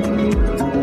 あ!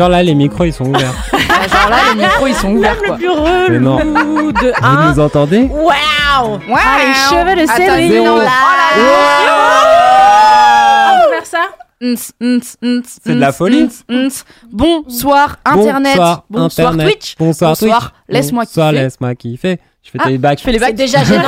Genre là, les micros ils sont ouverts. Ah, Genre là, les micros ils sont ouverts quoi. plus relou Mais non. de Vous un. nous entendez? Waouh Ah, les cheveux de Attends, Céline. zéro. Oh là là. On peut faire ça C'est de la folie. Bonsoir Internet. Bonsoir, Bonsoir Internet. Twitch. Bonsoir, Bonsoir, Twitch. laisse-moi Bonsoir, kiffer. laisse-moi kiffer. Je fais Ah, tes bacs. Je fais les C'est bacs. déjà gênant.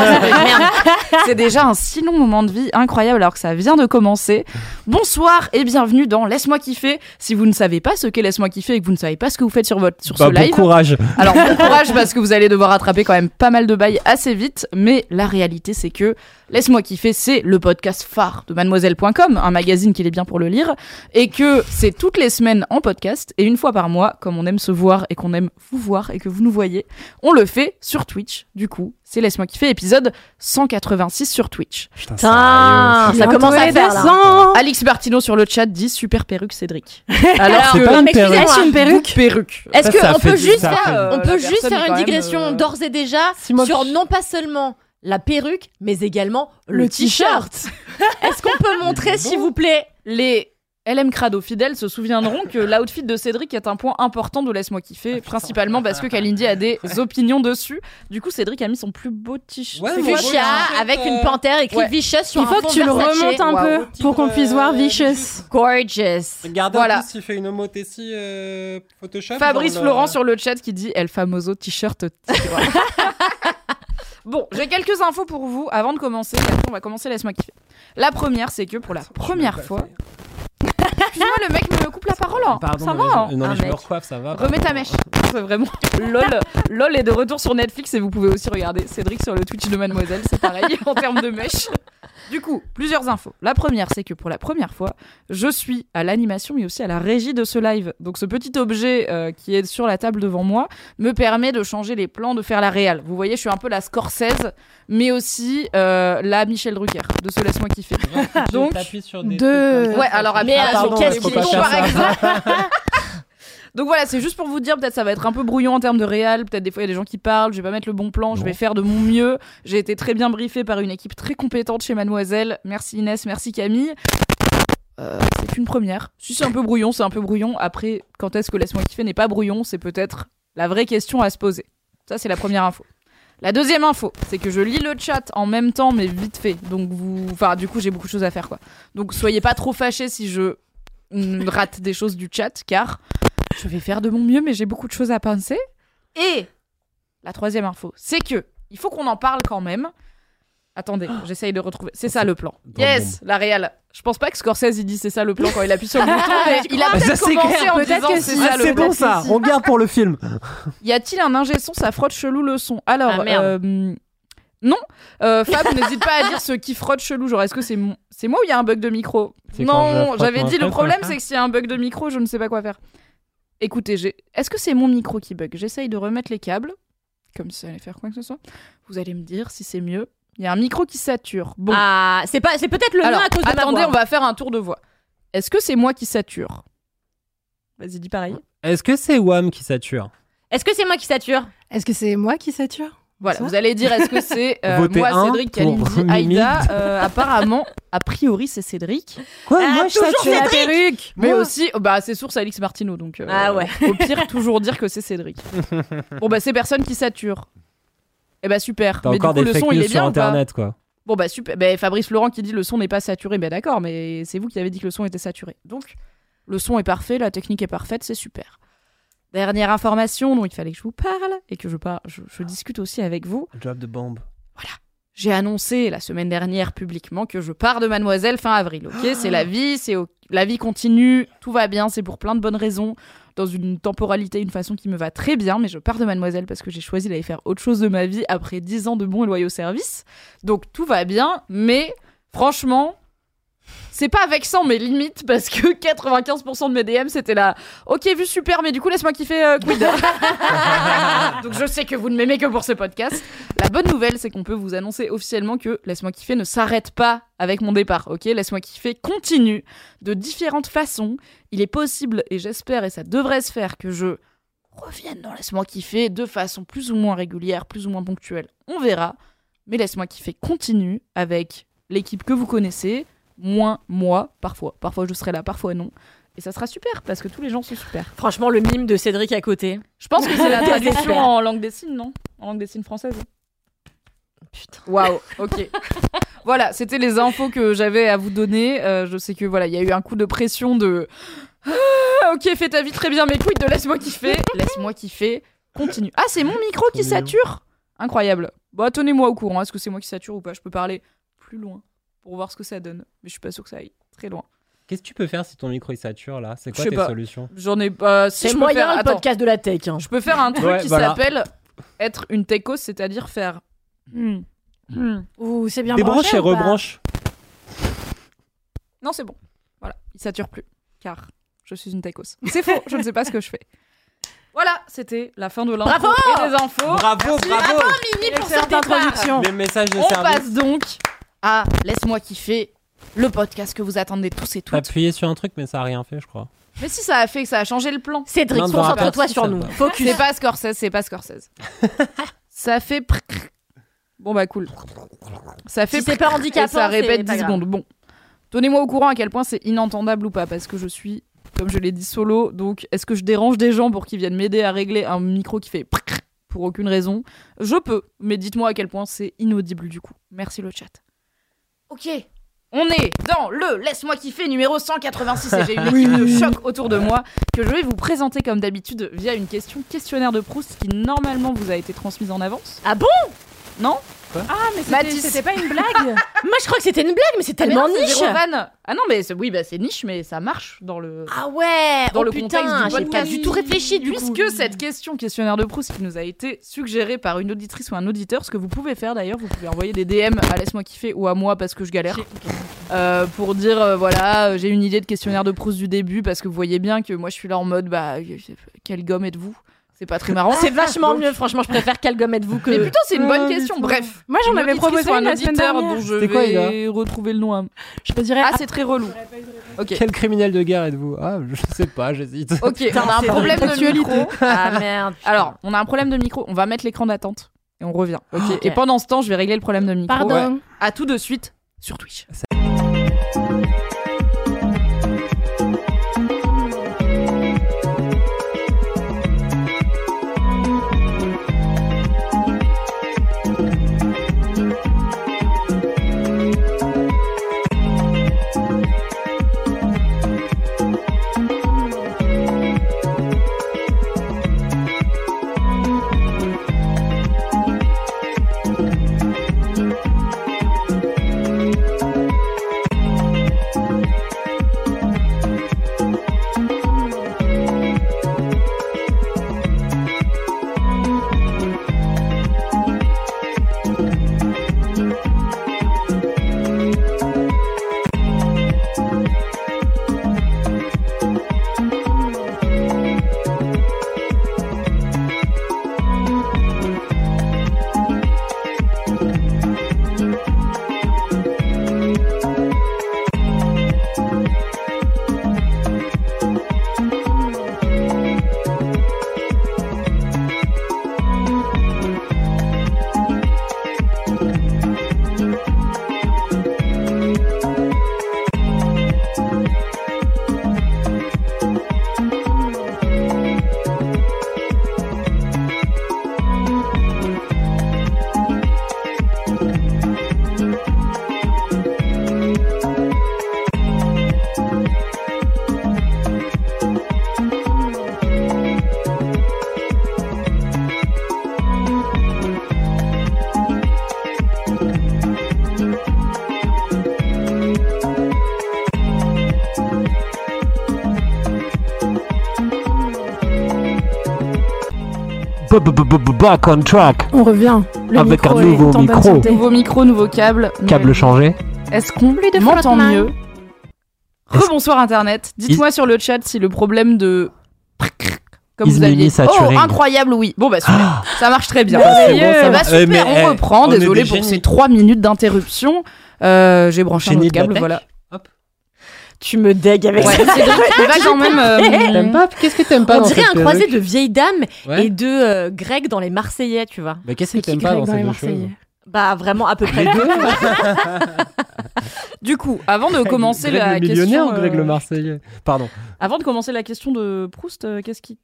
C'est déjà un si long moment de vie incroyable alors que ça vient de commencer. Bonsoir et bienvenue dans Laisse-moi kiffer. Si vous ne savez pas ce qu'est Laisse-moi kiffer et que vous ne savez pas ce que vous faites sur votre sur Bah, ce bon live, courage. alors bon courage parce que vous allez devoir rattraper quand même pas mal de bails assez vite. Mais la réalité c'est que Laisse-moi kiffer, c'est le podcast phare de mademoiselle.com, un magazine qu'il est bien pour le lire, et que c'est toutes les semaines en podcast, et une fois par mois, comme on aime se voir et qu'on aime vous voir et que vous nous voyez, on le fait sur Twitch. Du coup, c'est Laisse-moi kiffer, épisode 186 sur Twitch. Putain, ça commence à faire là. Alix Martino sur le chat dit super perruque Cédric. Alors C'est que pas une excusez-moi, perruque. une perruque. Est-ce qu'on peut juste faire, fait- on peut juste faire une digression euh, d'ores et déjà sur non pas seulement la perruque, mais également le, Le t-shirt. Est-ce qu'on peut montrer, s'il vous plaît Les LM Crado fidèles se souviendront que l'outfit de Cédric est un point important de Laisse-moi kiffer, principalement parce que Kalindi a des opinions dessus. Du coup, Cédric a mis son plus beau t-shirt. Ouais, avec euh, une panthère écrit ouais. Vicious sur Il faut que tu le remontes un peu pour qu'on puisse voir Vicious. Gorgeous. Regardez, Voilà. en plus, il fait une homothétie euh, Photoshop. Fabrice Florent le- sur le chat qui dit El famoso t-shirt bon, j'ai quelques infos pour vous avant de commencer. on va commencer, laisse-moi kiffer. La première, c'est que pour la première fois. Excuse-moi, le mec me coupe la parole. hein. Pardon, ça mais va je- hein Non, mais je me mec. recoiffe, ça va. Remets ta mèche. C'est vraiment LOL. LOL est de retour sur Netflix et vous pouvez aussi regarder Cédric sur le Twitch de Mademoiselle. C'est pareil en termes de mèche. Du coup, plusieurs infos. La première, c'est que pour la première fois, je suis à l'animation mais aussi à la régie de ce live. Donc ce petit objet euh, qui est sur la table devant moi me permet de changer les plans, de faire la réal. Vous voyez, je suis un peu la Scorsese, mais aussi euh, la Michel Drucker de Ce Laisse-moi kiffer. Donc, sur des. Ouais, alors Mais alors, sur qu'est-ce bouton, est par exemple Donc voilà, c'est juste pour vous dire, peut-être ça va être un peu brouillon en termes de réal, peut-être des fois il y a des gens qui parlent, je vais pas mettre le bon plan, je vais faire de mon mieux. J'ai été très bien briefée par une équipe très compétente chez Mademoiselle. Merci Inès, merci Camille. Euh, c'est une première. Si c'est un peu brouillon, c'est un peu brouillon. Après, quand est-ce que Laisse-moi kiffer n'est pas brouillon, c'est peut-être la vraie question à se poser. Ça, c'est la première info. La deuxième info, c'est que je lis le chat en même temps, mais vite fait. Donc vous, enfin, du coup, j'ai beaucoup de choses à faire, quoi. Donc soyez pas trop fâchés si je mm, rate des choses du chat, car je vais faire de mon mieux, mais j'ai beaucoup de choses à penser. Et la troisième info, c'est que il faut qu'on en parle quand même. Attendez, j'essaye de retrouver. C'est ça le plan. Dans Yes, la réal. Je pense pas que Scorsese il dit c'est ça le plan quand il appuie sur le bouton, mais il a peut-être Ça, c'est commencé clair, en peut-être disant que c'est si. ça Ah, le c'est plan. bon ça, on garde pour le film. Y a-t-il un ingé son? Ça frotte chelou le son. Alors, Ah, merde. euh, non. Euh, Fab, n'hésite pas à dire ce qui frotte chelou. Genre, est-ce que c'est c'est moi ou il y a un bug de micro? Non, j'avais dit le problème, c'est que s'il y a un bug de micro, je ne sais pas quoi faire. Écoutez, j'ai... est-ce que c'est mon micro qui bug? J'essaye de remettre les câbles, comme si ça allait faire quoi que ce soit. Vous allez me dire si c'est mieux. Il y a un micro qui sature. Bon, Ah, c'est pas, c'est peut-être le alors, mien à cause de ma attendez, on va faire un tour de voix. Est-ce que c'est moi qui sature? Vas-y, dis pareil. Est-ce que c'est Wham qui sature? Est-ce que c'est moi qui sature? Est-ce que c'est moi qui sature? Voilà, vous allez dire est-ce que c'est euh, moi, Cédric, Kalindi. Aïda Euh, Apparemment, a priori, c'est Cédric. Quoi Ah, Moi je La perruque Mais Moi. aussi, oh, bah, c'est source Alix Martino, donc euh, Ah ouais. au pire, toujours dire que c'est Cédric. bon, bah, c'est personne qui sature. Eh bah, super. T'as Mais encore du coup, des le fake son, il news est sur bien pas internet quoi. Bon, bah, super. Bah, Fabrice Laurent qui dit le son n'est pas saturé. Bah, d'accord, mais c'est vous qui avez dit que le son était saturé. Donc, le son est parfait, la technique est parfaite, c'est super. Dernière information dont il fallait que je vous parle et que je, par- je, je discute aussi avec vous. Drop de bombe. J'ai annoncé la semaine dernière publiquement que je pars de Mademoiselle fin avril. Ok, c'est la vie, c'est au- la vie continue, tout va bien, c'est pour plein de bonnes raisons, dans une temporalité, une façon qui me va très bien. Mais je pars de Mademoiselle parce que j'ai choisi d'aller faire autre chose de ma vie après 10 ans de bons et loyaux services. Donc tout va bien, mais franchement. C'est pas vexant, mais limite, parce que 95% de mes DM, c'était là. Ok, vu super, mais du coup, laisse-moi kiffer euh, quid. Donc je sais que vous ne m'aimez que pour ce podcast. La bonne nouvelle, c'est qu'on peut vous annoncer officiellement que Laisse-moi kiffer ne s'arrête pas avec mon départ, ok Laisse-moi kiffer continue de différentes façons. Il est possible, et j'espère, et ça devrait se faire, que je revienne dans Laisse-moi kiffer de façon plus ou moins régulière, plus ou moins ponctuelle. On verra. Mais Laisse-moi kiffer continue avec l'équipe que vous connaissez, moins moi, parfois. Parfois je serai là, parfois non. Et ça sera super parce que tous les gens sont super. Franchement, le mime de Cédric à côté. Je pense que c'est la C'est traduction en langue des signes, non? En langue des signes française. Putain. Waouh, ok. voilà, c'était les infos que j'avais à vous donner. Euh, je sais que voilà, il y a eu un coup de pression de. Ah, ok, fais ta vie très bien, mais quid de laisse-moi kiffer? Laisse-moi kiffer. Continue. Ah, c'est mon micro qui sature Incroyable. Bon, tenez-moi au courant. Est-ce que c'est moi qui sature ou pas? Je peux parler plus loin pour voir ce que ça donne. Mais je suis pas sûr que ça aille très loin. Qu'est-ce que tu peux faire si ton micro il sature là? C'est Je quoi tes pas. solutions? J'en ai pas. Si C'est peux moyen faire... le Attends. podcast de la tech. hein. Je peux faire un truc Ouais, qui voilà. s'appelle être une techos, c'est-à-dire faire. Hmm. Hmm. Ouh, c'est bien Débranche branché et ou pas rebranche. Non, c'est bon. Voilà, il sature plus. Car je suis une techos. C'est faux, je ne sais pas ce que je fais. Voilà, c'était la fin de l'intro Bravo et des infos. Bravo, bravo Mimi pour cette introduction. introduction. Les messages de On service. passe donc à Laisse-moi kiffer, le podcast que vous attendez tous et T'as toutes. appuyé sur un truc mais ça a rien fait je crois. Mais si ça a fait que ça a changé le plan. Cédric, Non, concentre-toi sur ça nous. va. Focus. C'est pas Scorsese, c'est pas Scorsese. ça fait. prrr. Bon bah cool. Ça fait. Si c'est pas handicapant, et ça c'est répète pas 10 grave. secondes. Bon. Tenez-moi au courant à quel point c'est inentendable ou pas, parce que je suis, comme je l'ai dit, solo. Donc, est-ce que je dérange des gens pour qu'ils viennent m'aider à régler un micro qui fait prrr pour aucune raison? Je peux, mais dites-moi à quel point c'est inaudible du coup. Merci le chat. Ok. On est dans le Laisse-moi kiffer numéro 186 et j'ai une équipe de choc autour de moi que je vais vous présenter comme d'habitude via une question questionnaire de Proust qui normalement vous a été transmise en avance. Ah bon? Non? Ah, mais c'était- pas une blague Moi, je crois que c'était une blague, mais c'est Ah, mais tellement non, c'est niche. zéro vanne. Ah non mais c'est- oui bah c'est niche mais ça marche dans le Ah ouais. Dans oh le putain, contexte du j'ai pas podcast. du tout réfléchi du coup. Puisque cette question questionnaire de Proust qui nous a été suggérée par une auditrice ou un auditeur, ce que vous pouvez faire d'ailleurs, vous pouvez envoyer des DM à laisse-moi kiffer ou à moi parce que je galère euh, pour dire euh, voilà euh, j'ai une idée de questionnaire de Proust du début parce que vous voyez bien que moi je suis là en mode bah euh, quelle gomme êtes-vous? C'est pas très marrant. C'est vachement mieux, franchement, je préfère quelle gomme êtes-vous que. Mais putain c'est une bonne Ouais, question. Bref. Moi, j'en avais proposé un auditeur dont je C'était quoi, vais retrouver le nom. Je te dirais. Ah c'est très relou. Ok. Quel criminel de guerre êtes-vous? Ah je sais pas j'hésite. Ok, on a un problème de micro. Ah merde. Alors, on a un problème de micro. On va mettre l'écran d'attente et on revient. Ok. Ok. Et pendant ce temps, je vais régler le problème de micro. Pardon. À tout de suite sur Twitch. Back on track. On revient. Le Avec micro un nouveau micro. Nouveau micro, nouveau câble. Câble changé. Est-ce qu'on m'entend mieux Rebonsoir Internet. Dites-moi sur le chat si le problème de. Comme Is vous aviez. Saturing. Oh, incroyable, oui. Bon, bah super. ça marche très bien. c'est bon, ça va. bah, super, Eh, mais, on eh, reprend. on Désolé pour génies. ces 3 minutes d'interruption. Euh, J'ai branché un autre câble, tech. voilà. Tu me dégues avec Ouais, ça. Cédric, va quand même. euh, T'aimes pas Qu'est-ce que t'aimes pas On dans dirait cette un croisé de vieille dame Ouais. et de euh, Greg dans les Marseillais, tu vois. Bah qu'est-ce que C'est t'aimes pas dans dans ces les deux choses Marseillais Bah vraiment à peu près. Du coup, avant de commencer Greg la le millionnaire question, ou Greg euh, le Marseillais? Pardon. avant de commencer la question de Proust, euh, qu'est-ce qui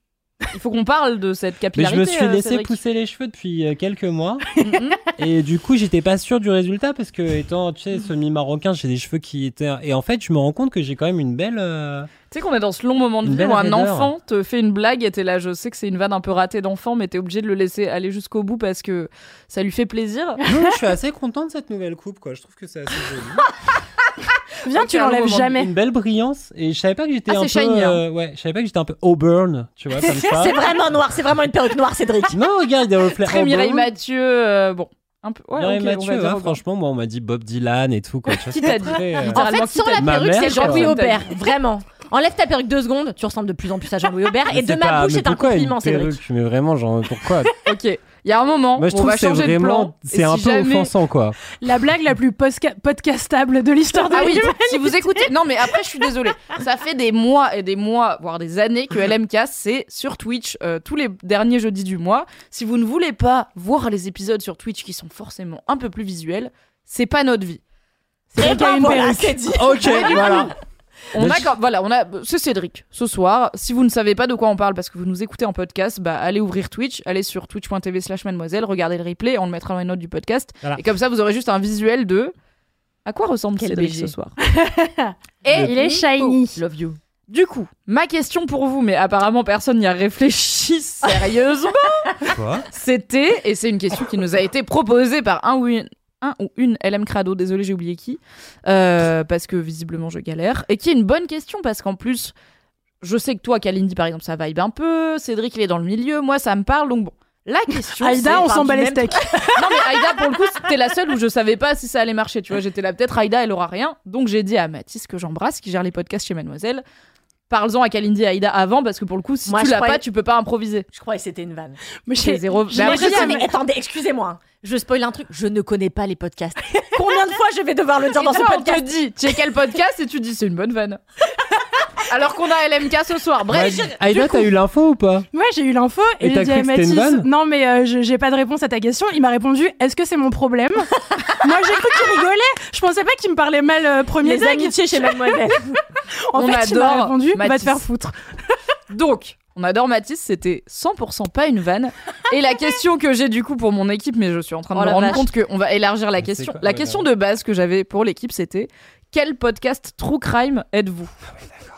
Il faut qu'on parle de cette Mais capillarité. je me suis euh, laissé Cédric. pousser les cheveux depuis euh, quelques mois. Mhm. Et du coup, j'étais pas sûr du résultat parce que, étant, tu sais, semi-marocain, j'ai des cheveux qui étaient. Et en fait, je me rends compte que j'ai quand même une belle. euh, Tu sais qu'on est dans ce long moment de Une vie où un enfant te fait une blague et t'es là, je sais que c'est une vanne un peu ratée d'enfant, mais t'es obligé de le laisser aller jusqu'au bout parce que ça lui fait plaisir. Non, je suis assez content de cette nouvelle coupe, quoi. Je trouve que c'est assez joli. Viens, tu l'enlèves jamais. Une belle brillance. Et je savais pas que j'étais Ah, un peu. c'est shiny, hein. euh, ouais, je savais pas que j'étais un peu auburn, tu vois, comme ça. C'est vraiment noir, c'est vraiment une perruque noire, Cédric. Non, regarde, il y a des reflets Très Mireille auburn. Mathieu, euh, bon. Un peu. Ouais, va Mathieu, ouais, Auburn. franchement, moi, on m'a dit Bob Dylan et tout, quoi. Tu vois, Qui c'est t'a dit très, euh, En fait, sans la perruque, c'est. Jean-Louis. Aubert. Vraiment. Enlève ta perruque deux secondes, tu ressembles de plus en plus à Jean-Louis Aubert. Et de ma bouche, c'est un compliment, une Cédric. Mais vraiment, genre, pourquoi? Ok. Il y a un moment Moi, je où on trouve va que c'est changer de plan. vraiment. et C'est un peu jamais- offensant, quoi. La blague la plus posca- podcastable de l'histoire de Ah oui, l'humanité. si vous écoutez. Non, mais après, je suis désolée. Ça fait des mois et des mois, voire des années que LMK, c'est sur Twitch euh, tous les derniers jeudis du mois. Si vous ne voulez pas voir les épisodes sur Twitch qui sont forcément un peu plus visuels, c'est pas notre vie. C'est a une Voilà, c'est dit. Ok, voilà. On a, quand- voilà, on a, c'est Cédric. Ce soir, si vous ne savez pas de quoi on parle parce que vous nous écoutez en podcast, bah allez ouvrir Twitch, allez sur twitch.tv slash mademoiselle, regardez le replay, on le mettra dans les notes du podcast. Voilà. Et comme ça, vous aurez juste un visuel de à quoi ressemble Quel Cédric BG. ce soir. Et il est shiny. Love you. Du coup, ma question pour vous, mais apparemment personne n'y a réfléchi sérieusement, Quoi? C'était, et c'est une question qui nous a été proposée par un ou une, un ou une LM Crado, désolé j'ai oublié qui, euh, parce que visiblement je galère, et qui est une bonne question parce qu'en plus, je sais que toi, Kalindi par exemple, ça vibe un peu, Cédric il est dans le milieu, moi ça me parle, donc bon. La question, Aïda, on s'en bat les steaks. non mais Aïda pour le coup c'était la seule où je savais pas si ça allait marcher tu vois j'étais là peut-être Aïda elle aura rien donc j'ai dit à Mathis que j'embrasse qui gère les podcasts chez Mademoiselle parle-en à Kalindi et Aïda avant parce que pour le coup si Moi, tu je l'as croyais- pas tu peux pas improviser Je croyais que c'était une vanne. Mais c'est j'ai- zéro Mais Mais, après, mais attendez, excusez-moi. hein. Je spoil un truc. Je ne connais pas les podcasts. Combien de fois je vais devoir le dire dans ce toi, on te podcast dit tu es quel podcast et tu dis c'est une bonne vanne alors qu'on a LMK ce soir bref Ouais, Aïda, t'as eu l'info ou pas Ouais, j'ai eu l'info Et j'ai dit cru à que c'était une Mathis, vanne non mais euh, je- j'ai pas de réponse à ta question. Il m'a répondu, est-ce que c'est mon problème? Moi j'ai cru qu'il rigolait. Je pensais pas qu'il me parlait mal euh, premier Les amitiés chez Mademoiselle. En On fait, il m'a répondu, va te faire foutre. donc on adore Mathis, c'était 100% pas une vanne. Et la question que j'ai du coup pour mon équipe, mais je suis en train de Oh me rendre vache. compte qu'on va élargir la question. quoi La Ouais, question de base que j'avais pour l'équipe, c'était quel podcast True Crime êtes-vous?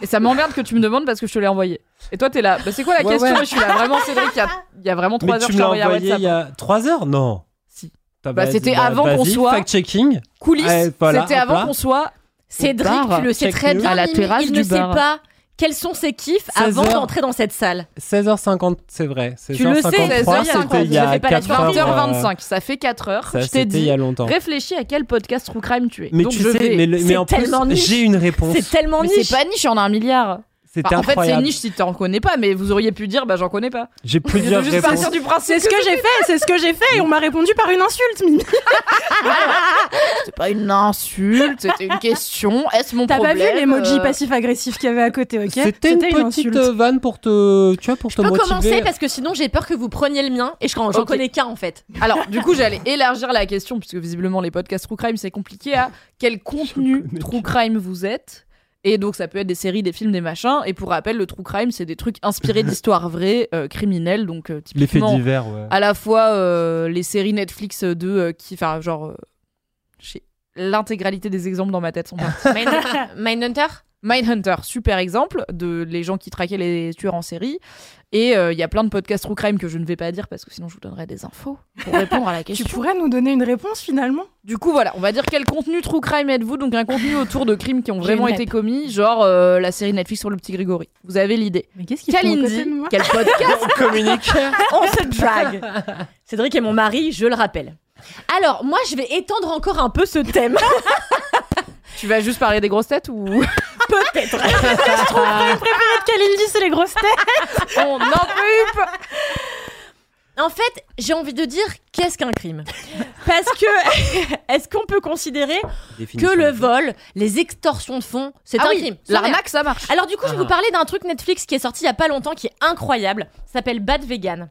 Et ça m'emmerde que tu me demandes parce que je te l'ai envoyé. Et toi, t'es là. Bah, c'est quoi la Ouais, question ouais. Je suis là vraiment, Cédric, il y a, il y a vraiment Mais 3 heures tu que me je t'ai l'as envoyé un envoyé il WhatsApp. y a 3 heures Non. Si. Bah, Bah, c'était bah, avant qu'on soit- Fact-checking. Coulisses, Ouais, voilà, c'était hop avant là. qu'on soit. Cédric, bar. tu le sais Check très news. bien. À la Mimi, terrasse il du ne sait bar. pas quels sont ses kiffs 16 avant heures. d'entrer dans cette salle? 16h50, c'est vrai. Tu le sais, 16h53, 16h50, c'était il y a fais pas la 4 heures. euh, 20h25, ça fait 4 heures. Ça, je t'ai c'était il y dit, a longtemps. réfléchis à quel podcast True Crime tu es. Mais Donc tu je sais, vais- mais, le- mais C'est en plus, j'ai une réponse. C'est tellement niche. c'est pas niche, en a un milliard. C'était Enfin, en fait, c'est incroyable. niche si t'en connais pas, mais vous auriez pu dire, bah j'en connais pas. J'ai plusieurs juste réponses. partir du principe. C'est ce que j'ai fait, c'est ce que j'ai fait et on m'a répondu par une insulte, Mimi. C'est pas une insulte, c'était une question. Est-ce mon T'as pas vu l'emoji euh, passif-agressif qu'il y avait à côté, ok C'était une petite insulte. euh, vanne pour te, tu vois, pour te Je peux motiver. commencer parce que sinon j'ai peur que vous preniez le mien et je j'en Ok. connais qu'un en fait. Alors, du coup, j'allais élargir la question, puisque visiblement les podcasts True Crime, c'est compliqué, à quel contenu True Crime vous êtes. Et donc, ça peut être des séries, des films, des machins. Et pour rappel, le True Crime, c'est des trucs inspirés d'histoires vraies, euh, criminelles. Donc, euh, Les faits typiquement, divers, ouais. à la fois euh, les séries Netflix de euh, qui enfin genre euh, l'intégralité des exemples dans ma tête sont partis. Mind- Mindhunter? Mindhunter super exemple de les gens qui traquaient les tueurs en série et euh, il y a plein de podcasts true crime que je ne vais pas dire parce que sinon je vous donnerai des infos pour répondre à la Tu question. pourrais nous donner une réponse finalement? Du coup voilà, on va dire quel contenu true crime êtes-vous? Donc un contenu autour de crimes qui ont vraiment été commis genre euh, la série Netflix sur le petit Grégory. Vous avez l'idée. Mais qu'est-ce de Kalindi, moi? quel podcast? On communique. On se drague. Cédric est mon mari, je le rappelle. Alors, moi, je vais étendre encore un peu ce thème. Tu vas juste parler des grosses têtes ou? Peut-être. Kalindi, c'est les grosses têtes on n'en peut plus En fait, j'ai envie de dire qu'est-ce qu'un crime? Parce que est-ce qu'on peut considérer que le vol, les extorsions de fonds, c'est Ah un oui, crime? l'arnaque ça marche. Alors du coup, je vais Ah. vous parler d'un truc Netflix qui est sorti il y a pas longtemps, qui est incroyable. Ça s'appelle Bad Vegan.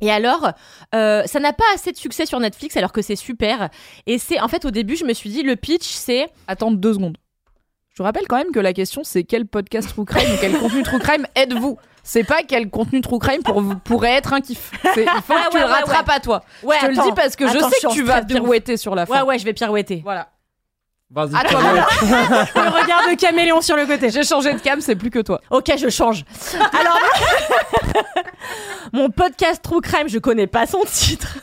Et alors, euh, ça n'a pas assez de succès sur Netflix alors que c'est super. Et c'est en fait au début, je me suis dit le pitch c'est Attendre deux secondes. Je vous rappelle quand même que la question c'est quel podcast true crime ou quel contenu true crime êtes-vous? C'est pas quel contenu true crime pour vous pourrait être un kiff. C'est- Il faut Ouais, que tu ouais, le ouais, rattrapes à toi. ouais, je te le dis parce que je sais que tu vas pirouetter sur la fin. Ouais ouais, je vais pirouetter. Voilà. Vas-y. Le regard de caméléon sur le côté. J'ai changé de cam, c'est plus que toi. Ok, je change. Alors, mon podcast True Crime, je connais pas son titre.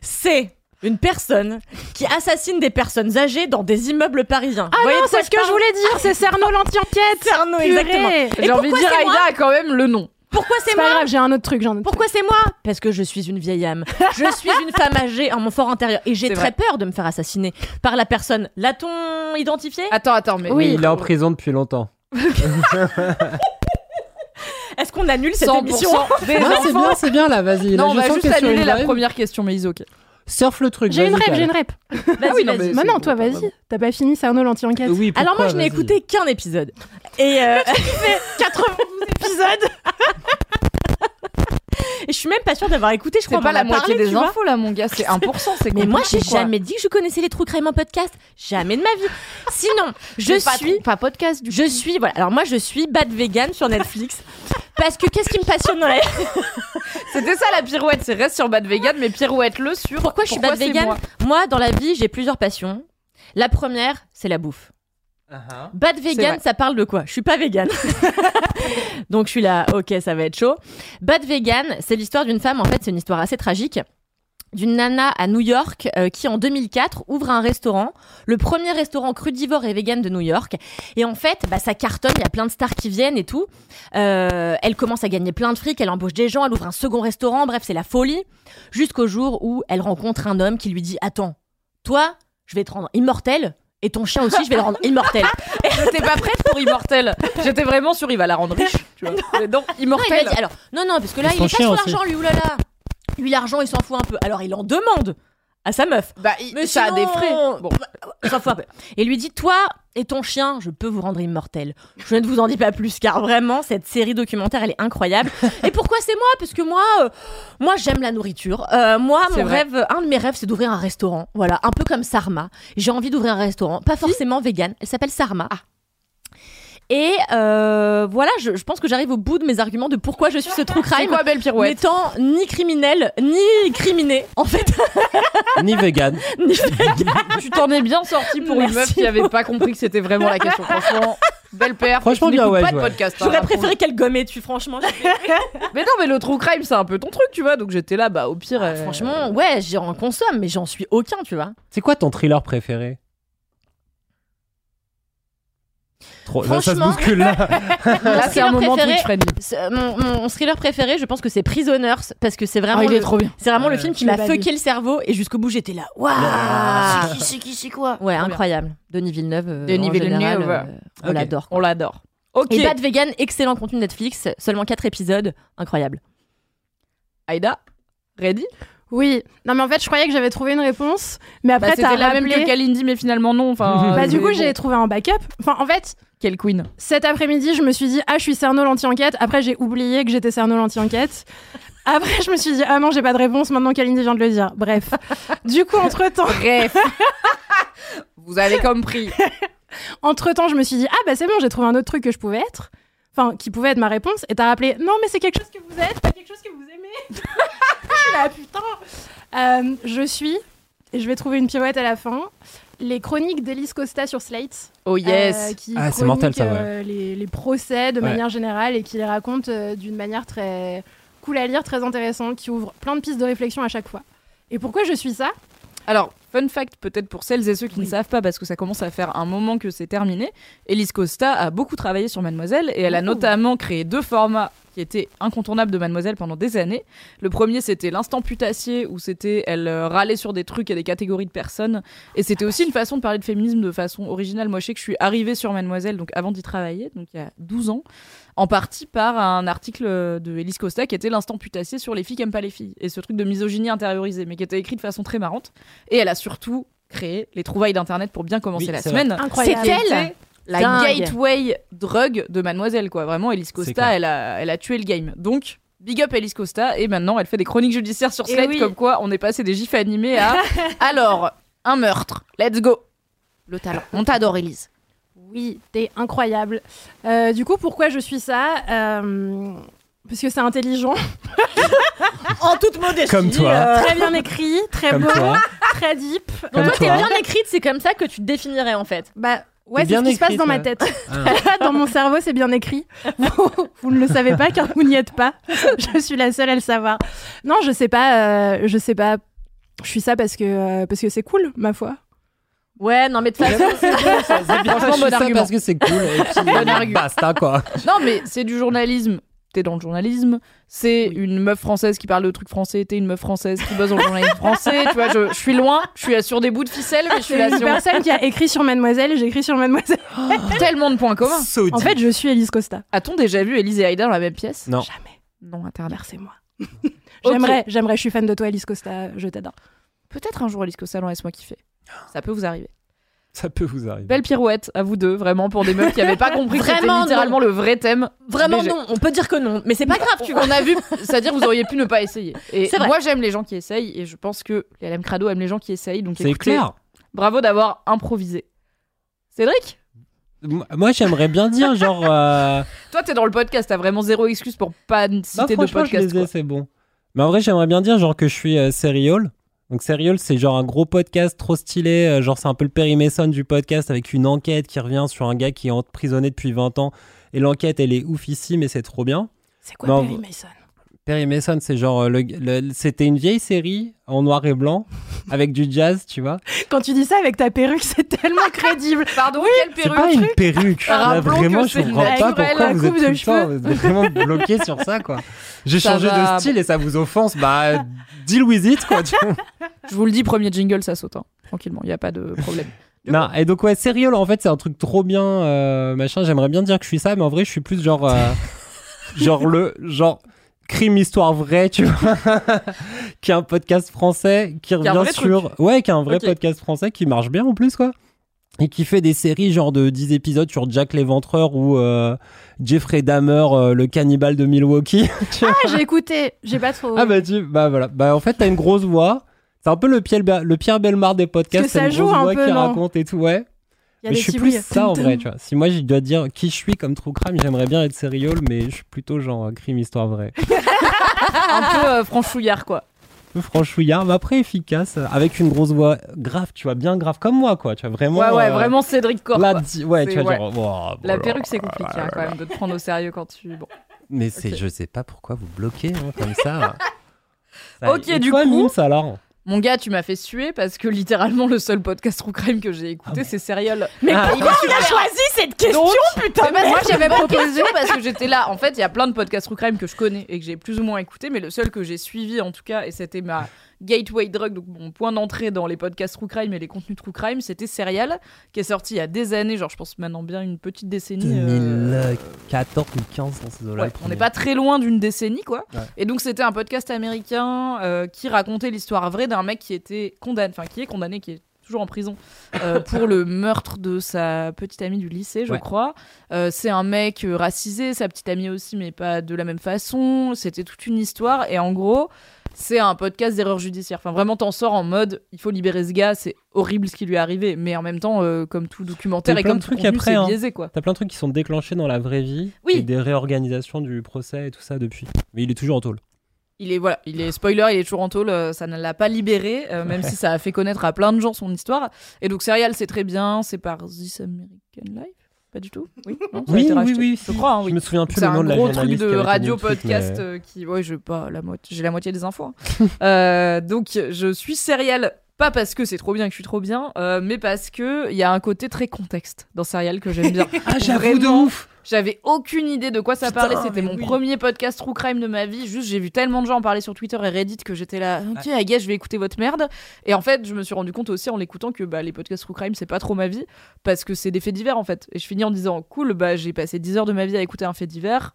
c'est une personne qui assassine des personnes âgées dans des immeubles parisiens. Ah Vous voyez non, c'est ce que je voulais dire, c'est Cerno l'anti-enquête. Cerno, exactement. Et J'ai envie de pourquoi dire Aïda a quand même le nom. Pourquoi c'est C'est pas moi grave, j'ai un autre truc, un autre Pourquoi c'est moi Parce que je suis une vieille âme. Je suis une femme âgée en mon fort intérieur. Et j'ai très vrai. peur de me faire assassiner par la personne. L'a-t-on identifié? Attends, attends, mais Oui, il est en prison depuis longtemps. Est-ce qu'on annule cette 100% émission? Des Non, c'est bien, c'est bien là, vas-y. Non, Là, on je va juste annuler la première question, mais Iso, ok. Surf le truc. J'ai une Cal. j'ai une rêve. Vas-y, oui, non, vas-y. bon, toi, bah, vas-y. T'as pas fini Cerno l'anti-enquête Oui, pourquoi, Alors moi, je n'ai écouté qu'un épisode. Et euh, 92 épisodes. Et je suis même pas sûre d'avoir écouté, je crois. pas la moitié des infos là, mon gars, c'est 1%. C'est Mais moi, j'ai jamais dit que je connaissais les true crime en podcast. Jamais de ma vie. Sinon, je suis, pas podcast du je suis, voilà. Alors moi, je suis bad vegan sur Netflix. Parce que qu'est-ce qui me passionne dans la C'était ça la pirouette, c'est reste sur Bad Vegan, mais pirouette-le sur. Pourquoi je suis bad vegan? moi? Moi, dans la vie, j'ai plusieurs passions. La première, c'est la bouffe. Uh-huh. Bad vegan, ça parle de quoi? Je suis pas vegan. Donc je suis là, ok, ça va être chaud. Bad vegan, c'est l'histoire d'une femme, en fait, c'est une histoire assez tragique. D'une nana à New York euh, qui en 2004 ouvre un restaurant, le premier restaurant crudivore et vegan de New York. Et en fait, bah, ça cartonne, il y a plein de stars qui viennent et tout. Euh, elle commence à gagner plein de fric, elle embauche des gens, elle ouvre un second restaurant, bref, c'est la folie. Jusqu'au jour où elle rencontre un homme qui lui dit Attends, toi, je vais te rendre immortel. Et ton chien aussi, je vais le rendre immortel. J'étais pas prête pour Immortel. J'étais vraiment sûre, il va la rendre riche. Tu vois. Mais non, Non, il Immortel. m'a dit, alors, non, non, parce que là, il son est pas chien sur l'argent, lui, oulala. Lui, l'argent, il s'en fout un peu. Alors, il en demande à sa meuf. Bah, il- Mais ça a des frais. Bon. Il s'en fout un peu. Et lui dit, toi et ton chien, je peux vous rendre immortel. Je ne vous en dis pas plus, car vraiment, cette série documentaire, elle est incroyable. et pourquoi c'est moi? Parce que moi, euh, moi, j'aime la nourriture. Euh, moi, mon vrai. rêve, un de mes rêves, c'est d'ouvrir un restaurant. Voilà, un peu comme Sarma. J'ai envie d'ouvrir un restaurant, pas forcément vegan. Elle s'appelle Sarma. Et euh, voilà, je, je pense que j'arrive au bout de mes arguments de pourquoi je suis ce true C'est crime. quoi, belle pirouette N'étant ni criminel, ni criminé, en fait. Ni vegan. Ni- Tu t'en es bien sorti pour une meuf qui avait pas compris que c'était vraiment la question. Franchement, belle père. Franchement, tu bien, ouais, pas de ouais. podcast. hein, J'aurais là, préféré qu'elle gommait dessus, franchement. Mais non, mais le true crime, c'est un peu ton truc, tu vois. Donc j'étais là, bah au pire. euh, Ah, Franchement, ouais, j'en consomme, mais j'en suis aucun, tu vois. C'est quoi ton thriller préféré? Trop, là, ça se Franchement- bouscule là. Là, c'est un thriller moment préféré- Mon, mon thriller préféré, je pense que c'est Prisoners, parce que c'est vraiment, Ah, il le, est trop bien. c'est vraiment le film qui m'a fucké le cerveau, et jusqu'au bout, j'étais là, waouh C'est qui, c'est qui, c'est quoi? Ouais, Trop bien. incroyable. Denis Villeneuve, euh, Denis général, Villeneuve. euh, on l'adore. On l'adore. Ok. Et Bad Vegan, excellent contenu Netflix, seulement 4 épisodes, incroyable. Aïda, ready? Oui. Non, mais en fait, je croyais que j'avais trouvé une réponse, mais après, Bah, t'as C'était la même que Kalindi, mais finalement non. Enfin, Bah, du coup, bon. j'ai trouvé un backup. Enfin, en fait, Quelle queen cet après-midi, je me suis dit, ah, je suis Cerno l'anti-enquête. Après, j'ai oublié que j'étais Cerno l'anti-enquête. Après, je me suis dit, ah non, j'ai pas de réponse. Maintenant, Kalindi vient de le dire. Bref. du coup, entre-temps, Bref. Vous avez compris. entre-temps, je me suis dit, ah, bah, c'est bon, j'ai trouvé un autre truc que je pouvais être. Enfin, qui pouvait être ma réponse. Et t'as rappelé, non, mais c'est quelque chose que vous êtes, pas quelque chose que vous aimez. là, putain. Euh, je suis, et je vais trouver une pirouette à la fin, les chroniques d'Elise Costa sur Slate. Oh yes. euh, qui Ah, c'est mortel, ça, chronique, ouais. euh, les, les procès de Ouais. manière générale et qui les raconte euh, d'une manière très cool à lire, très intéressante, qui ouvre plein de pistes de réflexion à chaque fois. Et pourquoi je suis ça? Alors, fun fact peut-être pour celles et ceux qui ne savent pas, parce que ça commence à faire un moment que c'est terminé, Elise Costa a beaucoup travaillé sur Mademoiselle et elle a notamment créé deux formats qui étaient incontournables de Mademoiselle pendant des années. Le premier, c'était l'instant putassier, où c'était elle euh, râlait sur des trucs et des catégories de personnes. Et c'était aussi une façon de parler de féminisme de façon originale. Moi, je sais que je suis arrivée sur Mademoiselle, donc avant d'y travailler, donc il y a 12 ans, en partie par un article de Elise Costa qui était l'instant putassier sur les filles qui aiment pas les filles. Et ce truc de misogynie intériorisée, mais qui était écrit de façon très marrante. Et elle a surtout créé les trouvailles d'internet pour bien commencer Oui, la semaine. C'est elle la Dingue. gateway drug de Mademoiselle, quoi. Vraiment, Elise Costa, elle a, elle a tué le game. Donc, Big up Elise Costa et maintenant elle fait des chroniques judiciaires sur Eh Slate oui. comme quoi on est passé des gifs animés à alors un meurtre, let's go. Le talent. On t'adore Elise. Oui, t'es incroyable. Euh, du coup, pourquoi je suis ça Euh, Parce que c'est intelligent, En toute modestie. Comme toi. euh, très bien écrit, très Comme beau, toi. très deep. Comme toi, t'es bien écrite, c'est comme ça que tu te définirais en fait. Bah ouais, c'est ce qui se passe dans ma tête. Ah. dans mon cerveau, c'est bien écrit. Vous, vous ne le savez pas car vous n'y êtes pas. Je suis la seule à le savoir. Non, je sais pas. euh, je sais pas. Je suis ça parce que euh, parce que c'est cool, ma foi. Ouais, non, mais de toute façon, Franchement, Je bon suis ça argument. parce que c'est cool. Et puis, Bon argument. basta quoi. Non, mais c'est du journalisme. T'es dans le journalisme. C'est une meuf française qui parle de trucs français. T'es une meuf française qui bosse dans le journalisme français. Tu vois, je, je suis loin. Je suis sur des bouts de ficelle, mais je suis C'est là une sur personne qui a écrit sur Mademoiselle. J'écris sur Mademoiselle. tellement de points communs. So En fait, je suis Elise Costa. A-t-on déjà vu Elise et Aïda dans la même pièce? Non. Jamais. Non, Internet. C'est moi. J'aimerais, j'aimerais. Je suis fan de toi, Elise Costa. Je t'adore. Peut-être un jour Elise Costa Laisse-moi kiffer. Ça peut vous arriver. Ça peut vous arriver. Belle pirouette à vous deux, vraiment, pour des meufs qui avaient pas compris que c'était littéralement le vrai thème. vraiment BG. non, on peut dire que non, mais c'est pas grave, tu vois. On a vu, c'est-à-dire vous auriez pu ne pas essayer. Et moi j'aime les gens qui essayent et je pense que les LM Crado aiment les gens qui essayent. Donc C'est clair. bravo d'avoir improvisé. Cédric, Moi, j'aimerais bien dire, genre. euh, toi t'es dans le podcast, t'as vraiment zéro excuse pour pas Non, citer de franchement, je podcast. les ai, quoi. c'est bon. Mais en vrai, j'aimerais bien dire, genre, que je suis euh, Serial. Donc, Serial, c'est genre un gros podcast trop stylé. euh, genre, c'est un peu le Perry Mason du podcast avec une enquête qui revient sur un gars qui est emprisonné depuis 20 ans. Et l'enquête, elle est oufissime et c'est trop bien. C'est quoi Non, Perry Mason? Perry Mason, c'est genre. euh, le- le- C'était une vieille série en noir et blanc avec du jazz, tu vois. Quand tu dis ça avec ta perruque, c'est tellement crédible. Pardon, quelle C'est perruque pas une perruque. Là, vraiment, je c'est comprends pas pourquoi vous êtes tout de le temps vous êtes vraiment bloqué sur ça, quoi. J'ai Ça changé va. de style et ça vous offense. Bah, deal with it, quoi. Je vous le dis, premier jingle, ça saute. hein. Tranquillement, il y a pas de problème. Non, et donc ouais, Serial en fait c'est un truc trop bien, euh, machin. J'aimerais bien dire que je suis ça, mais en vrai je suis plus genre, euh, genre le genre crime histoire vraie, tu vois, qui est un podcast français qui revient sur, ouais, qui est un vrai podcast français qui marche bien en plus quoi. Et qui fait des séries genre de 10 épisodes sur Jack l'Éventreur ou euh, Jeffrey Dahmer, euh, le cannibale de Milwaukee. Ah, j'ai écouté. J'ai pas trop. ah bah tu, bah voilà. Bah en fait t'as une grosse voix. C'est un peu le Pierre, le Pierre Belmar des podcasts. Que ça une joue un voix peu, qui non raconte et tout, ouais. Y a Mais des je suis plus bruits. ça en vrai, tu vois. Si moi je dois dire qui je suis comme true crime, j'aimerais bien être serial, mais je suis plutôt genre crime histoire vraie. Un peu euh, franchouillard, quoi. Un peu franchouillard, mais après efficace, euh, avec une grosse voix grave, tu vois, bien grave comme moi, quoi. Tu vois, vraiment. ouais, ouais, euh, vraiment Cédric Corp. quoi. di- ouais, tu vois, ouais. genre. La perruque, c'est compliqué hein, quand même de te prendre au sérieux quand tu. Bon. Mais c'est, je sais pas pourquoi vous bloquez hein, comme ça. Ça- Ok, du toi, coup- Mims, alors? Mon gars, tu m'as fait suer parce que littéralement le seul podcast True Crime que j'ai écouté, c'est Serial. Mais Ah. pourquoi il a choisi cette question, Donc, putain Mais moi j'avais proposé parce que j'étais là. En fait, il y a plein de podcasts True Crime que je connais et que j'ai plus ou moins écouté, mais le seul que j'ai suivi en tout cas, et c'était ma gateway drug, donc mon point d'entrée dans les podcasts True Crime et les contenus True Crime, c'était Serial, qui est sorti il y a des années, genre je pense maintenant bien une petite décennie. euh, 2014 ou 15 dans ces eaux-là. Ouais, le on n'est pas très loin d'une décennie, quoi. Ouais. Et donc, c'était un podcast américain euh, qui racontait l'histoire vraie d'un mec qui était condamné, enfin, qui est condamné, qui est toujours en prison euh, pour le meurtre de sa petite amie du lycée, je Ouais. crois. Euh, c'est un mec racisé, sa petite amie aussi, mais pas de la même façon. C'était toute une histoire. Et en gros, c'est un podcast d'erreur judiciaire. Enfin, vraiment, t'en sors en mode, il faut libérer ce gars, c'est horrible ce qui lui est arrivé. Mais en même temps, euh, comme tout documentaire et comme tout contenu, après, c'est hein. biaisé, quoi. T'as plein de trucs qui sont déclenchés dans la vraie vie Oui. et des réorganisations du procès et tout ça depuis. Mais il est toujours en taulle. Il est voilà, il est spoiler, il est toujours en tôle, euh, ça ne l'a pas libéré, euh, même si ça a fait connaître à plein de gens son histoire. Et donc Serial, c'est très bien, c'est par This American Life, pas du tout. Oui, non, Oui, oui, Je crois, hein, Je me souviens plus C'est le nom un de la gros truc de radio podcast mais- euh, qui, ouais, je pas la moitié, j'ai la moitié des infos. hein. Euh, donc je suis Serial. Pas parce que c'est trop bien que je suis trop bien, euh, mais parce que il y a un côté très contexte dans Serial que j'aime bien. Ah, j'avoue de ouf J'avais aucune idée de quoi ça Putain, parlait. C'était mon oui. premier podcast True Crime de ma vie. Juste, j'ai vu tellement de gens en parler sur Twitter et Reddit que j'étais là, ok, guess, je vais écouter votre merde. Et en fait, je me suis rendu compte aussi en l'écoutant que bah, les podcasts True Crime, c'est pas trop ma vie parce que c'est des faits divers en fait. Et je finis en disant, cool, bah, j'ai passé 10 heures de ma vie à écouter un fait divers.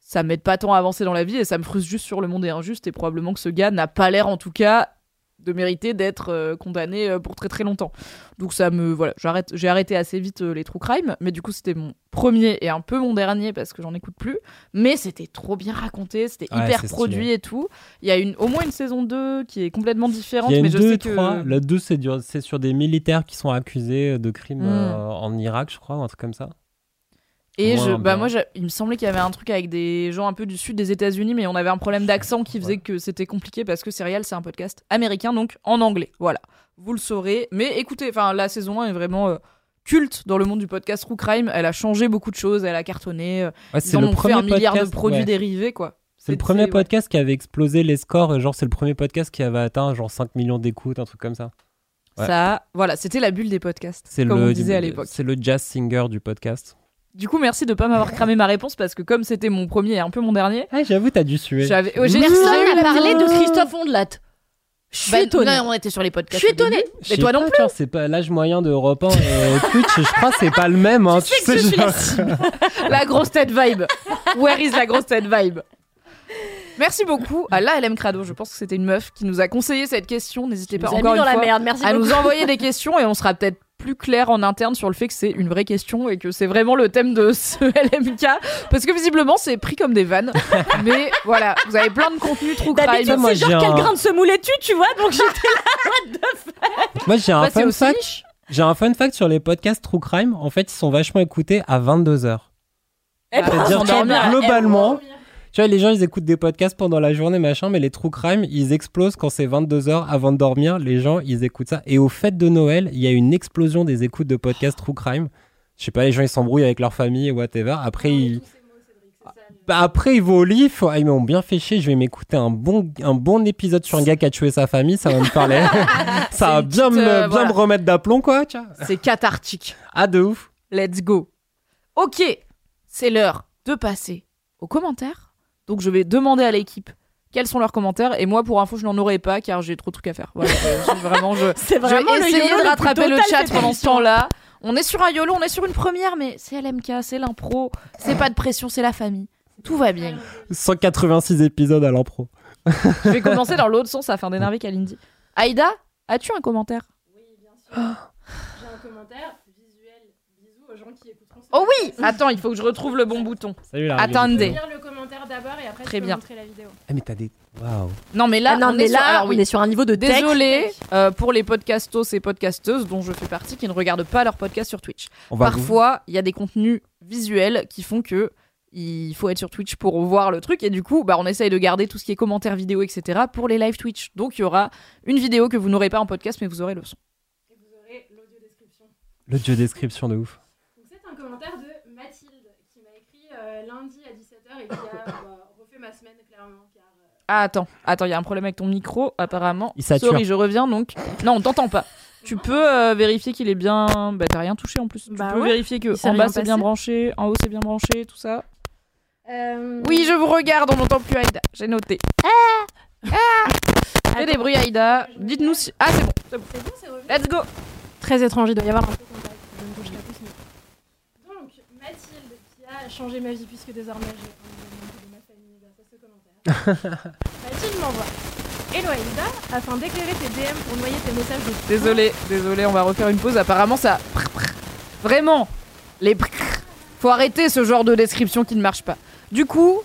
Ça m'aide pas tant à avancer dans la vie et ça me frustre juste sur le monde est injuste. Et probablement que ce gars n'a pas l'air en tout cas de mériter d'être euh, condamné euh, pour très très longtemps. Donc ça me voilà, j'arrête, j'ai arrêté assez vite euh, les true crime, mais du coup c'était mon premier et un peu mon dernier parce que j'en écoute plus. Mais c'était trop bien raconté, c'était Ouais, hyper produit stylé. et tout. Il y a une, au moins une saison 2 qui est complètement différente, Il y a mais une je 2 sais que 3. La 2, c'est c'est sur des militaires qui sont accusés de crimes Mm. euh, en Irak, je crois, ou un truc comme ça. Et je, bah moi, il me semblait qu'il y avait un truc avec des gens un peu du sud des États-Unis, mais on avait un problème d'accent qui faisait Ouais. que c'était compliqué parce que Serial, c'est un podcast américain, donc en anglais. Voilà, vous le saurez. Mais écoutez, enfin, la saison 1 est vraiment euh, culte dans le monde du podcast True Crime. Elle a changé beaucoup de choses, elle a cartonné. euh, Ouais, Ils en ont fait un milliard de produits ouais. dérivés, quoi. C'est le premier podcast qui avait explosé les scores. Genre, c'est le premier podcast qui avait atteint genre 5 millions d'écoutes, un truc comme ça. Ça, voilà, c'était la bulle des podcasts, C'est comme le, on disait à l'époque. C'est le jazz singer du podcast. Du coup, merci de pas m'avoir cramé ma réponse parce que comme c'était mon premier et un peu mon dernier, Ah, j'avoue, t'as dû suer. j'avais. ouais, j'ai- Personne n'a parlé de Christophe Ondelat. Je suis Bah, étonnée. non, on était sur les podcasts. Je suis étonnée. Mais toi non plus. genre, C'est pas l'âge moyen de Europe 1 et Twitch, je crois que c'est pas le même. Hein, tu sais que je suis la grosse tête vibe. Where is la grosse tête vibe? Merci beaucoup à la LM Crado. Je pense que c'était une meuf qui nous a conseillé cette question. N'hésitez pas encore une dans la merde. Merci à beaucoup. nous envoyer des questions et on sera peut-être plus clair en interne sur le fait que c'est une vraie question et que c'est vraiment le thème de ce LMK parce que visiblement c'est pris comme des vannes. Mais voilà, vous avez plein de contenu true D'habitude, crime. c'est genre j'ai quel un- grain de semoule es-tu, tu vois? Donc j'étais là. Moi, j'ai un, Bah, fun fact. J'ai un fun fact sur les podcasts True Crime. En fait, ils sont vachement écoutés à 22h. Eh ben, C'est-à-dire globalement, tu vois, les gens, ils écoutent des podcasts pendant la journée, machin, mais les True Crime, ils explosent quand c'est 22h avant de dormir. Les gens, ils écoutent ça. Et au fait de Noël, il y a une explosion des écoutes de podcasts True Crime. Je sais pas, les gens, ils s'embrouillent avec leur famille, whatever. Après, ils... Bah, après, ils vont au lit, font, ah, ils m'ont bien fait chier, je vais m'écouter un bon, un bon épisode sur un gars qui a tué sa famille, ça va me parler. ça va bien, petite, me, euh, bien voilà. me remettre d'aplomb, quoi. C'est cathartique. Ah, de ouf. Let's go. Ok, c'est l'heure de passer aux commentaires. Donc je vais demander à l'équipe quels sont leurs commentaires. Et moi, pour info, je n'en aurai pas car j'ai trop de trucs à faire. Voilà, vraiment, je, C'est je vraiment vais le essayer YOLO de rattraper le chat pendant ce temps-là. On est sur un YOLO, on est sur une première, mais c'est LMK, c'est l'impro, c'est pas de pression, c'est la famille. Tout va bien. 186 épisodes à l'impro. Je vais commencer dans l'autre sens afin d'énerver Kalindi. Aïda, as-tu un commentaire? J'ai un commentaire visuel. Bisous aux gens qui écouteront ce Oh oui. Attends, il faut que je retrouve le bon bouton. Salut la Attendez. Lire le commentaire d'abord et après Très bien. montrer la vidéo. Ah, mais t'as des. Waouh. Non, mais là, Ah non, on mais est sur... là, alors, oui. on est sur un niveau de. Désolé euh, pour les podcastos et podcasteuses dont je fais partie qui ne regardent pas leur podcast sur Twitch. On va Parfois, il y a des contenus visuels qui font que il faut être sur Twitch pour voir le truc et du coup, bah, on essaye de garder tout ce qui est commentaires vidéo, etc. pour les live Twitch. Donc, il y aura une vidéo que vous n'aurez pas en podcast, mais vous aurez le son. Et vous aurez l'audio description. Jeu description de ouf. Donc c'est un commentaire de Mathilde qui m'a écrit euh, lundi à 17h et qui a bah, refait ma semaine clairement car euh, Ah, attends, attends, il y a un problème avec ton micro, apparemment. Il sature. Sorry, je reviens donc. Non, on t'entend pas. Tu peux euh, vérifier qu'il est bien. Bah, t'as rien touché en plus. Bah tu peux ouais. vérifier que Il s'est en bas rien c'est bien passé. branché, en haut c'est bien branché, tout ça. Euh, Oui, je vous regarde, on n'entend plus Aïda. J'ai noté. Ah Fais des bruits, Aïda. Dites-nous si. Ah, c'est bon, c'est bon. C'est bon, c'est revenu. Let's go Très étrange, il doit y avoir un peu de contact. Je ne touche pas plus, mais- Donc, Mathilde, qui a changé ma vie puisque désormais j'ai un membre de ma famille grâce à ce commentaire. Désolé, désolé, on va refaire une pause. Apparemment, ça. Vraiment Les. Faut arrêter ce genre de description qui ne marche pas. Du coup.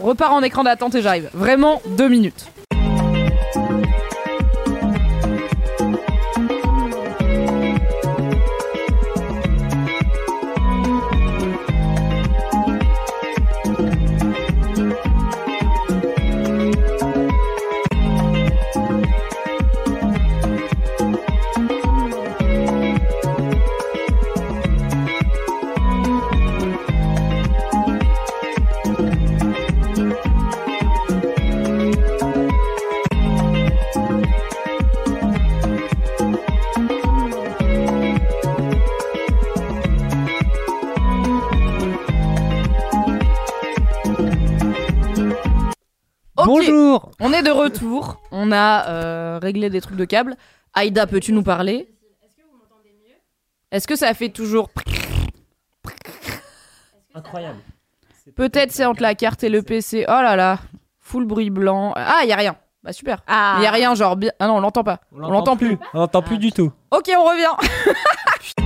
Repars en écran d'attente et j'arrive. Vraiment deux minutes. Bonjour On est de retour. On a euh, réglé des trucs de câble. Aïda, peux-tu nous parler? Est-ce que vous m'entendez mieux? Est-ce que ça fait toujours. Incroyable. Peut-être c'est entre la carte et le PC. Oh là là. Full bruit blanc. Ah, y a rien. Bah super. Ah. Il y a rien, genre. bien- Ah non, on l'entend pas. On l'entend plus. On l'entend plus Ah, du tout. Ok, on revient.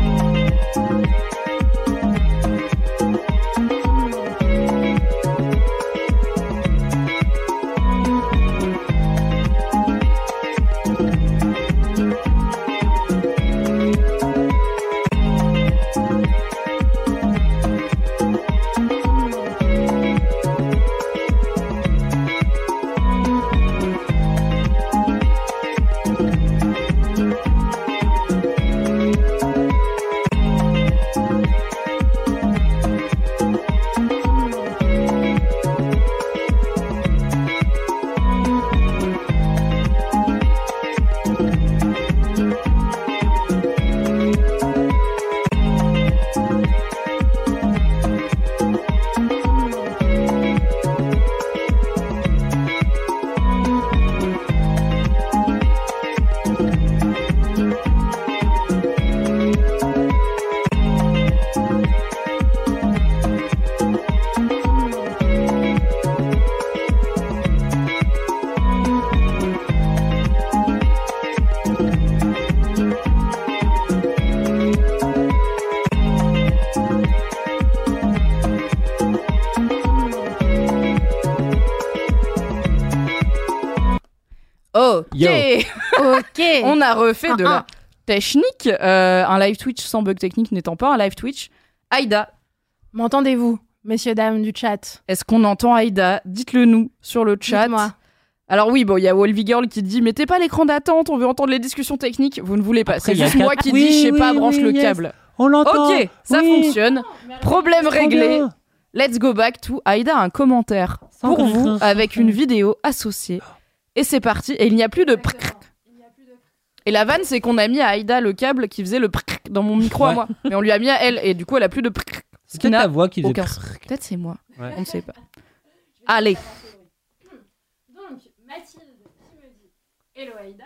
Yo. Ok. On a refait de la technique. euh, un live Twitch sans bug technique n'étant pas un live Twitch. Aïda, M'entendez-vous, messieurs, dames du chat? Est-ce qu'on entend Aïda? Dites-le nous sur le chat. Dites-moi. Alors oui, bon, il y a Wolvie Girl qui dit mettez pas l'écran d'attente, on veut entendre les discussions techniques. Vous ne voulez pas. Après, C'est juste moi quatre- qui Oui, dis je sais pas, oui, branche oui, le yes. câble. On l'entend. Ok, ça Oui. fonctionne. Problème Trop réglé. Let's go back to Aïda a un commentaire Sans pour vous avec une vidéo associée. Et c'est parti. Et il n'y a plus de prrrr. Et la vanne, c'est qu'on a mis à Aïda le câble qui faisait le prrrr dans mon micro à Ouais. moi. Mais on lui a mis à elle. Et du coup, elle a plus de prrrr. Ce C'est qui peut-être ta n'a voix qui faisait. aucun sens. Peut-être c'est moi. Ouais. On ne sait pas. Allez. Donc, Mathilde qui me dit Hello Aïda,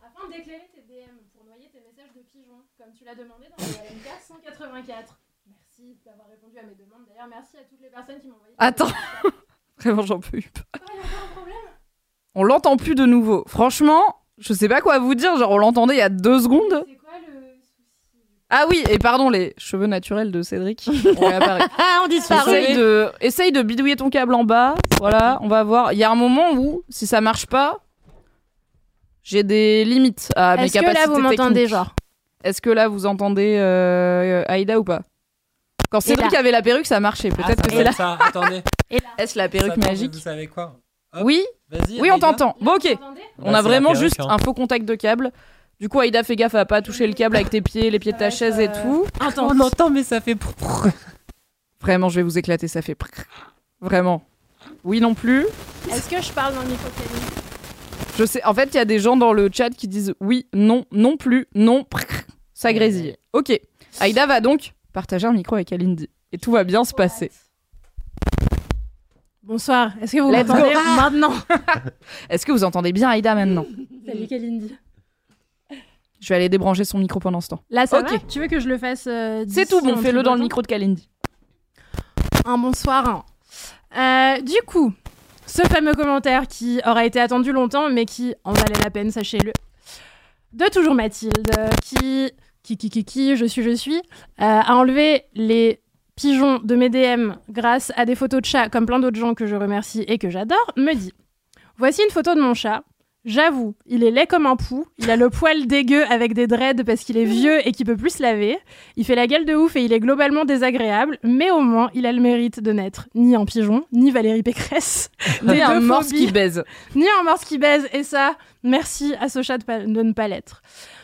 afin d'éclairer tes DM pour noyer tes messages de pigeons, comme tu l'as demandé dans le LMK 184. Merci d'avoir répondu à mes demandes. D'ailleurs, merci à toutes les personnes qui m'ont envoyé. Attends. Vraiment, j'en peux plus a encore un problème On l'entend plus de nouveau. Franchement, je sais pas quoi vous dire. Genre, on l'entendait il y a deux secondes. C'est quoi le souci? Ah oui, et pardon, les cheveux naturels de Cédric. ont réapparu. Ah, on disparaît. Essaye de, essaye de bidouiller ton câble en bas. Voilà, on va voir. Il y a un moment où, si ça marche pas, j'ai des limites à mes Est-ce que capacités là vous m'entendez, genre? Est-ce que là vous entendez euh, Aïda ou pas? Quand Cédric avait la perruque, ça marchait. Ah, Peut-être ça que c'est là. ça. Attendez. Est-ce la perruque magique? Vous savez quoi? Hop. Oui. Oui, on t'entend. Bon, ok. On a vraiment juste un faux contact de câble. Du coup, Aïda, fais gaffe à pas toucher le câble avec tes pieds, les pieds de ta chaise et tout. Intense. On entend, mais ça fait. Vraiment, je vais vous éclater, ça fait. prrr. Vraiment. Oui, non plus. Est-ce que je parle dans le micro Camille? Je sais. En fait, il y a des gens dans le chat qui disent oui, non, non plus, non. prrr. Ça grésille. Ok. Aïda va donc partager un micro avec Alindy. Et tout va bien se passer. Bonsoir, est-ce que vous Let's m'entendez go. maintenant Est-ce que vous entendez bien Aïda maintenant Salut Kalindi. Je vais aller débrancher son micro pendant ce temps. Là ça Ok. va Tu veux que je le fasse euh, C'est d'ici tout bon, fais-le dans le micro de Kalindi. Un bonsoir. Euh, du coup, ce fameux commentaire qui aura été attendu longtemps, mais qui en valait la peine, sachez-le. De toujours Mathilde, qui, qui, qui, qui, qui, je suis, je suis, euh, a enlevé les pigeons de mes DM grâce à des photos de chats, comme plein d'autres gens que je remercie et que j'adore, me dit Voici une photo de mon chat. J'avoue, il est laid comme un pou, il a le poil dégueu avec des dreads parce qu'il est vieux et qu'il peut plus se laver, il fait la gueule de ouf et il est globalement désagréable, mais au moins il a le mérite de n'être ni un pigeon, ni Valérie Pécresse, Ni un morse qui baise. ni un morse qui baise, et ça, merci à ce chat de, pa- de ne pas l'être.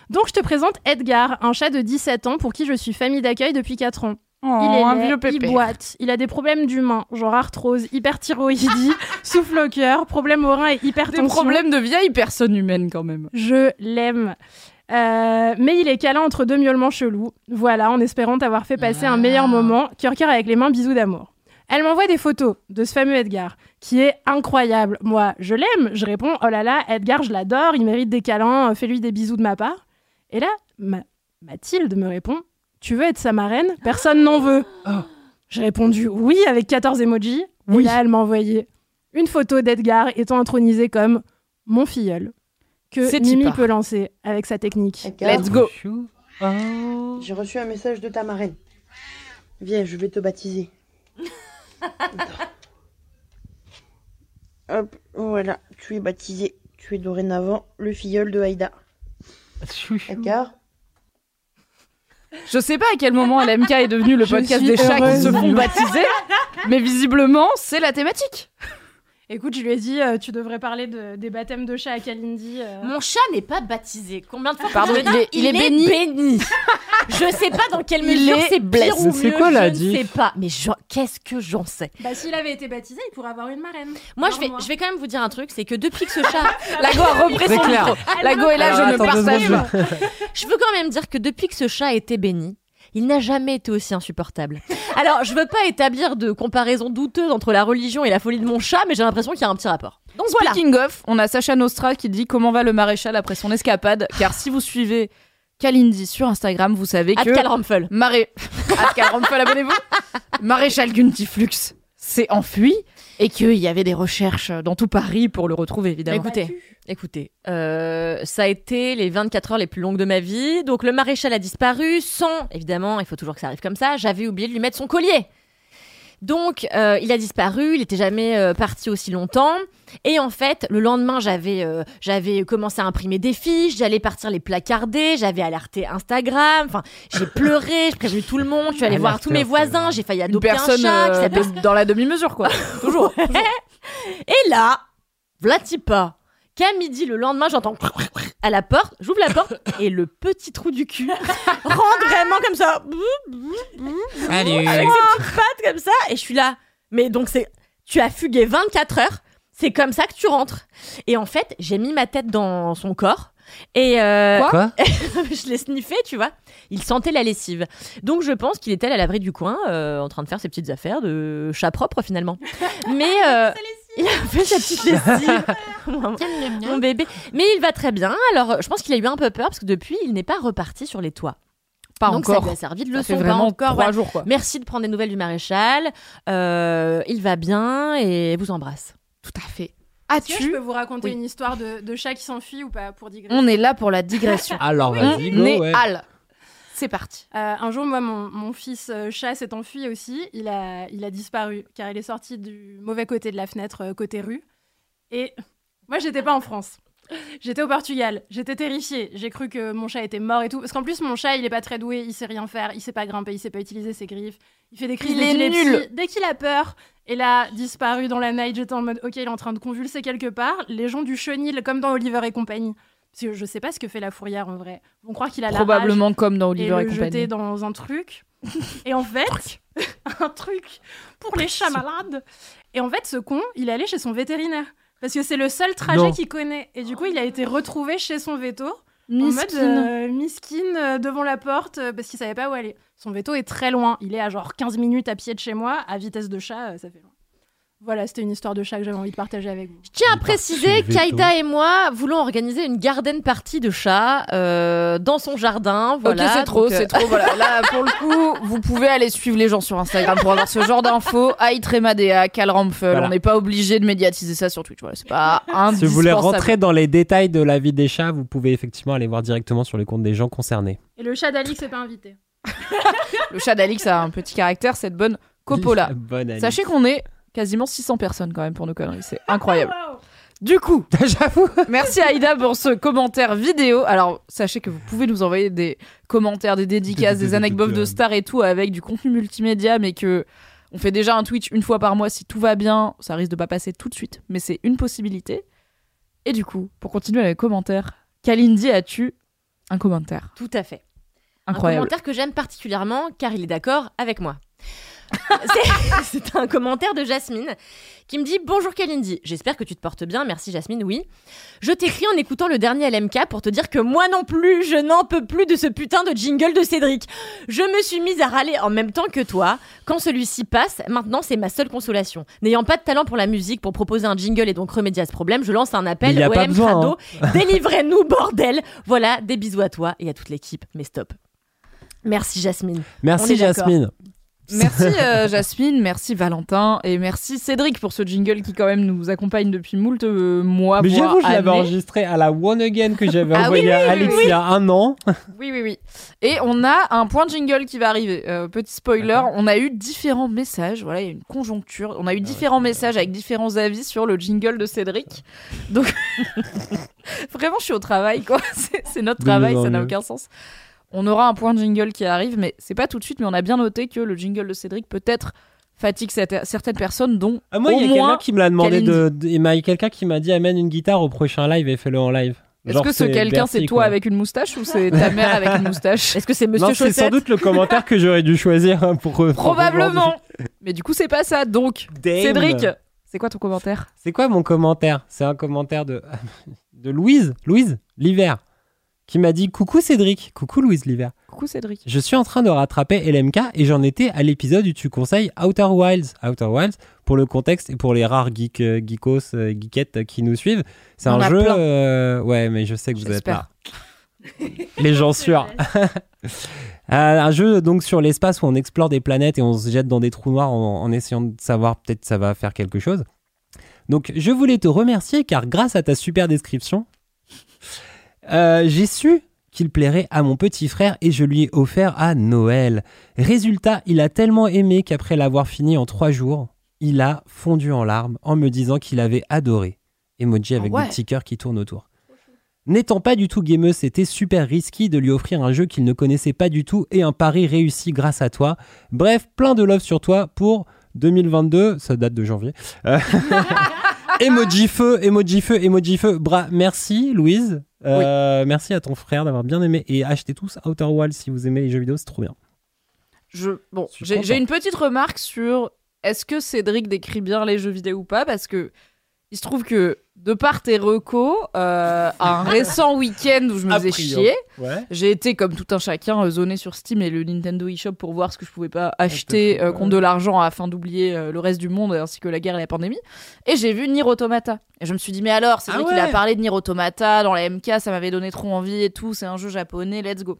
Donc je te présente Edgar, un chat de 17 ans pour qui je suis famille d'accueil depuis 4 ans. Oh, Il est un laid, vieux il pépé. boite, il a des problèmes d'humain, genre arthrose, hyperthyroïdie, souffle au cœur, problème au rein et Des hypertension. problèmes de vieille personne humaine quand même. Je l'aime. Euh, mais il est câlin entre deux miaulements chelous. Voilà, en espérant t'avoir fait passer un meilleur moment. Cœur cœur avec les mains, bisous d'amour. Elle m'envoie des photos de ce fameux Edgar, qui est incroyable. Moi, je l'aime. Je réponds, oh là là, Edgar, je l'adore, il mérite des câlins, euh, fais-lui des bisous de ma part. Et là, Ma- Mathilde me répond, tu veux être sa marraine? Personne n'en veut. J'ai répondu oui avec 14 emojis. Oui. Et là, elle m'a envoyé une photo d'Edgar étant intronisé comme mon filleul que C'est Mimi peut lancer avec sa technique. Let's go. Oh. J'ai reçu un message de ta marraine. Viens, je vais te baptiser. Hop, voilà, tu es baptisé. Tu es dorénavant le filleul de Haïda. D'accord? Je sais pas à quel moment LMK est devenu le podcast des chats qui se font baptiser, mais visiblement, c'est la thématique. Écoute, je lui ai dit, euh, tu devrais parler de- des baptêmes de chat à Kalindi. euh. Mon chat n'est pas baptisé. Combien de fois Pardon, faut-il le il dire est- il est béni. Je sais pas dans quelle Il mesure est c'est blessé. ou C'est mieux, quoi la je ne diff sais pas. Mais qu'est-ce que j'en sais Bah, s'il avait été baptisé, il pourrait avoir une marraine. Moi, je vais, moi. je vais quand même vous dire un truc, c'est que depuis que ce chat, Lago a repris C'est son clair. micro. Lago est là, Alors, je ne attends deux partage secondes, pas. je veux quand même dire que depuis que ce chat a été béni, il n'a jamais été aussi insupportable. Alors, je veux pas établir de comparaison douteuse entre la religion et la folie de mon chat, mais j'ai l'impression qu'il y a un petit rapport. Donc voilà. Speaking of, on a Sacha Nostra qui dit comment va le maréchal après son escapade. Car si vous suivez Kalindi sur Instagram, vous savez que. Adkal Rampfel. Maré... Abonnez-vous. Maréchal Guntiflux s'est enfui et qu'il y avait des recherches dans tout Paris pour le retrouver, évidemment. Écoutez, écoutez, euh, ça a été les 24 heures les plus longues de ma vie. Donc le maréchal a disparu sans, évidemment, il faut toujours que ça arrive comme ça. J'avais oublié de lui mettre son collier. Donc euh, il a disparu, il était jamais euh, parti aussi longtemps. Et en fait, le lendemain, j'avais euh, j'avais commencé à imprimer des fiches, j'allais partir les placarder, j'avais alerté Instagram. Enfin, j'ai pleuré, j'ai prévenu tout le monde, je suis allée voir tous mes voisins, j'ai failli adopter un personne chat qui euh, dans la demi-mesure, quoi. toujours. et là, Vlatipa, qu'à midi le lendemain, j'entends à la porte, j'ouvre la porte et le petit trou du cul rentre vraiment comme ça, Salut. avec ses petites pattes comme ça, et je suis là. Mais donc c'est, tu as fugué 24 heures, c'est comme ça que tu rentres. Et en fait, j'ai mis ma tête dans son corps. Et euh, Quoi? je l'ai sniffé, tu vois. Il sentait la lessive. Donc je pense qu'il était à l'abri du coin, euh, en train de faire ses petites affaires de chat propre finalement. Mais euh, il a fait sa petite lessive. mon, mon bébé. Mais il va très bien. Alors je pense qu'il a eu un peu peur parce que depuis, il n'est pas reparti sur les toits. Pas Donc encore. ça lui a servi de Ça leçon. pas encore. trois voilà. jours, quoi. Merci de prendre des nouvelles du maréchal. Euh, il va bien et vous embrasse. Tout à fait. Est-ce que je As-tu peux vous raconter Oui. une histoire de, de chat qui s'enfuit ou pas pour digresser On est là pour la digression. Alors, vas-y, On go, est ouais. Al. C'est parti. Euh, un jour, moi, mon, mon fils euh, chat s'est enfui aussi. Il a, il a disparu car il est sorti du mauvais côté de la fenêtre, euh, côté rue. Et moi, j'étais pas en France. J'étais au Portugal. J'étais terrifiée. J'ai cru que mon chat était mort et tout. Parce qu'en plus, mon chat, il est pas très doué. Il sait rien faire. Il sait pas grimper. Il sait pas utiliser ses griffes. Il fait des crises Il est d'épilepsie nul. dès qu'il a peur. Et là, disparu dans la night, j'étais en mode, ok, il est en train de convulser quelque part. Les gens du chenil, comme dans Oliver et compagnie. Parce que je sais pas ce que fait la fourrière en vrai. Vont croire qu'il a la rage Probablement comme dans et Oliver et, le compagnie. jeter dans un truc. Et en fait, un truc pour les chats malades. Et en fait, ce con, il est allé chez son vétérinaire. Parce que c'est le seul trajet qu'il connaît. Et du coup, il a été retrouvé chez son veto. En mode euh, miskin euh, devant la porte euh, parce qu'il savait pas où aller. Son veto est très loin. Il est à genre 15 minutes à pied de chez moi. À vitesse de chat, ça fait loin. Voilà, c'était une histoire de chat que j'avais envie de partager avec vous. Je tiens à préciser qu'Aïda et moi voulons organiser une garden party de chats euh, dans son jardin. Voilà, ok, c'est trop, euh, c'est trop. Voilà, là, pour le coup, vous pouvez aller suivre les gens sur Instagram pour avoir ce genre d'infos. Rampfel. Voilà. On n'est pas obligé de médiatiser ça sur Twitch. Voilà, c'est pas un. Si vous voulez rentrer dans les détails de la vie des chats, vous pouvez effectivement aller voir directement sur les comptes des gens concernés. Et le chat d'Alix n'est pas invité. Le chat d'Alix a un petit caractère, cette bonne Coppola. Bonne. Sachez qu'on est quasiment 600 personnes quand même pour nos conneries. C'est incroyable. Du coup, J'avoue. merci Aïda pour ce commentaire vidéo. Alors, sachez que vous pouvez nous envoyer des commentaires, des dédicaces, des anecdotes de stars et tout avec du contenu multimédia, mais que on fait déjà un Twitch une fois par mois. Si tout va bien, ça risque de pas passer tout de suite, mais c'est une possibilité. Et du coup, pour continuer avec les commentaires, Kalindi, as-tu un commentaire? Tout à fait. Un incroyable commentaire que j'aime particulièrement car il est d'accord avec moi. C'est- un commentaire de Jasmine qui me dit Bonjour Kalindi, j'espère que tu te portes bien, merci Jasmine, oui. Je t'écris en écoutant le dernier LMK pour te dire que moi non plus, je n'en peux plus de ce putain de jingle de Cédric. Je me suis mise à râler en même temps que toi. Quand celui-ci passe, maintenant c'est ma seule consolation. N'ayant pas de talent pour la musique, pour proposer un jingle et donc remédier à ce problème, je lance un appel au pas M besoin, Crado. Délivrez-nous, bordel Voilà, des bisous à toi et à toute l'équipe, mais stop. Merci Jasmine. Merci. Jasmine. Merci euh, Jasmine, merci Valentin et merci Cédric pour ce jingle qui quand même nous accompagne depuis moult euh, mois. Mais j'avoue, je l'avais enregistré à la One Again que j'avais Ah envoyé oui, à Alex oui. il y a un an. Oui, oui, oui. Et on a un point jingle qui va arriver. Euh, petit spoiler, on a eu différents messages. Voilà, il y a une conjoncture. On a eu différents messages avec différents avis sur le jingle de Cédric. Donc, vraiment, je suis au travail, quoi. C'est notre De travail, ça n'a aucun sens. On aura un point jingle qui arrive, mais c'est pas tout de suite. Mais on a bien noté que le jingle de Cédric peut-être fatigue cette- certaines personnes, dont Ah, moi, il y a quelqu'un qui me l'a demandé de. de- Il y a quelqu'un qui m'a dit amène une guitare au prochain live et fais-le en live. Est-ce que ce quelqu'un c'est toi quoi. avec une moustache ou c'est ta mère avec une moustache Est-ce que c'est Monsieur Non, c'est sans doute le commentaire que j'aurais dû choisir hein, pour. pour Probablement. Mais du coup, c'est pas ça. Donc. Cédric, c'est quoi ton commentaire? C'est quoi mon commentaire? C'est un commentaire de de Louise, Louise l'hiver, qui m'a dit coucou Cédric, coucou Louise l'hiver. Coucou Cédric. Je suis en train de rattraper LMK et j'en étais à l'épisode où tu conseilles Outer Wilds. Outer Wilds, pour le contexte et pour les rares geeks, euh, geekos, euh, geekettes qui nous suivent, c'est un a jeu. euh, ouais, mais je sais que vous êtes là. Les gens sûrs. Un jeu donc sur l'espace où on explore des planètes et on se jette dans des trous noirs en, en essayant de savoir peut-être ça va faire quelque chose. Donc je voulais te remercier car grâce à ta super description, euh, j'ai su qu'il plairait à mon petit frère et je lui ai offert à Noël. Résultat, il a tellement aimé qu'après l'avoir fini en trois jours, il a fondu en larmes en me disant qu'il avait adoré. Emoji avec Ah ouais. des petits cœurs qui tournent autour. N'étant pas du tout gameuse, c'était super risky de lui offrir un jeu qu'il ne connaissait pas du tout et un pari réussi grâce à toi. Bref, plein de love sur toi pour 2022, ça date de janvier. Emoji feu, emoji feu, emoji feu. Bra merci Louise. Euh, Merci à ton frère d'avoir bien aimé et achetez tous Outer Wilds si vous aimez les jeux vidéo, c'est trop bien. Je, bon, j'ai une petite remarque sur est-ce que Cédric décrit bien les jeux vidéo ou pas Parce que il se trouve que de par tes recos, euh, un récent week-end où je me A faisais priori. chier, Ouais. j'ai été comme tout un chacun euh, zoné sur Steam et le Nintendo eShop pour voir ce que je pouvais pas acheter euh, contre de l'argent afin d'oublier euh, le reste du monde ainsi que la guerre et la pandémie. Et j'ai vu Nier Automata. Et je me suis dit mais alors, c'est Ah vrai qu'il a ouais. parlé de Nier Automata dans la MK, ça m'avait donné trop envie et tout. C'est un jeu japonais, let's go.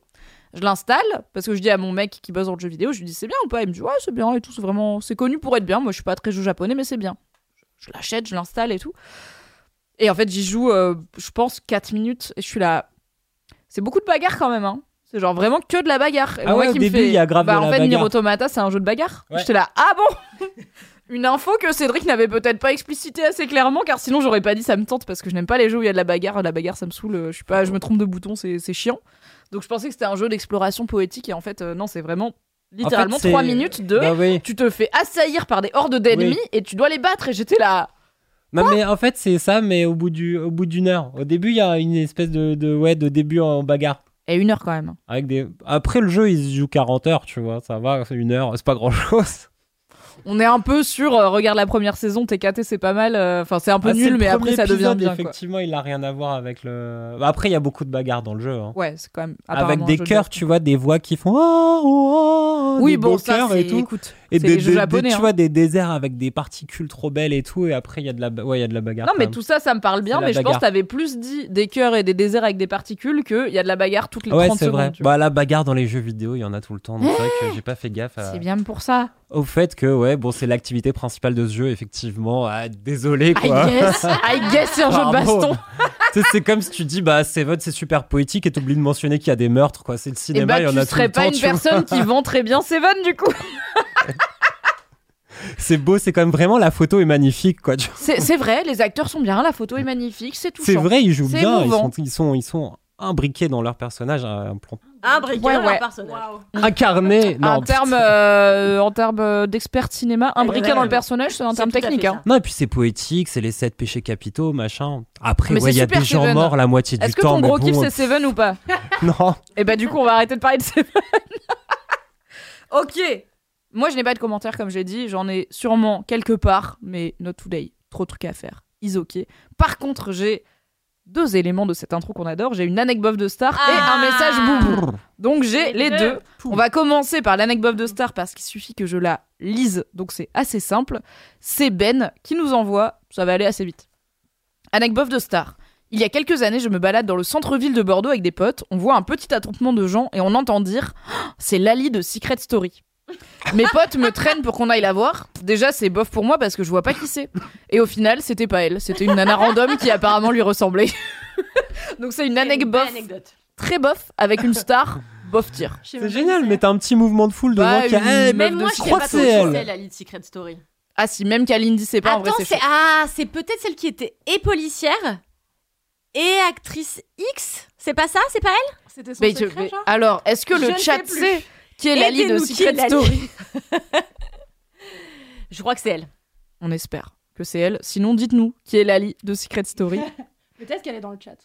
Je l'installe parce que je dis à mon mec qui bosse dans le jeu vidéo, je lui dis c'est bien ou pas? Il me dit ouais c'est bien et tout, c'est vraiment c'est connu pour être bien. Moi je suis pas très jeu japonais mais c'est bien. Je l'achète, je l'installe et tout. Et en fait j'y joue, euh, je pense 4 minutes et je suis là. C'est beaucoup de bagarre quand même hein. C'est genre vraiment que de la bagarre. Et Ah moi ouais, au qui me début, fait, il y a grave bah, de en la fait Nier bagarre. Automata c'est un jeu de bagarre. Ouais. J'étais là ah bon? Une info que Cédric n'avait peut-être pas explicité assez clairement, car sinon j'aurais pas dit ça me tente parce que je n'aime pas les jeux où il y a de la bagarre. La bagarre ça me saoule. euh, Je suis pas, je me trompe de bouton, c'est c'est chiant. Donc je pensais que c'était un jeu d'exploration poétique et en fait euh, non, c'est vraiment littéralement c'est- 3 minutes de. Bah oui. Tu te fais assaillir par des hordes d'ennemis et tu dois les battre et j'étais là. Non mais en fait c'est ça mais au bout du au bout d'une heure. Au début il y a une espèce de, de ouais de début en bagarre. Et une heure quand même. Avec des... Après le jeu il se joue 40 heures tu vois ça va c'est une heure c'est pas grand chose. On est un peu sur euh, regarde la première saison, TKT c'est pas mal. euh, Enfin c'est un peu nul mais après ça devient bien. quoi. Effectivement il a rien à voir avec le. Bah, après il y a beaucoup de bagarres dans le jeu. hein. Ouais, c'est quand même. Avec des de cœurs tu vois des voix qui font oh, oh, oh, Oui des bon ça cœurs c'est et tout. écoute. Et des, des- japonais, des- hein. tu vois des déserts avec des particules trop belles et tout et après il y a de la ouais il y a de la bagarre. Non, mais tout ça, ça me parle bien, mais je pense que t'avais plus dit des cœurs et des déserts avec des particules qu'il y a de la bagarre toutes les Ouais 30 c'est secondes. vrai. Bah la bagarre dans les jeux vidéo il y en a tout le temps donc c'est vrai que j'ai pas fait gaffe à... C'est bien pour ça. au fait que ouais bon c'est l'activité principale de ce jeu effectivement ah, désolé I quoi guess, I guess c'est un jeu de baston. C'est comme si tu dis bah Seven c'est super poétique et t'oublies de mentionner qu'il y a des meurtres quoi c'est le Et cinéma bah, il y en a tout serais le pas temps une tu vois. personne qui vend très bien Seven du coup. c'est beau c'est quand même vraiment la photo est magnifique quoi. C'est vrai, les acteurs sont bien, la photo est magnifique, c'est touchant. c'est vrai ils jouent bien ils sont, ils sont ils sont imbriqués dans leur personnage un plan Un briquet Ouais, dans leur ouais. personnage. incarné non en termes euh, en termes euh, d'expert cinéma, imbriqué Exactement. dans le personnage, c'est un terme tout technique. Hein. non et puis c'est poétique c'est les sept péchés capitaux machin après ouais il y a des gens Seven. morts la moitié du Est-ce que temps ton gros bon, kiff c'est Seven ou pas? Non Et bah du coup on va arrêter de parler de Seven. ok. Moi je n'ai pas de commentaires comme j'ai dit, j'en ai sûrement quelque part, mais not today. Trop de trucs à faire. Is ok. Par contre j'ai deux éléments de cette intro qu'on adore. J'ai une anecdote de star et un message boubou. Donc j'ai les Les deux. deux. On va commencer par l'anecdote de star parce qu'il suffit que je la lise, donc c'est assez simple. C'est Ben qui nous envoie, ça va aller assez vite. Anecdote de star. Il y a quelques années, je me balade dans le centre-ville de Bordeaux avec des potes. On voit un petit attroupement de gens et on entend dire Ah, C'est Lali de Secret Story. Mes potes me traînent pour qu'on aille la voir. Déjà, c'est bof pour moi parce que je vois pas qui c'est. Et au final, c'était pas elle. C'était une nana random qui apparemment lui ressemblait. Donc c'est une anecdote bof, anecdote. très bof avec une star bof tir. C'est génial, mais t'as un petit mouvement de foule de Bah, gens qui. une- Eh, Même moi, je Secret sais crois pas c'est elle. c'est la lead Secret Story. Ah si, même Kalindi, c'est pas en vrai, Attends, c'est ah, c'est peut-être celle qui était et policière et actrice X. C'est pas ça C'est pas elle? C'était son Mais secret, genre? Alors, est-ce que Je le chat sait qui est Lali de Secret Story Je crois que c'est elle. On espère que c'est elle. Sinon, dites-nous qui est Lali de Secret Story. Peut-être qu'elle est dans le chat.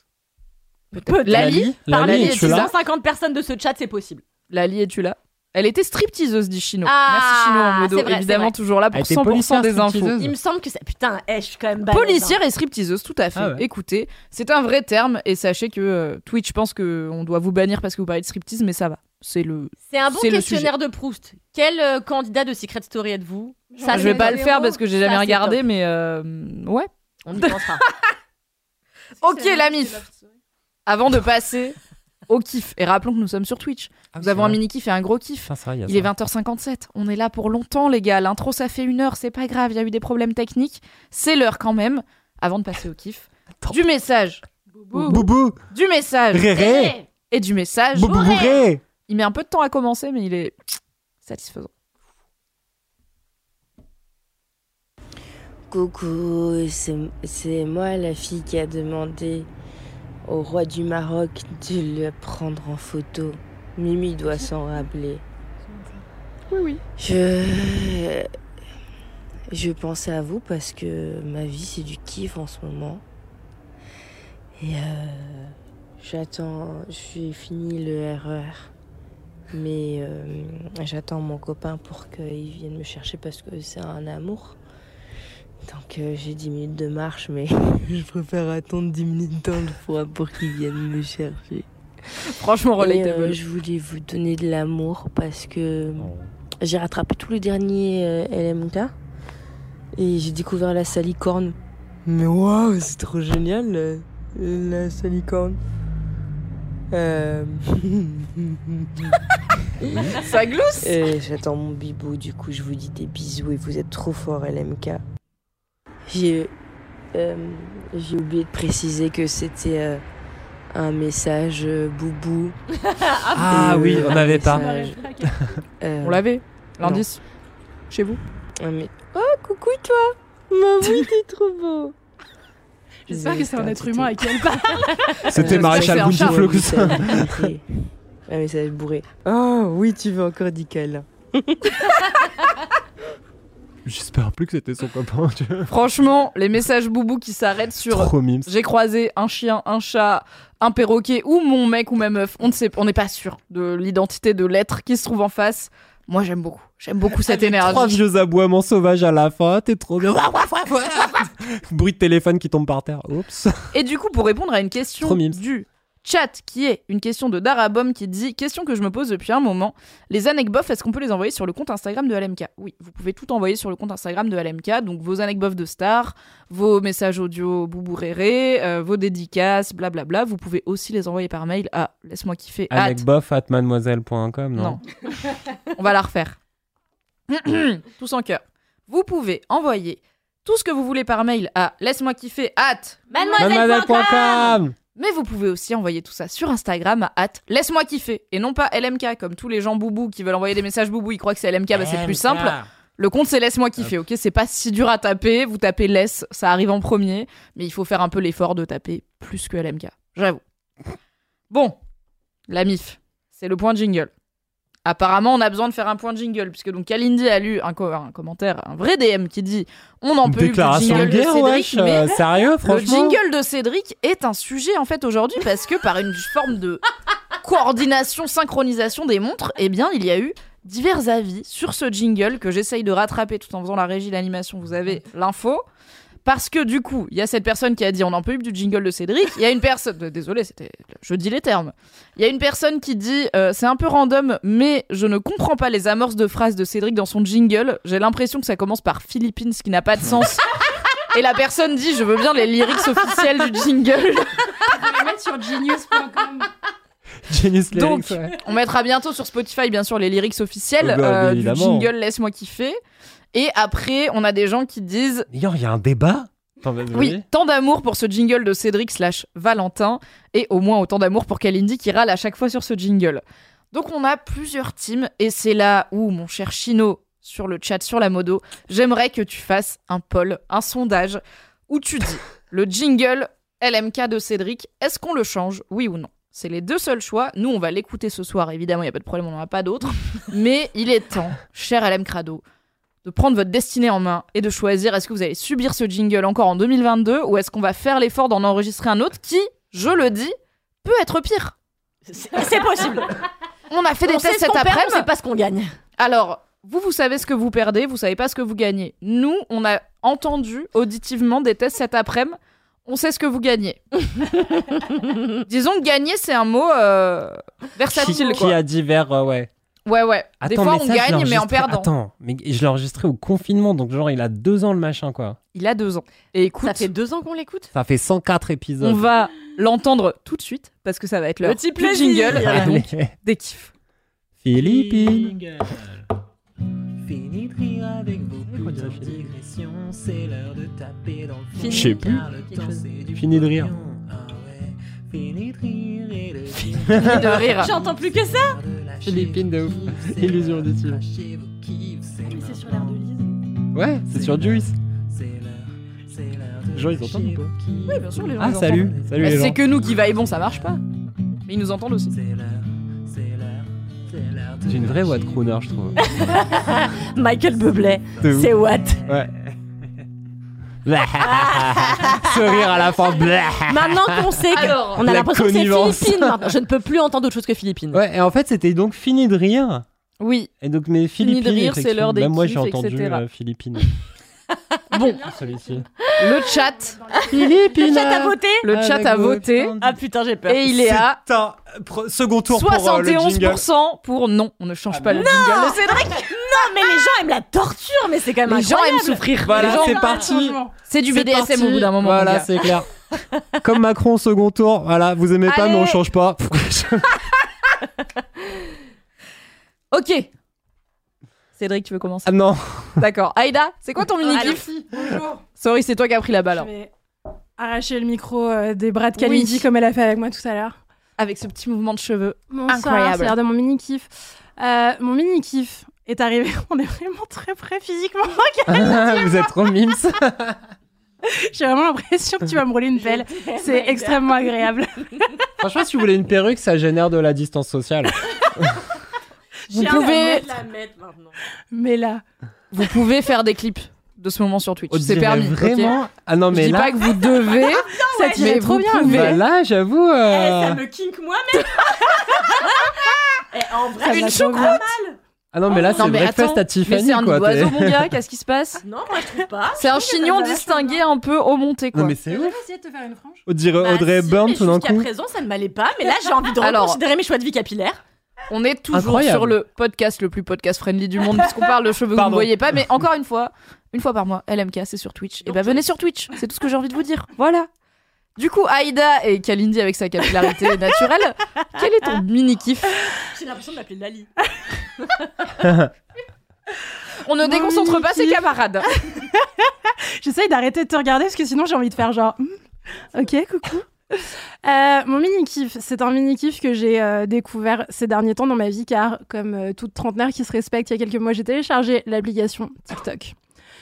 Peut-être. Lali, Lali, Parmi Lali, les es-tu es-tu là 250 personnes de ce chat, c'est possible. Lali, es-tu là? Elle était stripteaseuse, dit Chino. Ah, Merci Chino en modo. c'est vrai, Évidemment, toujours là pour était 100% policière, des infos. Il me semble que c'est. Putain, eh, je suis quand même balèze, hein. Policière et stripteaseuse, tout à fait. Ah ouais. Écoutez, c'est un vrai terme et sachez que euh, Twitch pense qu'on doit vous bannir parce que vous parlez de striptease, mais ça va. C'est le. C'est un bon C'est questionnaire de Proust. Quel euh, candidat de Secret Story êtes-vous? Ça, je vais pas le faire parce que j'ai jamais Ça, c'est regardé, top. mais euh, ouais. On y pensera. Ok, la mif. Avant de passer au kiff, et rappelons que nous sommes sur Twitch. Ah, Nous c'est avons un vrai. mini kiff et un gros kiff. Putain, c'est vrai, il y a Il est ça. 20h57. On est là pour longtemps, les gars. L'intro, ça fait une heure. C'est pas grave. Il y a eu des problèmes techniques. C'est l'heure quand même. Avant de passer au kiff. Attends. Du message. Boubou, Du message. Réré, Et du message. Boubou Bourré. Il met un peu de temps à commencer, mais il est satisfaisant. Coucou, c'est moi la fille qui a demandé au roi du Maroc de le prendre en photo. Mimi doit s'en rappeler. Oui, oui. Je. Je pensais à vous parce que ma vie c'est du kiff en ce moment. Et euh, j'attends. J'ai fini le RER. Mais euh, j'attends mon copain pour qu'il vienne me chercher parce que c'est un amour. Donc euh, j'ai 10 minutes de marche, mais je préfère attendre 10 minutes dans le froid pour qu'il vienne me chercher. Franchement, relatable. euh, je voulais vous donner de l'amour parce que j'ai rattrapé tous les derniers euh, LMK et j'ai découvert la salicorne. Mais waouh, c'est trop génial la salicorne. Euh... Ça glousse. Et j'attends mon bibou, du coup je vous dis des bisous et vous êtes trop fort LMK. J'ai euh, j'ai oublié de préciser que c'était euh, un message euh, boubou. Ah Et, oui, euh, on n'avait pas. message, euh, On l'avait. L'indice. Chez vous. mais- Oh coucou toi Maman t'es trop beau J'espère que c'est un être humain à qui elle parle. C'était Euh, Maréchal un chat. Bountiflux. Message Un message bourré. Oh oui, tu veux encore câlin. J'espère plus que c'était son copain. tu vois. Franchement, les messages boubou qui s'arrêtent sur Trop mimes. j'ai croisé un chien, un chat, un perroquet ou mon mec ou ma meuf. On ne sait, on n'est pas sûr de l'identité de l'être qui se trouve en face. Moi, j'aime beaucoup. J'aime beaucoup cette Avec Trois énergie. vieux aboiements sauvages à la fin, t'es trop bien. Bruit de téléphone qui tombe par terre. Oups. Et du coup, pour répondre à une question du chat, qui est une question de Darabom qui dit question que je me pose depuis un moment. Les anecdotes, est-ce qu'on peut les envoyer sur le compte Instagram de LMK Oui, vous pouvez tout envoyer sur le compte Instagram de LMK. Donc vos anecdotes de stars, vos messages audio boubourérés, euh, vos dédicaces, blablabla. Vous pouvez aussi les envoyer par mail à laisse-moi kiffer. at- Anecbof at mademoiselle.com, non, Non. On va la refaire. Tous en cœur. Vous pouvez envoyer tout ce que vous voulez par mail à laisse-moi kiffer at Mademoiselle.com mais vous pouvez aussi envoyer tout ça sur Instagram à at laisse-moi kiffer et non pas LMK comme tous les gens boubou qui veulent envoyer des messages boubou ils croient que c'est LMK bah c'est plus simple. Le compte c'est laisse-moi kiffer ok c'est pas si dur à taper. Vous tapez laisse ça arrive en premier mais il faut faire un peu l'effort de taper plus que LMK j'avoue. Bon la mif c'est le point jingle Apparemment, on a besoin de faire un point jingle, puisque donc Kalindi a lu un, co- un commentaire, un vrai DM qui dit On en peut Déclaration de jingle de guerre, Cédric, wesh. mais sérieux, le franchement jingle de Cédric est un sujet en fait aujourd'hui parce que par une forme de coordination, synchronisation des montres, eh bien il y a eu divers avis sur ce jingle que j'essaye de rattraper tout en faisant la régie d'animation. Vous avez l'info. Parce que du coup, il y a cette personne qui a dit on en peut plus du jingle de Cédric. Il y a une personne, désolé, c'était, je dis les termes. Il y a une personne qui dit euh, c'est un peu random, mais je ne comprends pas les amorces de phrases de Cédric dans son jingle. J'ai l'impression que ça commence par Philippines, ce qui n'a pas de sens. Et la personne dit je veux bien les lyrics officiels du jingle. On va les mettre sur genius.com. Genius Donc, Lyrics, ouais. On mettra bientôt sur Spotify, bien sûr, les lyrics officiels Oh bah, euh, du jingle Laisse-moi kiffer. Et après, on a des gens qui disent D'ailleurs, il y a un débat. Oui, tant d'amour pour ce jingle de Cédric slash Valentin et au moins autant d'amour pour Kalindi qui râle à chaque fois sur ce jingle. Donc on a plusieurs teams et c'est là où, mon cher Chino, sur le chat, sur la modo, j'aimerais que tu fasses un poll, un sondage où tu dis le jingle LMK de Cédric, est-ce qu'on le change, oui ou non? C'est les deux seuls choix. Nous, on va l'écouter ce soir, évidemment, il n'y a pas de problème, on n'en a pas d'autres. Mais il est temps, cher LM Crado, de prendre votre destinée en main et de choisir est-ce que vous allez subir ce jingle encore en 2022 ou est-ce qu'on va faire l'effort d'en enregistrer un autre qui, je le dis, peut être pire? C'est possible. On a fait des on sait tests ce cet perd, on après-midi. sait pas ce qu'on gagne. Alors, vous, vous savez ce que vous perdez, vous savez pas ce que vous gagnez. Nous, on a entendu auditivement des tests cet après-midi. On sait ce que vous gagnez. Disons que gagner, c'est un mot euh, versatile. Qui, quoi. qui a divers, euh, ouais. Ouais, ouais. des fois, on ça, gagne, mais en perdant. Attends, mais je l'ai enregistré au confinement, donc genre il a deux ans le machin quoi. Il a deux ans. Et écoute, Ça fait deux ans qu'on l'écoute? Ça fait 104 épisodes. on va l'entendre tout de suite parce que ça va être l'heure Petit jingle. Et donc, des kiffs. Philippines. Fini de rire avec vos putains de digressions, c'est l'heure de taper dans le fond. Je sais plus. le Fini de rire. Ah ouais. Fini de rire et de Fini de rire. J'entends plus que ça. Philippines de ouf. Illusion auditive. c'est Mais c'est sur l'air de Lise. Ouais, c'est sur Juice. c'est l'heure, c'est l'heure de Les gens, ils entendent ou pas. Oui, bien sûr, les gens. Ah ils salut, entendent. salut c'est que nous qui va bon, ça marche pas. Mais ils nous entendent aussi. C'est l'heure, c'est l'heure, c'est l'heure de J'ai une vraie voix de crooner, je trouve. Michael Bublé. De ouf. C'est what Ouais. Ce rire à la fin. Maintenant qu'on sait que Alors, on a la l'impression que c'est connivence. Philippines maintenant. Je ne peux plus entendre autre chose que Philippines. Ouais, et en fait, c'était donc fini de rire. Oui. Et donc, mes Fini de Philippines. rire, c'est effectivement. l'heure des Même moi, j'ai kiffs, entendu etc. euh, Philippines. Bon, Celui-ci. le chat. Le chat a voté le chat a voté Ah putain, j'ai peur. et il est à second tour pour euh, le jingle. 71% pour non. On ne change Ah pas le jingle Cédric. Non, mais les gens aiment la torture, mais c'est quand même Les gens aiment souffrir. Voilà, Les gens- c'est parti. C'est du C'est BDSM parti. au bout d'un moment. Voilà, c'est clair. Comme Macron au second tour. Voilà, vous aimez pas, mais on change pas. Ok. Cédric, tu veux commencer ah non. D'accord. Aïda, c'est quoi ton mini Allez, kiff Bonjour. Sorry, c'est toi qui as pris la balle. Je hein. vais arracher le micro euh, des bras de Kalindi Oui. comme elle a fait avec moi tout à l'heure. Avec ce petit mouvement de cheveux. Bonsoir, Incroyable. C'est l'heure de mon mini kiff. Euh, mon mini kiff est arrivé. On est vraiment très près physiquement. vous êtes trop mimes. J'ai vraiment l'impression que tu vas me rouler une pelle. C'est extrêmement agréable. Franchement, si vous voulez une perruque, ça génère de la distance sociale. Vous pouvez, la mettre maintenant. Mais là, vous pouvez faire des clips de ce moment sur Twitch. On C'est permis. Vraiment. Ah non, Je mais dis là. pas que vous devez. ça mais tirait trop vous bien. pouvez. Bah là, j'avoue. Eh, euh, ça me kink moi-même. Et en Ça vrai, Une choucroute. bien. Ah non, mais là, c'est Non, le mais breakfast attends, à Tiffany, Mais c'est un quoi. oiseau, mon gars. Qu'est-ce qui se passe non, moi je trouve pas. C'est un chignon distingué un peu au monté, quoi. Non, mais c'est ouf. essayer de te faire une frange On dirait Bah, Audrey mais tout d'un Jusqu'à coup. présent, ça ne m'allait pas, mais là j'ai envie de reconsidérer mes choix de vie capillaire. On est toujours Incroyable. sur le podcast le plus podcast friendly du monde puisqu'on parle de cheveux que vous ne voyez pas. Mais encore une fois, une fois par mois, LMK, c'est sur Twitch. Et bah venez sur Twitch, c'est tout ce que j'ai envie de vous dire. Voilà. Du coup, Aïda et Kalindi avec sa capillarité naturelle, quel est ton mini kiff? J'ai l'impression de m'appeler Lali. On ne Mon déconcentre pas ses camarades. J'essaye d'arrêter de te regarder parce que sinon j'ai envie de faire genre. Hmm, ok, coucou. Euh, mon mini kiff, c'est un mini kiff que j'ai euh, découvert ces derniers temps dans ma vie car, comme euh, toute trentenaire qui se respecte, il y a quelques mois, j'ai téléchargé l'application TikTok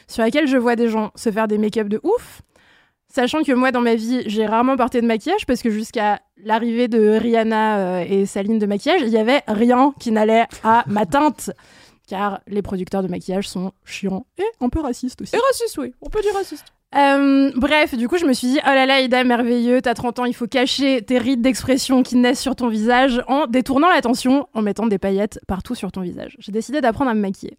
sur laquelle je vois des gens se faire des make-up de ouf. Sachant que moi, dans ma vie, j'ai rarement porté de maquillage parce que jusqu'à l'arrivée de Rihanna et sa ligne de maquillage, il y avait rien qui n'allait à ma teinte. Car les producteurs de maquillage sont chiants et un peu racistes aussi. Et raciste, oui. On peut dire raciste. Euh, bref, du coup, je me suis dit, oh là là, Ida, merveilleux, t'as 30 ans, il faut cacher tes rides d'expression qui naissent sur ton visage en détournant l'attention, en mettant des paillettes partout sur ton visage. J'ai décidé d'apprendre à me maquiller.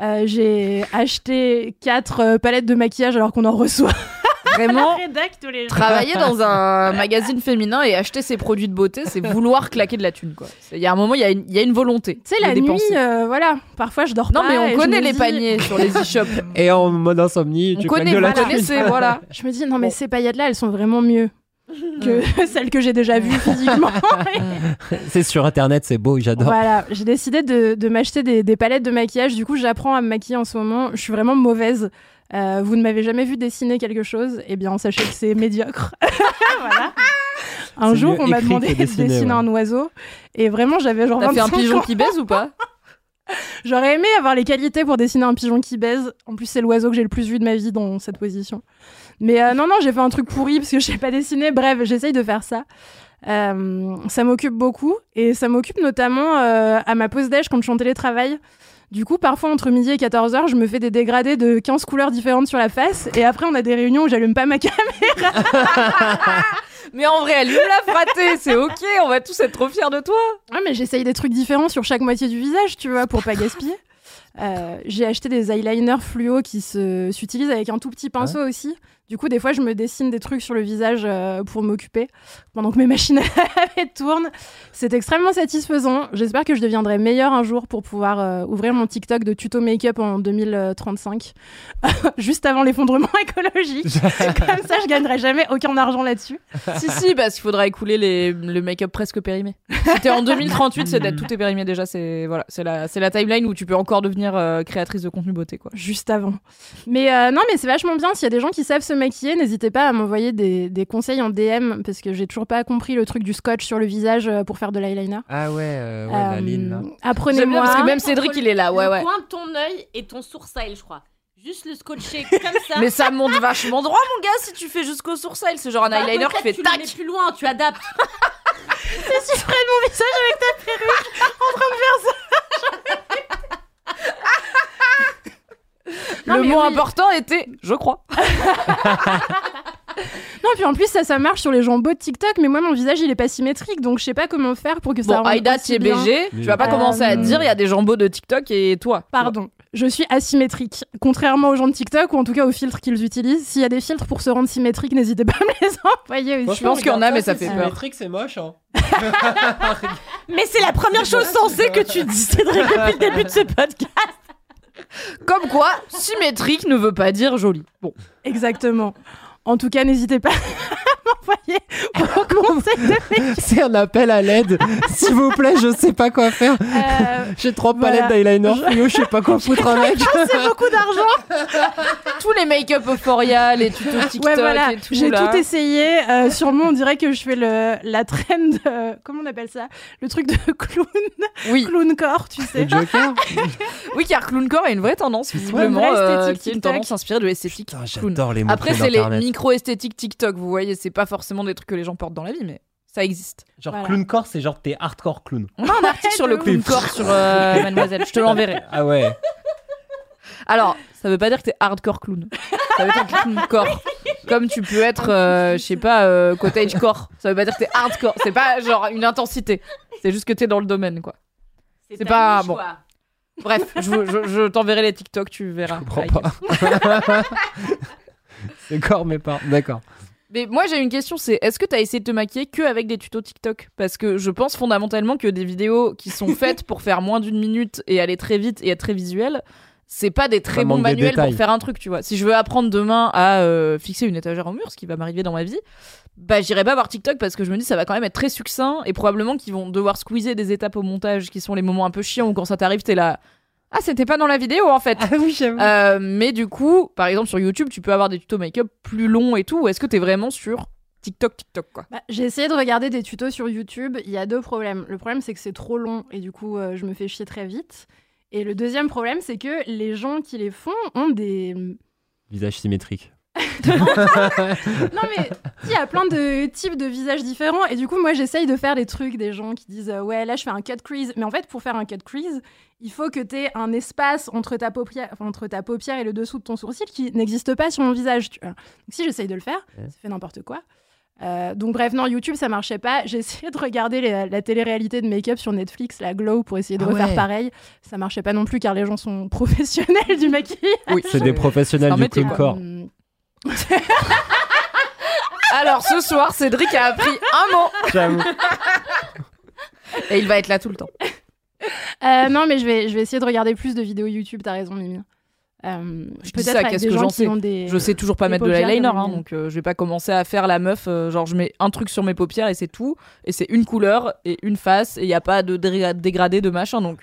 Euh, j'ai acheté quatre euh, palettes de maquillage alors qu'on en reçoit. Vraiment, travailler dans un magazine féminin et acheter ses produits de beauté, c'est vouloir claquer de la thune, quoi. Il y a un moment, il y, a une- il y a une volonté. Tu sais, la dépenser. nuit, euh, voilà, parfois je dors Non, pas. mais et on connaît les dis- paniers sur les e-shops. Et en mode insomnie, On tu connaît, claques de la thune. voilà. Je me dis, non, mais ces paillettes-là, elles sont vraiment mieux. que celles que j'ai déjà vues physiquement. c'est sur internet, c'est beau, j'adore. Voilà, j'ai décidé de, de m'acheter des, des palettes de maquillage. Du coup, j'apprends à me maquiller en ce moment. Je suis vraiment mauvaise. Euh, vous ne m'avez jamais vu dessiner quelque chose Eh bien, sachez que c'est médiocre. voilà. Un jour, on m'a demandé de dessiner, dessiner ouais. un oiseau. Et vraiment, j'avais genre T'as fait un 25 pigeon qui baise ou pas? J'aurais aimé avoir les qualités pour dessiner un pigeon qui baise. En plus, c'est l'oiseau que j'ai le plus vu de ma vie dans cette position. Mais euh, non, non, j'ai fait un truc pourri parce que je sais pas dessiner. Bref, j'essaye de faire ça. Euh, ça m'occupe beaucoup et ça m'occupe notamment euh, à ma pause déj quand je suis en télétravail. Du coup, parfois entre midi et 14h, je me fais des dégradés de 15 couleurs différentes sur la face et après on a des réunions où j'allume pas ma caméra. Mais en vrai, allume la fraté, c'est ok, on va tous être trop fiers de toi. Ah, mais j'essaye des trucs différents sur chaque moitié du visage, tu vois, pour pas gaspiller. Euh, j'ai acheté des eyeliners fluo qui se- s'utilisent avec un tout petit pinceau aussi. Du coup, des fois, je me dessine des trucs sur le visage euh, pour m'occuper pendant que mes machines tournent. C'est extrêmement satisfaisant. J'espère que je deviendrai meilleure un jour pour pouvoir euh, ouvrir mon TikTok de tuto make-up en 2035, juste avant l'effondrement écologique. Comme ça, je gagnerai jamais aucun argent là-dessus. si, si, parce qu'il faudra écouler les, le make-up presque périmé. Si t'es en 2038, c'est d'être tout est périmé déjà. C'est voilà, c'est la, c'est la timeline où tu peux encore devenir euh, créatrice de contenu beauté, quoi. juste avant. Mais euh, non, mais c'est vachement bien. S'il y a des gens qui savent se maquiller, n'hésitez pas à m'envoyer des, des conseils en DM parce que j'ai toujours pas compris le truc du scotch sur le visage euh, pour faire de l'eyeliner. Ah ouais, euh, ouais la Euh, ligne Apprenez-moi. parce que même Cédric, il est là, ouais, le ouais. coin de ton œil et ton sourcil, je crois. Juste le scotcher comme ça. Mais ça monte vachement droit, mon gars, si tu fais jusqu'au sourcil. C'est genre un Bah, eyeliner qui fait tu le mets tac. plus loin, tu adaptes. si prenne mon visage avec ta perruque en train de faire Non, Le mot oui. important était je crois. Non, puis en plus, ça, ça marche sur les gens beaux de TikTok, mais moi, mon visage, il est pas symétrique, donc je sais pas comment faire pour que ça Bon, rende Aïda, tu es bien. BG. Tu vas pas Euh, commencer à dire il y a des jambos de TikTok et toi. Pardon, je suis asymétrique. Contrairement aux gens de TikTok, ou en tout cas aux filtres qu'ils utilisent, s'il y a des filtres pour se rendre symétrique, n'hésitez pas à me les envoyer aussi. Je pense qu'il y en a, mais ça fait peur. Symétrique, c'est moche, hein. Mais c'est la première chose sensée que tu dis, Cédric, depuis le début de ce podcast. Comme quoi, symétrique ne veut pas dire joli. Bon. Exactement. En tout cas, n'hésitez pas m'envoyer vos conseils de. C'est un appel à l'aide. S'il vous plaît, je sais pas quoi faire. Euh, J'ai trois Voilà. palettes d'eyeliner Je- je sais pas quoi foutre avec. c'est beaucoup d'argent. Tous les make-up Euphoria, les tutos TikTok Ouais, voilà. et tout. J'ai tout essayé. Euh, sûrement, on dirait que je fais le, la trend. euh, comment on appelle ça? Le truc de clown. Oui. Clown corps, tu sais. Le Joker Oui, car Clowncore a une vraie tendance, visiblement, vraie euh, esthétique qui est une TikTok. tendance inspirée de l'esthétique Putain, clown. j'adore les mots Après, c'est les micro-esthétiques TikTok, vous voyez, c'est pas forcément des trucs que les gens portent dans la vie, mais ça existe. Genre Voilà. clowncore, c'est genre t'es hardcore clown. On a un article sur le de ouf. clowncore sur euh, Mademoiselle, je te l'enverrai. Ah ouais. Alors, ça veut pas dire que t'es hardcore clown. Ça veut dire clowncore. Comme tu peux être, euh, je sais pas, euh, cottagecore. Ça veut pas dire que t'es hardcore. C'est pas genre une intensité. C'est juste que t'es dans le domaine, quoi. C'est pas- bon. Bref, je, je- je t'enverrai les TikTok, tu verras. Je comprends pas. c'est corps, mais pas. D'accord. Mais moi j'ai une question, c'est est-ce que t'as essayé de te maquiller que avec des tutos TikTok? Parce que je pense fondamentalement que des vidéos qui sont faites pour faire moins d'une minute et aller très vite et être très visuel, c'est pas des très Ça bons manuels pour faire un truc, tu vois. Si je veux apprendre demain à euh, fixer une étagère en mur, ce qui va m'arriver dans ma vie, bah j'irai pas voir TikTok parce que je me dis ça va quand même être très succinct et probablement qu'ils vont devoir squeezer des étapes au montage qui sont les moments un peu chiants où quand ça t'arrive t'es là ah c'était pas dans la vidéo en fait. Ah oui, j'avoue. Euh, mais du coup, par exemple sur YouTube, tu peux avoir des tutos make-up plus longs et tout. Ou est-ce que t'es vraiment sur TikTok, TikTok quoi? Bah, J'ai essayé de regarder des tutos sur YouTube. Il y a deux problèmes. Le problème, c'est que c'est trop long et du coup, euh, je me fais chier très vite. Et le deuxième problème, c'est que les gens qui les font ont des. Visage symétrique. Non, mais il y a plein de types de visages différents. Et du coup, moi, j'essaye de faire des trucs des gens qui disent euh, Ouais, là, je fais un cut crease. Mais en fait, pour faire un cut crease, il faut que tu aies un espace entre ta, paupière, enfin, entre ta paupière et le dessous de ton sourcil qui n'existe pas sur mon visage. Tu vois. Donc, si j'essaye de le faire, Ouais. ça fait n'importe quoi. Euh, donc bref, non, YouTube, ça marchait pas. J'ai essayé de regarder les- la télé-réalité de make-up sur Netflix, la Glow, pour essayer de Ah refaire ouais. pareil. Ça marchait pas non plus car les gens sont professionnels du maquillage. Oui, C'est des professionnels du clowncore. Hum, Alors ce soir, Cédric a appris un mot J'avoue. et il va être là tout le temps. Euh, non, mais je vais, je vais essayer de regarder plus de vidéos YouTube, t'as raison, Mimi. Euh, Je dis ça, qu'est-ce que j'en sais des. Je sais toujours pas des mettre de l'eyeliner, hein, donc euh, je vais pas commencer à faire la meuf. euh, genre, je mets un truc sur mes paupières et c'est tout. Et c'est une couleur et une face. Et il y a pas de dé- dégradé de machin. Donc,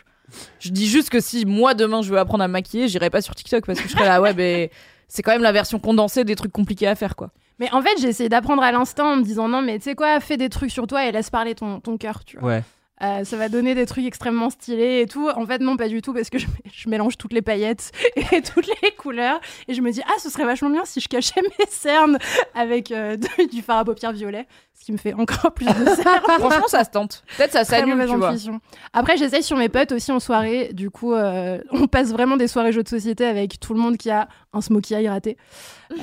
je dis juste que si moi demain je veux apprendre à me maquiller, j'irai pas sur TikTok parce que je serais là, ouais, mais c'est quand même la version condensée des trucs compliqués à faire, quoi. Mais en fait, j'ai essayé d'apprendre à l'instant en me disant non, mais tu sais quoi, fais des trucs sur toi et laisse parler ton, ton cœur, tu vois. Ouais. Euh, ça va donner des trucs extrêmement stylés et tout. En fait, non, pas du tout, parce que je, je mélange toutes les paillettes et toutes les couleurs. Et je me dis, ah, ce serait vachement bien si je cachais mes cernes avec euh, de- du fard à paupières violet, ce qui me fait encore plus de cernes. Franchement, ça se tente. Peut-être ça s'annule, tu vois. Après, j'essaye sur mes potes aussi en soirée. Du coup, euh, on passe vraiment des soirées jeux de société avec tout le monde qui a un smokey eye raté. Euh,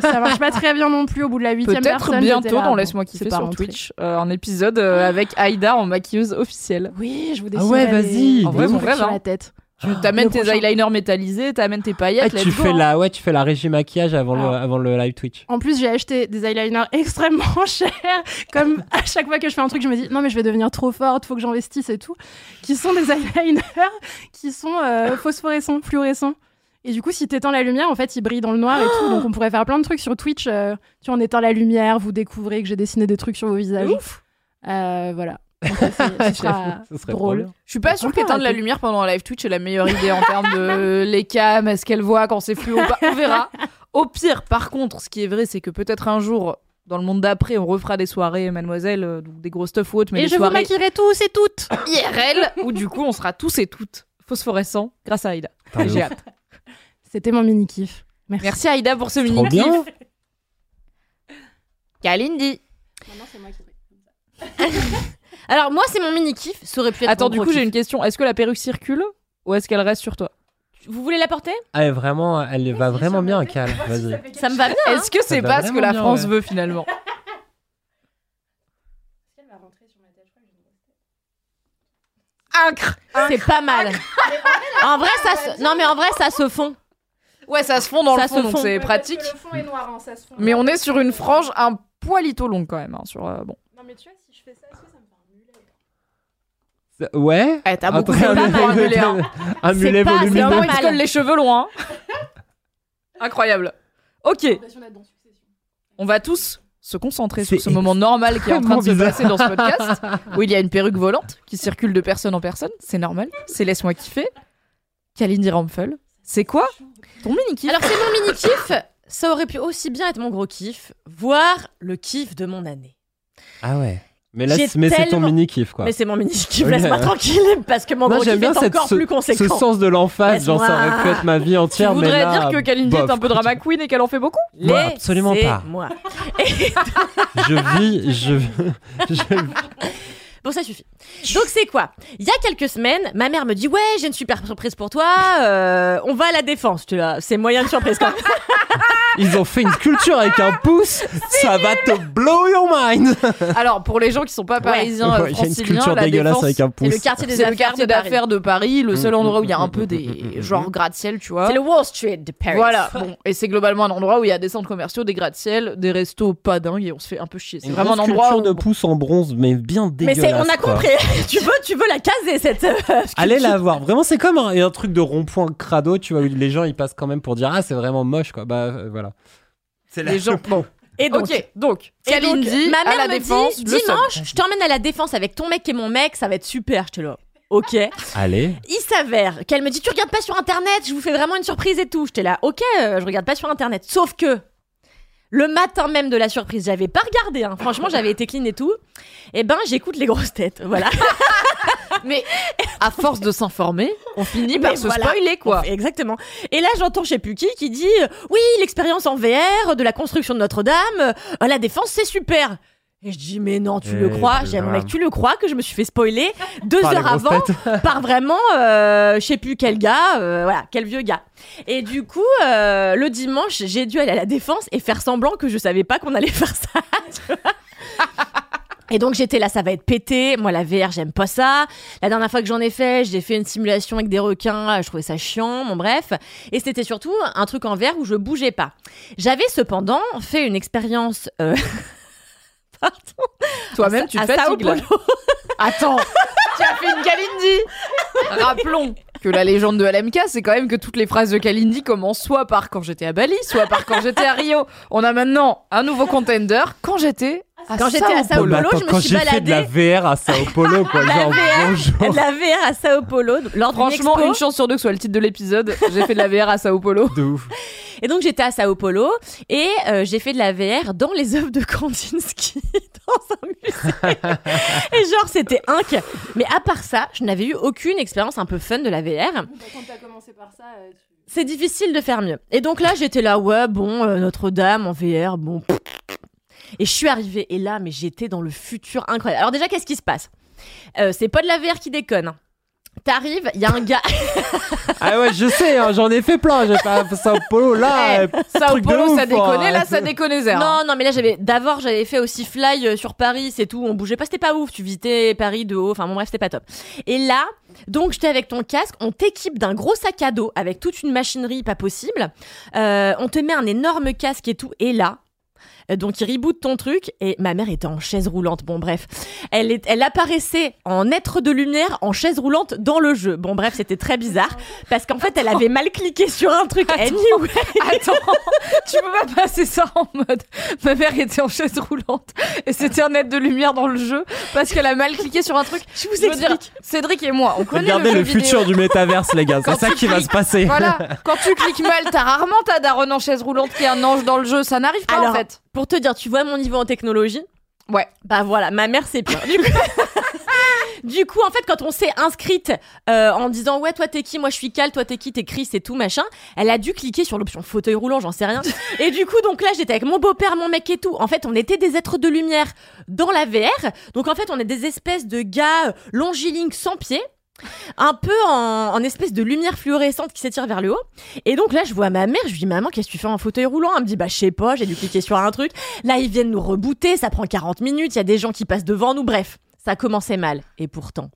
ça marche pas très bien non plus au bout de la huitième Peut-être personne. bientôt j'étais là, dans Laisse-moi kiffer sur rentré. Twitch, euh, un épisode euh, avec Aïda en maquilleuse officielle. Oui, je vous Ah dessinerai ouais, vas-y, En vrai, mon rêve, hein. la tête. Tu t'amènes tes prochain. eyeliners métallisés, t'amènes tes paillettes. Ah, tu go, fais hein. la, ouais, tu fais la régie maquillage avant le, Alors. avant le live Twitch. En plus, j'ai acheté des eyeliners extrêmement chers. Comme à chaque fois que je fais un truc, je me dis non, mais je vais devenir trop forte, faut que j'investisse et tout. Qui sont des eyeliners qui sont euh, phosphorescents, fluorescents. Et du coup, si t'éteins la lumière, en fait, ils brillent dans le noir et tout. Donc, on pourrait faire plein de trucs sur Twitch. euh, tu vois, on éteint la lumière, vous découvrez que j'ai dessiné des trucs sur vos visages. Ouf. Euh, voilà. Donc, ça, ce sera serait drôle. Je suis pas sûre qu'éteindre la lumière pendant un live Twitch est la meilleure idée en termes de les cams, est-ce qu'elle voit quand c'est fluo ou pas On verra. Au pire, par contre, ce qui est vrai, c'est que peut-être un jour, dans le monde d'après, on refera des soirées, mademoiselle, euh, donc des gros stuff ou autres, mais Et des je vous soirées maquillerai tous et toutes. IRL, où du coup, on sera tous et toutes phosphorescents grâce à Aïda. J'ai hâte. C'était mon mini kiff. Merci. Merci Aïda pour ce Trop mini bien. kiff. Kalindi. Maintenant, c'est moi qui Alors moi, c'est mon mini kiff. Ça aurait pu être Attends, mon du gros coup, j'ai une question. Est-ce que la perruque circule ou est-ce qu'elle reste sur toi? Vous voulez la porter? Ah, et vraiment, elle va vraiment bien, Cal. Vas-y. Ça me va bien. hein. Est-ce que c'est va pas ce que vraiment la bien, France ouais. veut finalement Incre C'est pas mal. en vrai, ça se... non mais en vrai, ça se fond. Ouais, ça se fond dans Ça le fond, donc c'est pratique. Le fond est noir, hein, ça se fond. Mais on est sur une frange un poilito longue quand même. hein, sur, euh, bon. Non, mais tu vois, si je fais ça, est-ce que ça me fait un mulet C'est- Ouais. Eh, t'as beaucoup Après, de mal pour un mulet. hein. Un mulet pas- C'est un volumineux. moment, pas il se mal. colle les cheveux loin. Incroyable. Ok, L'impression d'être dans Succession. on va tous se concentrer C'est sur ce moment normal qui est en train de se extrêmement passer dans ce podcast, où il y a une perruque volante qui circule de personne en personne. C'est normal. C'est laisse-moi kiffer. Kalindi Ramphel. C'est quoi ton mini kiff Alors c'est mon mini kiff. Ça aurait pu aussi bien être mon gros kiff, voire le kiff de mon année. Ah ouais. Mais là, mais c'est ton mini kiff quoi. Mais c'est mon mini kiff, laisse-moi tranquille, parce que mon Moi gros j'aime kiff bien est cette, encore ce, plus ce conséquent. sens de l'emphase, genre ça aurait pu être ma vie Tu entière, mais voudrais là, dire que Kalindi bof. est un peu drama queen et qu'elle en fait beaucoup Moi, absolument pas. Moi. Je vis, je, je Bon, ça suffit. Donc, c'est quoi? Il y a quelques semaines, ma mère me dit Ouais, j'ai une super surprise pour toi. euh, on va à la défense. Tu là, c'est moyen de surprise quand même. Ils ont fait une sculpture avec un pouce, ça va te blow your mind. Alors, pour les gens qui sont pas parisiens, euh, Ouais, Il y a une franciliens, sculpture la dégueulasse défense, avec un C'est le pouce. quartier des c'est le affaires. quartier de Paris. d'affaires de Paris, le seul Mm, endroit mm, où il y a mm, un peu des genre gratte-ciel, tu vois. C'est le Wall Street de Paris. Voilà, bon. et c'est globalement un endroit où il y a des centres commerciaux, des gratte-ciel, des restos pas dingues et on se fait un peu chier. C'est Une vraiment un grosse endroit où... sculpture de pouce en bronze, mais bien Mais dégueulasse. c'est, on a quoi. compris. tu veux, tu veux la caser cette. euh. Allez la voir. Vraiment, c'est comme un, un truc de rond-point crado, tu vois, où les gens ils passent quand même pour dire ah c'est vraiment moche quoi. Bah euh, voilà. C'est la- Les gens... Bon, Et donc, donc, et donc, ma à mère la me défense, dit le dimanche, je t'emmène à la défense avec ton mec et mon mec, ça va être super. J'étais là. Ok. Allez. Il s'avère qu'elle me dit tu regardes pas sur internet, je vous fais vraiment une surprise et tout. J'étais là, ok, euh, je regarde pas sur internet. Sauf que le matin même de la surprise, j'avais pas regardé. hein. Franchement, j'avais été clean et tout. Et ben, j'écoute les grosses têtes. Voilà. Mais à force de s'informer, on finit par Mais se voilà. spoiler, quoi. Exactement. Et là, j'entends je sais plus qui qui dit euh, oui, l'expérience en VR de la construction de Notre-Dame, euh, la défense, c'est super. Et je dis mais non, tu le crois? c'est J'ai mon grave. mec, tu le crois que je me suis fait spoiler deux Par heures avant têtes. par vraiment, euh, je sais plus quel gars, euh, voilà, quel vieux gars. Et du coup, euh, le dimanche, j'ai dû aller à la défense et faire semblant que je savais pas qu'on allait faire ça. tu vois. Et donc j'étais là, ça va être pété. Moi la VR, j'aime pas ça. La dernière fois que j'en ai fait, j'ai fait une simulation avec des requins. Je trouvais ça chiant. Bon bref. Et c'était surtout un truc en VR où je bougeais pas. J'avais cependant fait une expérience. euh, Pardon. Toi-même, tu te fatigues, là. Attends, tu as fait une Kalindi Rappelons que la légende de LMK, c'est quand même que toutes les phrases de Kalindi commencent soit par quand j'étais à Bali, soit par quand j'étais à Rio. On a maintenant un nouveau contender quand j'étais à Quand j'étais à Sao Sao Paulo. Attends, je me quand suis j'ai fait de la baladée. VR à Sao Paulo, quoi, La genre VR, bonjour. de la VR à Sao Paulo lors Franchement, expo. une chance sur deux que ce soit le titre de l'épisode. J'ai fait de la VR à Sao Paulo. De ouf. Et donc j'étais à Sao Paulo et euh, j'ai fait de la VR dans les œuvres de Kandinsky dans un musée. et genre c'était inc. Mais à part ça, je n'avais eu aucune expérience un peu fun de la VR. Quand t'as commencé par ça, euh, tu- C'est difficile de faire mieux. Et donc là j'étais là ouais bon euh, Notre-Dame en VR bon. Et je suis arrivée et là mais j'étais dans le futur incroyable. Alors déjà qu'est-ce qui se passe? Euh, C'est pas de la VR qui déconne. hein. T'arrives, il y a un gars. Ah ouais, je sais, hein, j'en ai fait plein. J'ai pas Sao Paulo là. euh, Sao truc de Paulo, ça déconnait, hein. là, ça déconnait zéro. Non, non, mais là j'avais d'abord j'avais fait aussi fly euh, sur Paris, c'est tout. On bougeait pas, c'était pas ouf. Tu visitais Paris de haut, enfin bon bref, c'était pas top. Et là, donc j'étais avec ton casque, on t'équipe d'un gros sac à dos avec toute une machinerie pas possible. Euh, on te met un énorme casque et tout. Et là. Donc il reboot ton truc et ma mère était en chaise roulante. Bon bref, elle, est, elle apparaissait en être de lumière en chaise roulante dans le jeu. Bon bref, c'était très bizarre parce qu'en fait elle avait mal cliqué sur un truc. Anyway. Attends, tu peux pas passer ça en mode ma mère était en chaise roulante et c'était un aide de lumière dans le jeu parce qu'elle a mal cliqué sur un truc. Je vous Je veux dire, explique. Cédric et moi, on connaît Regardez le, futur du métaverse, les gars. C'est ça qui va se passer. Voilà, quand tu cliques mal, t'as rarement ta daronne en chaise roulante qui est un ange dans le jeu, ça n'arrive pas en fait. Pour te dire, tu vois mon niveau en technologie Ouais. Bah voilà, ma mère c'est pire. Du coup, Du coup, en fait, quand on s'est inscrite euh, en disant ouais, toi t'es qui, moi je suis Cal, toi t'es qui, t'es Chris et tout machin, elle a dû cliquer sur l'option fauteuil roulant, j'en sais rien. Et du coup, donc là, j'étais avec mon beau-père, mon mec et tout. En fait, on était des êtres de lumière dans la VR. Donc en fait, on est des espèces de gars euh, longilignes sans pieds. Un peu en, en espèce de lumière fluorescente qui s'étire vers le haut. Et donc là, je vois ma mère, je lui dis Maman, qu'est-ce que tu fais en fauteuil roulant? Elle me dit Bah, je sais pas, j'ai dû cliquer sur un truc. Là, ils viennent nous rebooter, ça prend 40 minutes, il y a des gens qui passent devant nous. Bref, ça commençait mal. Et pourtant.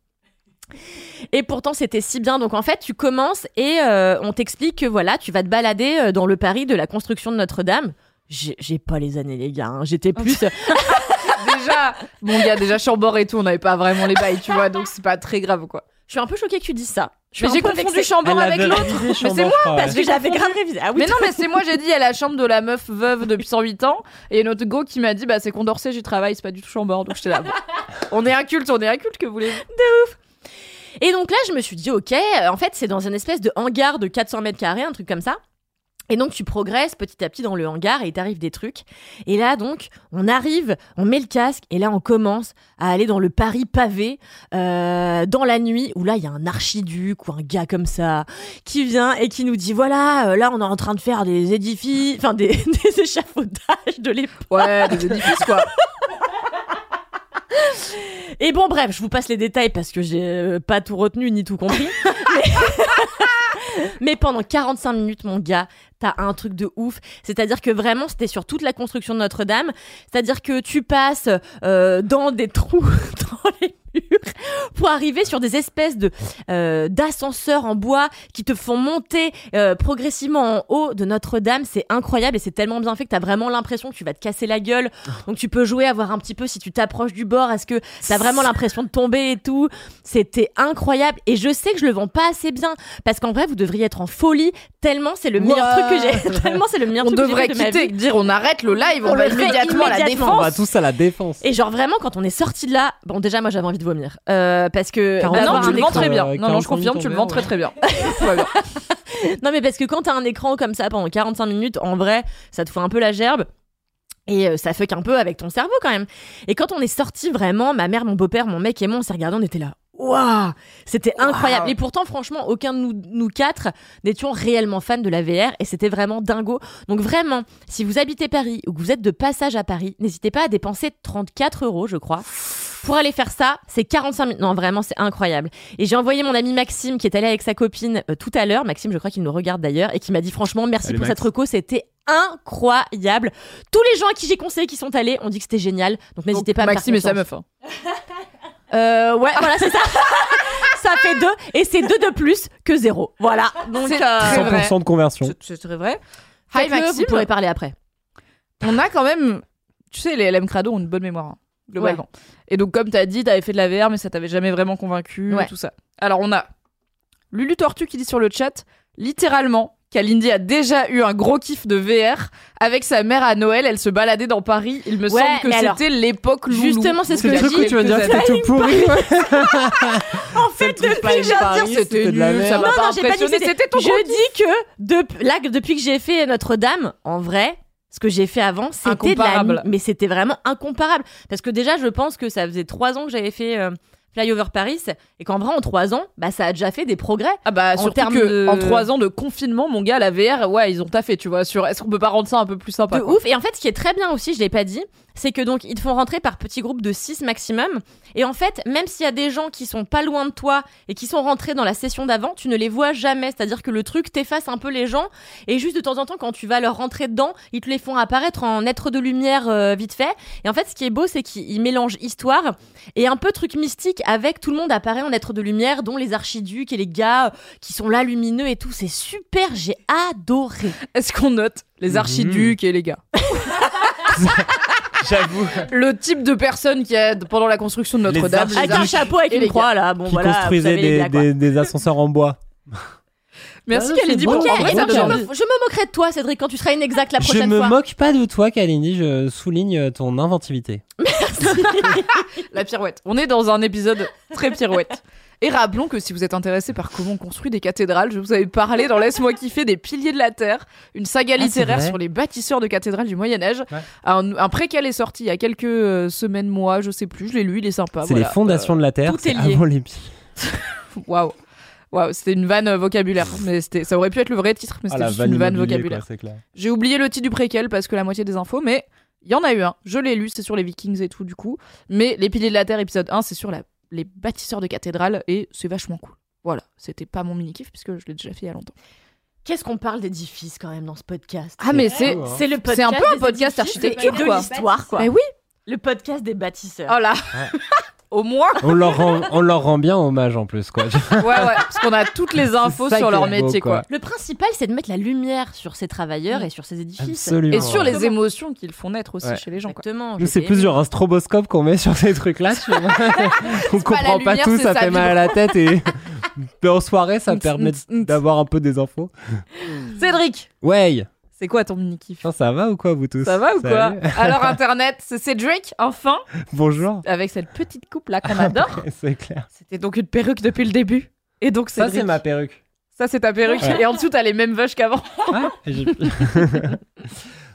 Et pourtant, c'était si bien. Donc, en fait, tu commences et euh, on t'explique que voilà, tu vas te balader euh, dans le Paris de la construction de Notre-Dame. J'ai j'ai pas les années, les gars. hein. J'étais plus. Déjà, bon gars, déjà Chambord et tout, on n'avait pas vraiment les bails, tu vois, donc c'est pas très grave quoi. Je suis un peu choquée que tu dises ça. Mais j'ai un confondu Elle avec l'autre. Mais c'est moi ouais. Parce que j'avais grave révisé. Ah oui, Mais non, mais c'est moi, j'ai dit, il y a la chambre de la meuf veuve depuis 108 ans. Et notre go qui m'a dit, bah c'est Condorcet, j'y travaille, c'est pas du tout Chambord. Donc j'étais là, bon. On est inculte, on est inculte, que voulez-vous? Et donc là, je me suis dit, ok, en fait, c'est dans une espèce de hangar de 400 mètres carrés, un truc comme ça. Et donc tu progresses petit à petit dans le hangar et il t'arrive des trucs. Et là donc on arrive, on met le casque et là on commence à aller dans le Paris pavé euh, dans la nuit où là il y a un archiduc ou un gars comme ça qui vient et qui nous dit voilà euh, là on est en train de faire des édifices, enfin des, des échafaudages de l'époque. Ouais, des édifices quoi. Et bon, bref, je vous passe les détails parce que j'ai euh, pas tout retenu ni tout compris. Mais... Mais pendant 45 minutes, mon gars, t'as un truc de ouf. C'est-à-dire que vraiment, c'était sur toute la construction de Notre-Dame. C'est-à-dire que tu passes euh, dans des trous dans les murs pour arriver sur des espèces de euh, d'ascenseurs en bois qui te font monter euh, progressivement en haut de Notre-Dame. C'est incroyable et c'est tellement bien fait que t'as vraiment l'impression que tu vas te casser la gueule. Donc tu peux jouer à voir un petit peu si tu t'approches du bord. Est-ce que t'as vraiment l'impression de tomber et tout C'était incroyable et je sais que je le vends pas assez bien parce qu'en vrai vous devriez être en folie tellement c'est le meilleur truc que j'ai. tellement c'est le meilleur On truc que j'ai devrait fait de ma quitter, vie. dire on arrête le live, on, On va le immédiatement à la immédiatement. On va défense. tous à la défense. Et genre vraiment quand on est sorti de là, bon déjà moi j'avais envie de vomir euh, parce que Ah d'avoir non, tu un le vends très bien. euh, Non, non, je 45 confirme, tu le vends très très bien. Non mais parce que quand t'as un écran comme ça pendant 45 minutes, en vrai, ça te fout un peu la gerbe. Et euh, ça fuck un peu avec ton cerveau quand même. Et quand on est sorti vraiment, ma mère, mon beau-père, mon mec et moi, on s'est regardés, on était là. Waouh C'était incroyable. Et pourtant, franchement, aucun de nous, nous quatre n'étions réellement fans de la VR et c'était vraiment dingo. Donc vraiment, si vous habitez Paris ou que vous êtes de passage à Paris, n'hésitez pas à dépenser 34 euros, je crois. Pour aller faire ça, c'est 45 minutes. Non, vraiment, c'est incroyable. Et j'ai envoyé mon ami Maxime qui est allé avec sa copine euh, tout à l'heure. Maxime, je crois qu'il nous regarde d'ailleurs et qui m'a dit franchement merci pour Max. cette reco, c'était incroyable. Tous les gens à qui j'ai conseillé qui sont allés ont dit que c'était génial. Donc n'hésitez pas à me faire Maxime et sa meuf. hein. Euh, ouais, voilà, c'est ça. ça fait deux et c'est deux de plus que zéro. Voilà. Donc C'est euh, très vrai. 100% de conversion. C'est- C'est très vrai. Hi faites-le, Maxime, vous pourrez parler après. on a quand même, tu sais, les LM Crado ont une bonne mémoire, hein, globalement. Et donc, comme t'as dit, t'avais fait de la VR, mais ça t'avait jamais vraiment convaincu, Ouais. tout ça. Alors, on a Lulu Tortue qui dit sur le chat, littéralement, Kalindi a déjà eu un gros kiff de VR avec sa mère à Noël. Elle se baladait dans Paris. Il me Ouais, semble que c'était l'époque loulou. justement, c'est ce que dis. Du coup, tu veux dire que c'était tout pourri En fait, depuis c'était la nul, ça m'a pas j'ai dit que impressionné. c'était- ton gros Je dis que de- là, depuis que j'ai fait Notre-Dame, en vrai, ce que j'ai fait avant, c'était de la mais c'était vraiment incomparable. Parce que déjà, je pense que ça faisait trois ans que j'avais fait euh, Flyover Paris, et qu'en vrai, en trois ans, bah, ça a déjà fait des progrès. Ah bah En surtout termes que de- en trois ans de confinement, mon gars, la VR, ouais, ils ont taffé, tu vois. Sur est-ce qu'on peut pas rendre ça un peu plus sympa De quoi. ouf. Et en fait, ce qui est très bien aussi, je l'ai pas dit, c'est que donc ils te font rentrer par petits groupes de 6 maximum. Et en fait, même s'il y a des gens qui sont pas loin de toi et qui sont rentrés dans la session d'avant, tu ne les vois jamais. C'est-à-dire que le truc t'efface un peu les gens. Et juste de temps en temps, quand tu vas leur rentrer dedans, ils te les font apparaître en être de lumière euh, vite fait. Et en fait, ce qui est beau, c'est qu'ils mélangent histoire et un peu truc mystique avec tout le monde apparaît en être de lumière, dont les archiducs et les gars euh, qui sont là lumineux et tout. C'est super, j'ai adoré. Est-ce qu'on note les Mhm. archiducs et les gars? J'avoue. Le type de personne qui a pendant la construction de Notre-Dame. Avec un chapeau avec et une les croix là, bon Qui voilà. construisait des, gars, quoi. des- des ascenseurs en bois. Merci Ah, bon. pour je, me, je me moquerai de toi, Cédric, quand tu seras inexact la Je prochaine me fois. moque pas de toi, Kalindi, je souligne ton inventivité. La pirouette. On est dans un épisode très pirouette. Et rappelons que si vous êtes intéressé par comment on construit des cathédrales, je vous avais parlé dans Laisse-moi kiffer des piliers de la terre, une saga Ah, littéraire sur les bâtisseurs de cathédrales du Moyen Âge. Ouais. Un, un préquel est sorti il y a quelques euh, semaines, mois, je sais plus. Je l'ai lu, il est sympa. c'est voilà. les fondations de la Terre. tout est lié. avant les Waouh. Waouh, c'était une vanne euh, vocabulaire, mais c'était, ça aurait pu être le vrai titre, mais Ah, c'était juste vanne une vanne vocabulaire. J'ai oublié le titre du préquel parce que la moitié des infos, mais il y en a eu un. Je l'ai lu, c'est sur les Vikings et tout, du coup. Mais Les Piliers de la Terre, épisode 1, c'est sur la- les bâtisseurs de cathédrales et c'est vachement cool. Voilà, c'était pas mon mini-kiff puisque je l'ai déjà fait il y a longtemps. Qu'est-ce qu'on parle d'édifices quand même dans ce podcast? Ah, mais c'est. fou, hein. C'est le podcast C'est un peu un podcast architecture, et de l'histoire quoi. Mais oui, Le podcast des bâtisseurs. oh là Au moins On leur, rend, on leur rend bien hommage en plus, quoi. Ouais, ouais, parce qu'on a toutes les infos sur leur beau, métier, quoi. quoi. Le principal, c'est de mettre la lumière sur ces travailleurs et sur ces édifices. Absolument. Et sur ouais. les émotions qu'ils font naître aussi Ouais. chez les gens, quoi. Exactement. C'est plus genre un stroboscope qu'on met sur ces trucs-là. tu vois. on comprend pas lumière, tout, ça fait mal à la tête et mais en soirée, ça permet d'avoir un peu des infos. Cédric, Ouais, c'est quoi ton mini-kiff ça va ou quoi, vous tous Ça va ou quoi. Alors, Internet, c'est Cédric, enfin, Bonjour. avec cette petite coupe là qu'on adore. C'est clair. C'était donc une perruque depuis le début. Et donc, Ça, c'est ma perruque. ça, c'est ta perruque. Ouais. Et en dessous, t'as les mêmes vaches qu'avant. Ah,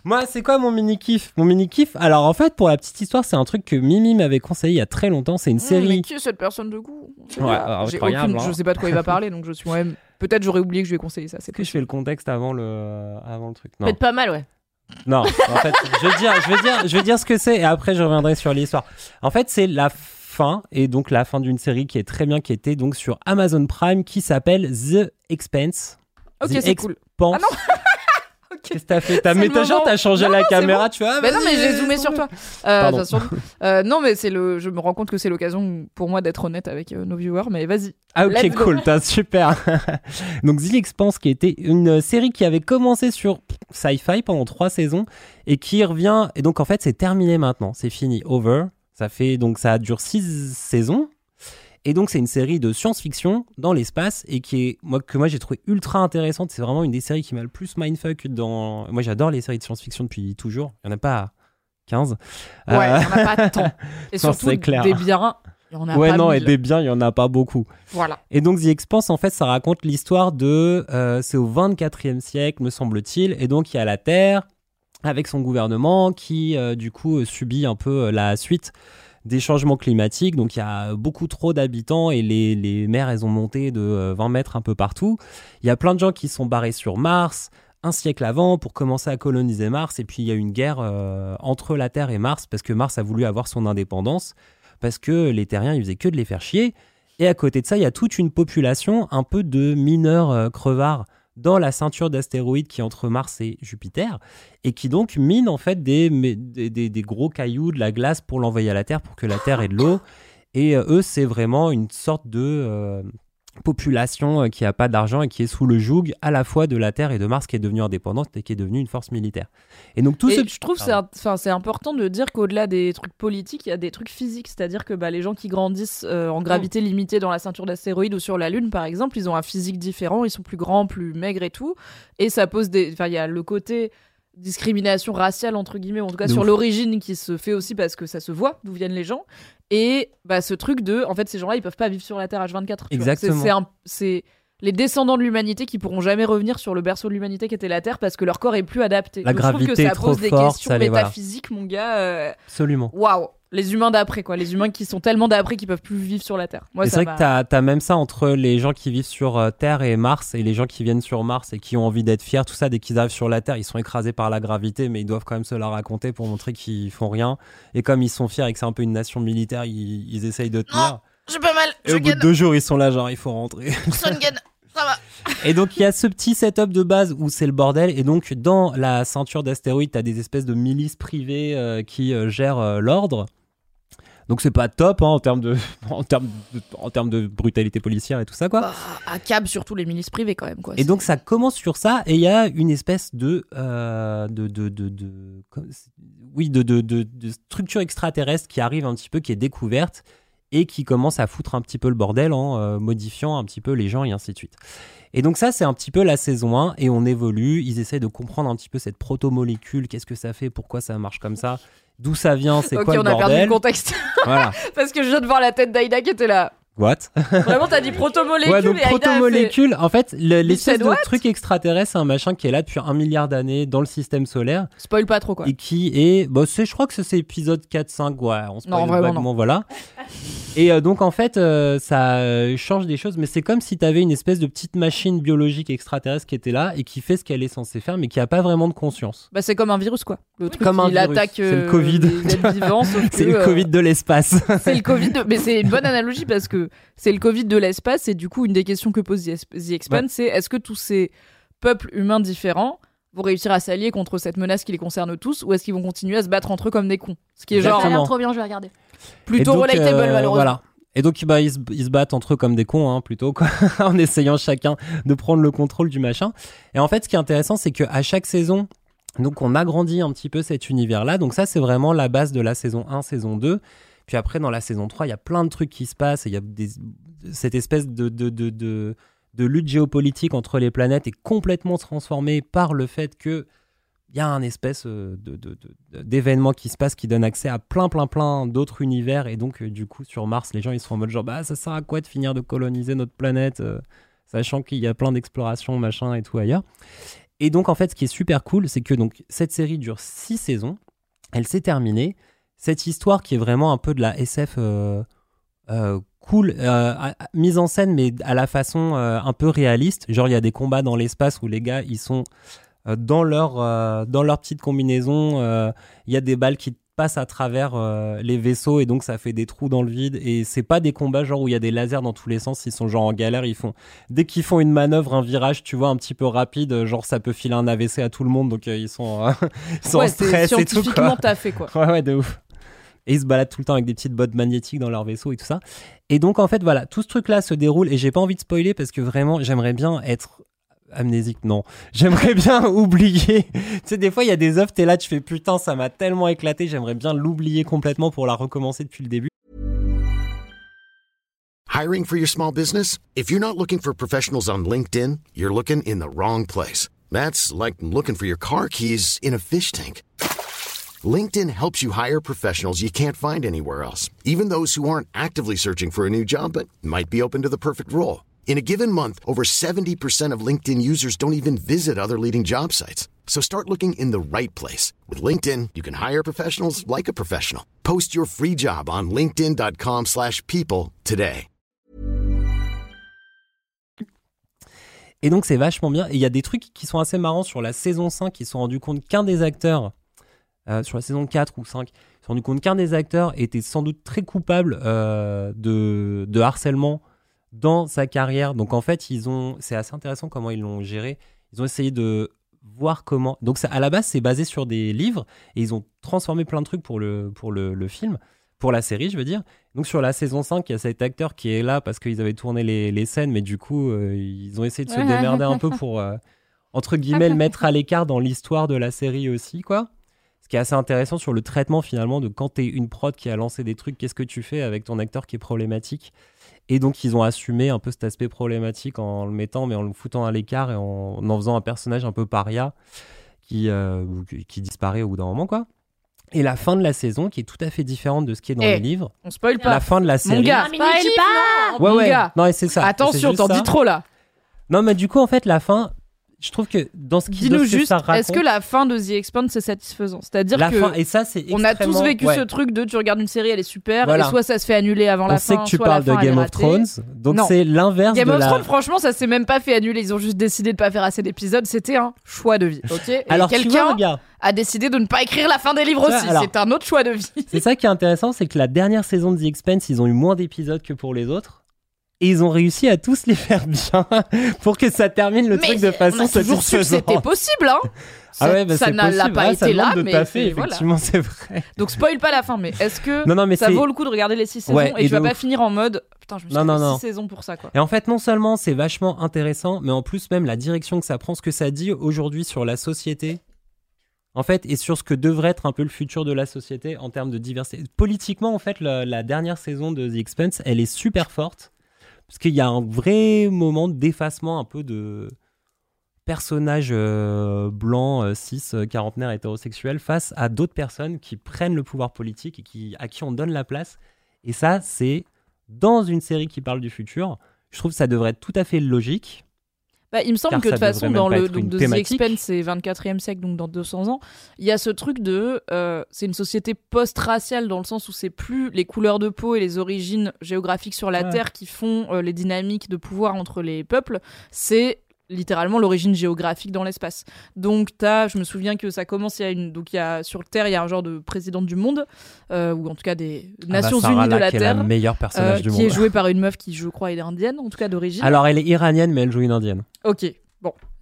Moi, c'est quoi mon mini kiff? Mon mini kiff. Alors, en fait, pour la petite histoire, c'est un truc que Mimi m'avait conseillé il y a très longtemps. C'est une Mmh, mais série. qui est cette personne de goût? Ouais, alors, J'ai incroyable, aucune- hein. Je sais pas de quoi il va parler, donc je suis moi-même. Peut-être j'aurais oublié que je lui ai conseillé ça. Est-ce que je fais le contexte avant le, avant le truc? Non. Peut-être pas mal, ouais. Non, en fait, je vais dire, je vais dire, je vais dire ce que c'est et après je reviendrai sur l'histoire. En fait, c'est la fin et donc la fin d'une série qui est très bien, qui était donc sur Amazon Prime, qui s'appelle The Expense. Ok, c'est cool. Pense. Ah non Qu'est-ce que t'as fait T'as mais t'as genre t'as changé Non, la non, caméra, tu vois Bah non, mais j'ai zoomé sur toi. Euh, façon, euh, non, mais c'est le. Je me rends compte que c'est l'occasion pour moi d'être honnête avec euh, nos viewers. Mais vas-y. Ah ok cool, t'as super. Donc The Expanse qui était une série qui avait commencé sur Sci-Fi pendant trois saisons et qui revient et donc en fait c'est terminé maintenant, c'est fini, over. Ça fait donc ça dure six saisons et donc c'est une série de science-fiction dans l'espace et qui est moi que moi j'ai trouvé ultra intéressante. C'est vraiment une des séries qui m'a le plus mindfuck dans. Moi j'adore les séries de science-fiction depuis toujours. Il y en a pas 15. Ouais, Euh, il n'y en a pas tant. Et Non, surtout, c'est clair. des biens, il y en a ouais pas non et mille. des biens il y en a pas beaucoup. Voilà. Et donc The Expanse, en fait, ça raconte l'histoire de... euh, c'est au 24e siècle, me semble-t-il. Et donc, il y a la Terre, avec son gouvernement, qui, euh, du coup, euh, subit un peu euh, la suite des changements climatiques. Donc, il y a beaucoup trop d'habitants et les, les mers, elles ont monté de euh, 20 mètres un peu partout. Il y a plein de gens qui sont barrés sur Mars un siècle avant pour commencer à coloniser Mars. Et puis, il y a une guerre euh, entre la Terre et Mars parce que Mars a voulu avoir son indépendance parce que les terriens, ils faisaient que de les faire chier. Et à côté de ça, il y a toute une population un peu de mineurs euh, crevards dans la ceinture d'astéroïdes qui est entre Mars et Jupiter et qui donc minent en fait des, des- des gros cailloux, de la glace pour l'envoyer à la Terre pour que la Terre ait de l'eau. Et euh, eux, c'est vraiment une sorte de... euh, population euh, qui a pas d'argent et qui est sous le joug à la fois de la Terre et de Mars qui est devenue indépendante et qui est devenue une force militaire. Et donc tout Et ce je trouve c'est enfin, c'est important de dire qu'au-delà des trucs politiques, il y a des trucs physiques. C'est-à-dire que bah, les gens qui grandissent euh, en gravité limitée dans la ceinture d'astéroïdes ou sur la Lune, par exemple, ils ont un physique différent, ils sont plus grands, plus maigres et tout. Et ça pose des. Enfin, il y a le côté discrimination raciale, entre guillemets, ou en tout cas De sur l'origine qui se fait aussi parce que ça se voit d'où viennent les gens. Et bah, ce truc de. En fait, ces gens-là, ils peuvent pas vivre sur la Terre H24. tu vois. Exactement. C'est-. Les descendants de l'humanité qui pourront jamais revenir sur le berceau de l'humanité qui était la Terre parce que leur corps est plus adapté. La Donc, je trouve gravité que ça est trop pose des forte, questions voilà. métaphysiques, mon gars. euh, absolument. Waouh, les humains d'après quoi, les humains qui sont tellement d'après qu'ils peuvent plus vivre sur la Terre. Moi, Et ça c'est vrai que t'as as même ça entre les gens qui vivent sur euh, Terre et Mars et les gens qui viennent sur Mars et qui ont envie d'être fiers, tout ça, dès qu'ils arrivent sur la Terre, ils sont écrasés par la gravité, mais ils doivent quand même se la raconter pour montrer qu'ils font rien. Et comme ils sont fiers et que c'est un peu une nation militaire, ils, ils essayent de tenir. J'ai pas mal, et au bout de deux jours, ils sont là, genre, il faut rentrer. ça va. Et donc il y a ce petit setup de base où c'est le bordel. Et donc dans la ceinture d'astéroïdes, t'as des espèces de milices privées euh, qui euh, gèrent euh, l'ordre. Donc c'est pas top hein, en termes de en termes de, en termes de brutalité policière et tout ça quoi. Bah, à cab surtout les milices privées quand même quoi. Et donc ça commence sur ça et il y a une espèce de euh, de, de, de, oui de, de, de, de structure extraterrestre qui arrive un petit peu qui est découverte et qui commence à foutre un petit peu le bordel en euh, modifiant un petit peu les gens et ainsi de suite. Et donc ça c'est un petit peu la saison 1 et on évolue, ils essaient de comprendre un petit peu cette protomolécule, qu'est-ce que ça fait, pourquoi ça marche comme ça, d'où ça vient, c'est Ok, quoi on le a perdu bordel. le contexte Voilà. parce que je viens de voir la tête d'Aïda qui était là. What? Vraiment, t'as dit protomolécule Ouais, donc a fait- protomolécule, en fait, le- l'espèce de what? truc extraterrestre, c'est un machin qui est là depuis un milliard d'années dans le système solaire Spoil pas trop quoi. et qui est. Bah, c'est- je crois que c'est épisode 4-5, ouais, on se Non, vraiment, non. voilà. Et euh, donc, en fait, euh, ça euh, change des choses, mais c'est comme si t'avais une espèce de petite machine biologique extraterrestre qui était là et qui fait ce qu'elle est censée faire, mais qui a pas vraiment de conscience. Bah c'est comme un virus quoi. Le truc Comme un il virus. attaque C'est le Covid. C'est le Covid de l'espace. C'est le Covid, de- mais c'est une bonne analogie parce que c'est le Covid de l'espace et du coup une des questions que pose The Ex- The Expanse, Ouais. c'est est-ce que tous ces peuples humains différents vont réussir à s'allier contre cette menace qui les concerne tous ou est-ce qu'ils vont continuer à se battre entre eux comme des cons? Ce qui est Ça a genre l'air Exactement. trop bien, je vais regarder. plutôt Et donc, relatable euh, malheureusement. Voilà. Et donc, bah, ils, se, ils se battent entre eux comme des cons, hein, plutôt, quoi, en essayant chacun de prendre le contrôle du machin. Et en fait, ce qui est intéressant, c'est qu'à chaque saison, donc, on agrandit un petit peu cet univers-là. Donc, ça, c'est vraiment la base de la saison 1, saison 2. Puis après, dans la saison 3, il y a plein de trucs qui se passent. Il y a cette espèce de, lutte géopolitique entre les planètes est complètement transformée par le fait que il y a un espèce euh, d'événement qui se passe qui donne accès à plein, plein, plein d'autres univers. Et donc, euh, du coup, sur Mars, les gens, ils sont en mode genre, bah, ça sert à quoi de finir de coloniser notre planète, euh, sachant qu'il y a plein d'explorations, machin et tout ailleurs. Et donc, en fait, ce qui est super cool, c'est que donc, cette série dure six saisons. Elle s'est terminée. Cette histoire qui est vraiment un peu de la SF euh, euh, cool, euh, mise en scène, mais à la façon un peu réaliste. Genre, il y a des combats dans l'espace où les gars, ils sont dans, leur, dans leur petite combinaison. Il y a des balles qui passent à travers les vaisseaux et donc ça fait des trous dans le vide. Et c'est pas des combats genre où il y a des lasers dans tous les sens. Ils sont genre en galère. Ils font dès qu'ils font une manœuvre, un virage, tu vois, un petit peu rapide, genre ça peut filer un AVC à tout le monde. Donc ils sont, ils sont Ouais, en stress et tout. scientifiquement t'as fait quoi. Ouais, ouais, de ouf. Ils se baladent tout le temps avec des petites bottes magnétiques dans leur vaisseau et tout ça. Et donc, en fait, voilà, tout ce truc-là se déroule et j'ai pas envie de spoiler parce que vraiment, j'aimerais bien être amnésique, non. J'aimerais bien oublier. tu sais, des fois, il y a des œuvres, t'es là, tu fais putain, ça m'a tellement éclaté, j'aimerais bien l'oublier complètement pour la recommencer depuis le début. Hiring for your small business? If you're not looking for professionals on LinkedIn, you're looking in the wrong place. That's like looking for your car keys in a fish tank. LinkedIn helps you hire professionals you can't find anywhere else, even those who aren't actively searching for a new job but might be open to the perfect role. In a given month, over 70% of LinkedIn users don't even visit other leading job sites. So start looking in the right place. With LinkedIn, you can hire professionals like a professional. Post your free job on linkedin.com/people slash people today. Et donc, c'est vachement bien. Et il y a des trucs qui sont assez marrants sur la saison 5 qui se sont rendus compte qu'un des acteurs, euh, sur la saison 4 ou 5, se sont rendus compte qu'un des acteurs était sans doute très coupable euh, de, de harcèlement dans sa carrière. Donc, en fait, ils ont, c'est assez intéressant comment ils l'ont géré. Ils ont essayé de voir comment. Donc, ça- à la base, c'est basé sur des livres et ils ont transformé plein de trucs pour le, pour le, le film. pour la série, je veux dire. Donc sur la saison 5, il y a cet acteur qui est là parce qu'ils avaient tourné les, les scènes, mais du coup, euh, ils ont essayé de se démerder un peu pour, euh, entre guillemets, le mettre à l'écart dans l'histoire de la série aussi, quoi. Ce qui est assez intéressant sur le traitement finalement de quand t'es une prod qui a lancé des trucs, qu'est-ce que tu fais avec ton acteur qui est problématique? Et donc ils ont assumé un peu cet aspect problématique en le mettant, mais en le foutant à l'écart et en en faisant un personnage un peu paria qui, euh, qui- qui disparaît au bout d'un moment, quoi. Et la fin de la saison qui est tout à fait différente de ce qui est dans Eh, les livres. On spoil pas. La fin de la Mon série. gars, mais spoil pas. Ouais, Mon ouais. gars. Non, et c'est ça. Attention, t'en dis trop là. Non, mais du coup, en fait, la fin, je trouve que dans ce qui que juste, est-ce que la fin de The Expanse c'est satisfaisant? C'est-à-dire la que fin, et ça, c'est on a tous vécu ouais. ce truc de tu regardes une série, elle est super, Voilà. et soit ça se fait annuler avant On la sait fin, que tu soit la parles de Game of. Thrones, donc c'est l'inverse Game de of la. Thrones, franchement, ça s'est même pas fait annuler. Ils ont juste décidé de pas faire assez d'épisodes. C'était un choix de vie, ok? Et Alors, tu quelqu'un a décidé de ne pas écrire la fin des livres Tu aussi. C'est un autre choix de vie. c'est ça qui est intéressant, c'est que la dernière saison de The Expanse, ils ont eu moins d'épisodes que pour les autres. Et ils ont réussi à tous les faire bien pour que ça termine le truc de on façon a toujours su que c'était possible, hein. Ah ouais, bah ça c'est n'a pas Ah, été là, mais c'est- voilà. effectivement, c'est vrai. Donc spoil pas la fin, mais est-ce que Non, non, mais ça vaut le coup de regarder les six saisons Ouais, et, et tu vas pas finir en mode putain, je me suis Non, non. six saisons pour ça quoi. Et en fait, non seulement c'est vachement intéressant, mais en plus même la direction que ça prend, ce que ça dit aujourd'hui sur la société, en fait, et sur ce que devrait être un peu le futur de la société en termes de diversité. Politiquement, en fait, la, la dernière saison de The Expanse, elle est super forte, parce qu'il y a un vrai moment d'effacement un peu de personnages euh, blancs, euh, cis, euh, quarantenaires, hétérosexuels, face à d'autres personnes qui prennent le pouvoir politique et qui, à qui on donne la place. Et ça, c'est dans une série qui parle du futur. Je trouve que ça devrait être tout à fait logique. Bah, il me semble Car que de toute façon, dans le donc, de The. Expanse, c'est 24e siècle, donc dans 200 ans, il y a ce truc de. euh, c'est une société post-raciale dans le sens où c'est plus les couleurs de peau et les origines géographiques sur la Ouais. Terre qui font euh, les dynamiques de pouvoir entre les peuples, c'est littéralement l'origine géographique dans l'espace. Donc t'as, je me souviens que ça commence, il y a une, donc il y a sur Terre, il y a un genre de président du monde, euh, ou en tout cas des Nations Ah bah, Sarah Unies de la Lack est Terre, la meilleure personnage euh, du qui monde. est jouée par une meuf qui, je crois, est indienne, en tout cas d'origine. Alors, elle est iranienne, mais elle joue une indienne. Ok,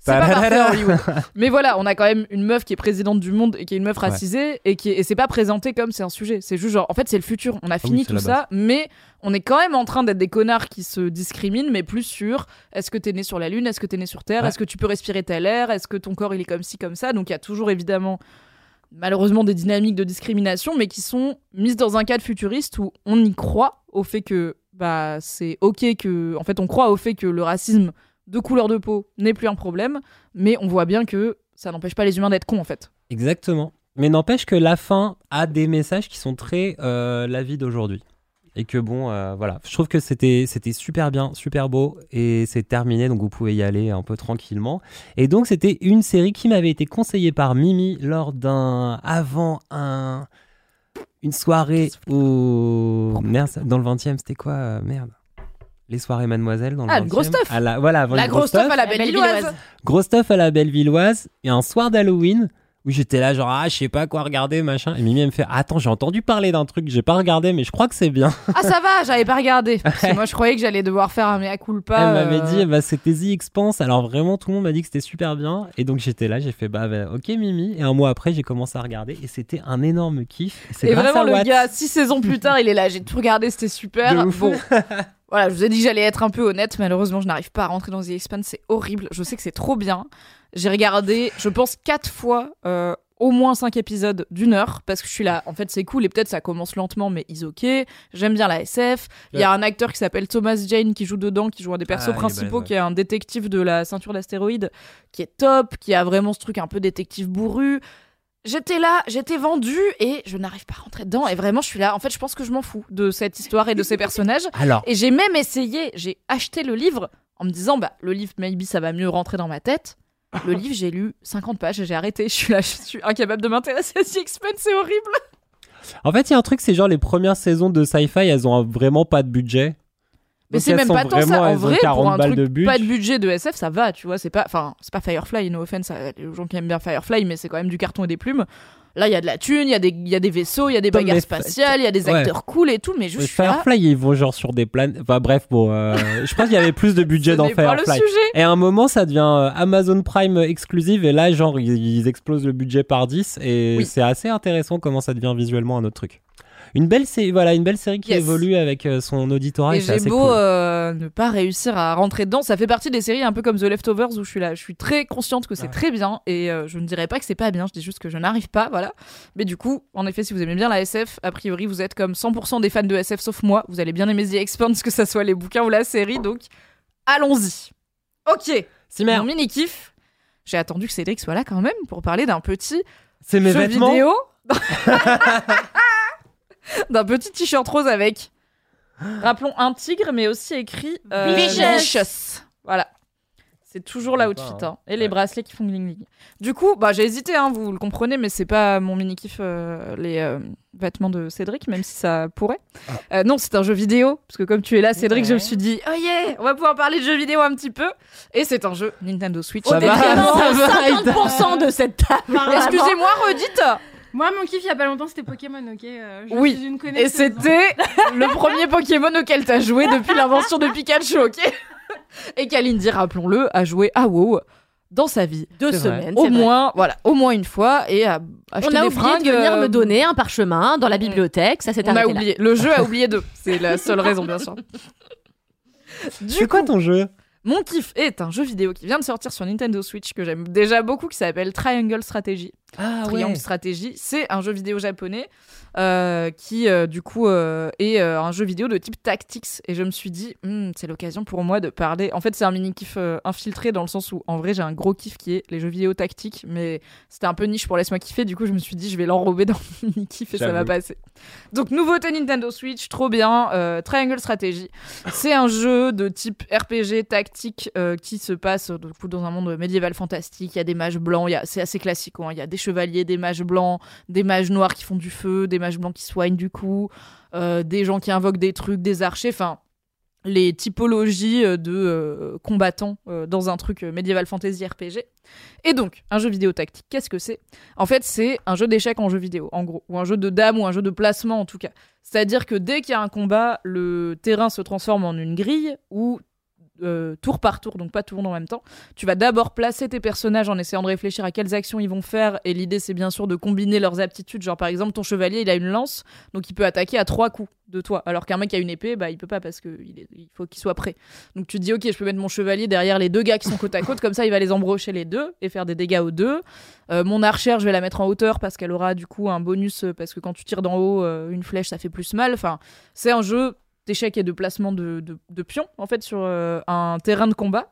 pas parfait Hollywood. Mais voilà, on a quand même une meuf qui est présidente du monde et qui est une meuf Ouais. racisée et qui est- et c'est pas présenté comme c'est un sujet. C'est juste genre, en fait, c'est le futur. On a fini Ah oui, c'est tout ça, mais on est quand même en train d'être des connards qui se discriminent, mais plus sur est-ce que t'es né sur la lune, est-ce que t'es né sur Terre, Ouais. est-ce que tu peux respirer tel air, est-ce que ton corps il est comme ci comme ça? Donc il y a toujours évidemment malheureusement des dynamiques de discrimination, mais qui sont mises dans un cadre futuriste où on y croit au fait que bah c'est ok que, en fait, on croit au fait que le racisme de couleur de peau n'est plus un problème, mais on voit bien que ça n'empêche pas les humains d'être cons en fait. Exactement. Mais n'empêche que la fin a des messages qui sont très euh, la vie d'aujourd'hui. Et que bon, euh, voilà. Je trouve que c'était c'était super bien, super beau. Et c'est terminé, donc vous pouvez y aller un peu tranquillement. Et donc, c'était une série qui m'avait été conseillée par Mimi lors d'un. avant un. Une soirée au. Merde, dans le 20 e c'était quoi euh, Merde? Les soirées Mademoiselle dans le Ah, 20 le gros stuff. À la, Voilà, avant La le grosse stuff à la belle. Lilloise. Gros stuff à la Bellevilloise et un soir d'Halloween où j'étais là genre ah je sais pas quoi regarder machin et Mimi elle me fait attends j'ai entendu parler d'un truc j'ai pas regardé mais je crois que c'est bien Ah ça va, j'avais pas regardé. Parce que moi je croyais que j'allais devoir faire un mea culpa. elle m'avait euh, dit bah c'était The Expanse alors vraiment tout le monde m'a dit que c'était super bien et donc j'étais là j'ai fait bah, bah, ok Mimi et un mois après j'ai commencé à regarder et c'était un énorme kiff et c'est Et grâce vraiment à le Watt. gars, six saisons plus tard, il est là, j'ai tout regardé, c'était super. De ouf. Bon. Voilà, je vous ai dit que j'allais être un peu honnête, malheureusement je n'arrive pas à rentrer dans The Expanse, c'est horrible. Je sais que c'est trop bien. J'ai regardé, je pense, quatre fois euh, au moins cinq épisodes d'une heure, parce que je suis là, en fait c'est cool, et peut-être ça commence lentement, mais is ok. J'aime bien la SF. Il y a un acteur qui s'appelle Thomas Jane qui joue dedans, qui joue un des persos Ah, il est principaux, balèze, qui est un détective de la ceinture d'astéroïdes, qui est top, qui a vraiment ce truc un peu détective bourru. J'étais là, j'étais vendue et je n'arrive pas à rentrer dedans. Et vraiment, je suis là. En fait, je pense que je m'en fous de cette histoire et de ces personnages. alors Et j'ai même essayé, j'ai acheté le livre en me disant, bah, le livre, maybe, ça va mieux rentrer dans ma tête. Le livre, j'ai lu 50 pages et j'ai arrêté. Je suis là, je suis incapable de m'intéresser à Expanse, c'est horrible. en fait il y a un truc c'est genre les premières saisons de sci-fi elles ont vraiment pas de budget Mais c'est même pas tant ça. En vrai, 40 pour un truc de pas de budget de SF, ça va, tu vois. C'est pas, enfin, c'est pas Firefly, no offense les gens qui aiment bien Firefly, mais c'est quand même du carton et des plumes. Là, il y a de la thune, il y, a des- il y a des vaisseaux, il y a des Attends, bagarres spatiales, il y a des Ouais. acteurs cool et tout, mais juste Mais là, Firefly ils vont genre sur des planètes enfin bref bon euh, je pense qu'il y avait plus de budget dans Firefly. Et à un moment, ça devient euh, Amazon Prime exclusive, et là, genre, ils, ils explosent le budget par 10, et Oui. c'est assez intéressant comment ça devient visuellement un autre truc. Une belle série, voilà, une belle série qui Yes. évolue avec euh, son auditorat. Et et j'ai beau cool. euh, ne pas réussir à rentrer dedans, ça fait partie des séries un peu comme The Leftovers où je suis là, je suis très consciente que c'est Ouais. très bien et euh, je ne dirais pas que c'est pas bien, je dis juste que je n'arrive pas, voilà. Mais du coup, en effet, si vous aimez bien la SF, a priori vous êtes comme 100% des fans de SF sauf moi, vous allez bien aimer The Expanse, que ça soit les bouquins ou la série, donc allons-y. Ok, mon mini kiff. J'ai attendu que Cédric soit là quand même pour parler d'un petit c'est mes jeu vêtements. vidéo. d'un petit t-shirt rose avec, rappelons, un tigre, mais aussi écrit euh, Vicious. Vicious. Voilà. C'est toujours l'outfit. hein. Hein. Et les bracelets qui font gling gling. Du coup, bah, j'ai hésité, hein, vous le comprenez, mais c'est pas mon mini kiff, euh, les euh, vêtements de Cédric, même si ça pourrait. Euh, non, c'est un jeu vidéo, parce que comme tu es là, Cédric, je me suis dit, oh yeah, on va pouvoir parler de jeux vidéo un petit peu. Et c'est un jeu Nintendo Switch. Au Ça va, ça de va, 50% de cette table. Excusez-moi, redites Moi, mon kiff il y a pas longtemps, c'était Pokémon, ok euh, je Oui. suis une Et c'était le premier Pokémon auquel t'as joué depuis l'invention de Pikachu, ok Et Kalindi, rappelons-le, a joué à WoW dans sa vie. Deux semaines. Au vrai. moins, voilà, au moins une fois, et a acheté On a des oublié fringues. de venir euh, me donner un parchemin dans la bibliothèque. Ça s'est On a arrêté là. oublié. Le jeu a oublié d'eux. C'est la seule raison, bien sûr. Du C'est quoi ton jeu? Mon kiff est un jeu vidéo qui vient de sortir sur Nintendo Switch que j'aime déjà beaucoup, qui s'appelle Triangle Strategy. Ah Triangle Strategy, c'est un jeu vidéo japonais euh, qui, euh, du coup, euh, est euh, un jeu vidéo de type tactics. Et je me suis dit, Hmm, c'est l'occasion pour moi de parler. En fait, c'est un mini kiff euh, infiltré dans le sens où, en vrai, j'ai un gros kiff qui est les jeux vidéo tactiques, mais c'était un peu niche pour laisse-moi kiffer. Du coup, je me suis dit, je vais l'enrober dans mon mini kiff et ça va passer. Donc, nouveauté Nintendo Switch, trop bien. euh, Triangle Strategy, c'est un jeu de type RPG tactique euh, qui se passe du coup, dans un monde médiéval fantastique. Il y a des mages blancs, il y a- c'est assez classique. hein. Il y a des chevaliers, des mages blancs, des mages noirs qui font du feu, des mages blancs qui soignent du coup, euh, des gens qui invoquent des trucs, des archers. Enfin, les typologies euh, de euh, combattants dans un truc médiéval fantasy RPG. Et donc, un jeu vidéo tactique, qu'est-ce que c'est? En fait, c'est un jeu d'échecs en jeu vidéo, en gros, ou un jeu de dames, ou un jeu de placement en tout cas. C'est-à-dire que dès qu'il y a un combat, le terrain se transforme en une grille où euh, tour par tour, donc pas tout le monde en même temps. Tu vas d'abord placer tes personnages en essayant de réfléchir à quelles actions ils vont faire. Et l'idée, c'est bien sûr de combiner leurs aptitudes. Genre, par exemple, ton chevalier, il a une lance, donc il peut attaquer à trois coups de toi. Alors qu'un mec qui a une épée, bah, il peut pas parce qu'il il faut qu'il soit prêt. Donc tu te dis, ok, je peux mettre mon chevalier derrière les deux gars qui sont côte à côte, comme ça, il va les embrocher les deux et faire des dégâts aux deux. Euh, mon archère, je vais la mettre en hauteur parce qu'elle aura du coup un bonus, parce que quand tu tires d'en haut, euh, une flèche, ça fait plus mal. Enfin, c'est un jeu d'échecs et de placement de, de, de pions, en fait, sur euh, un terrain de combat.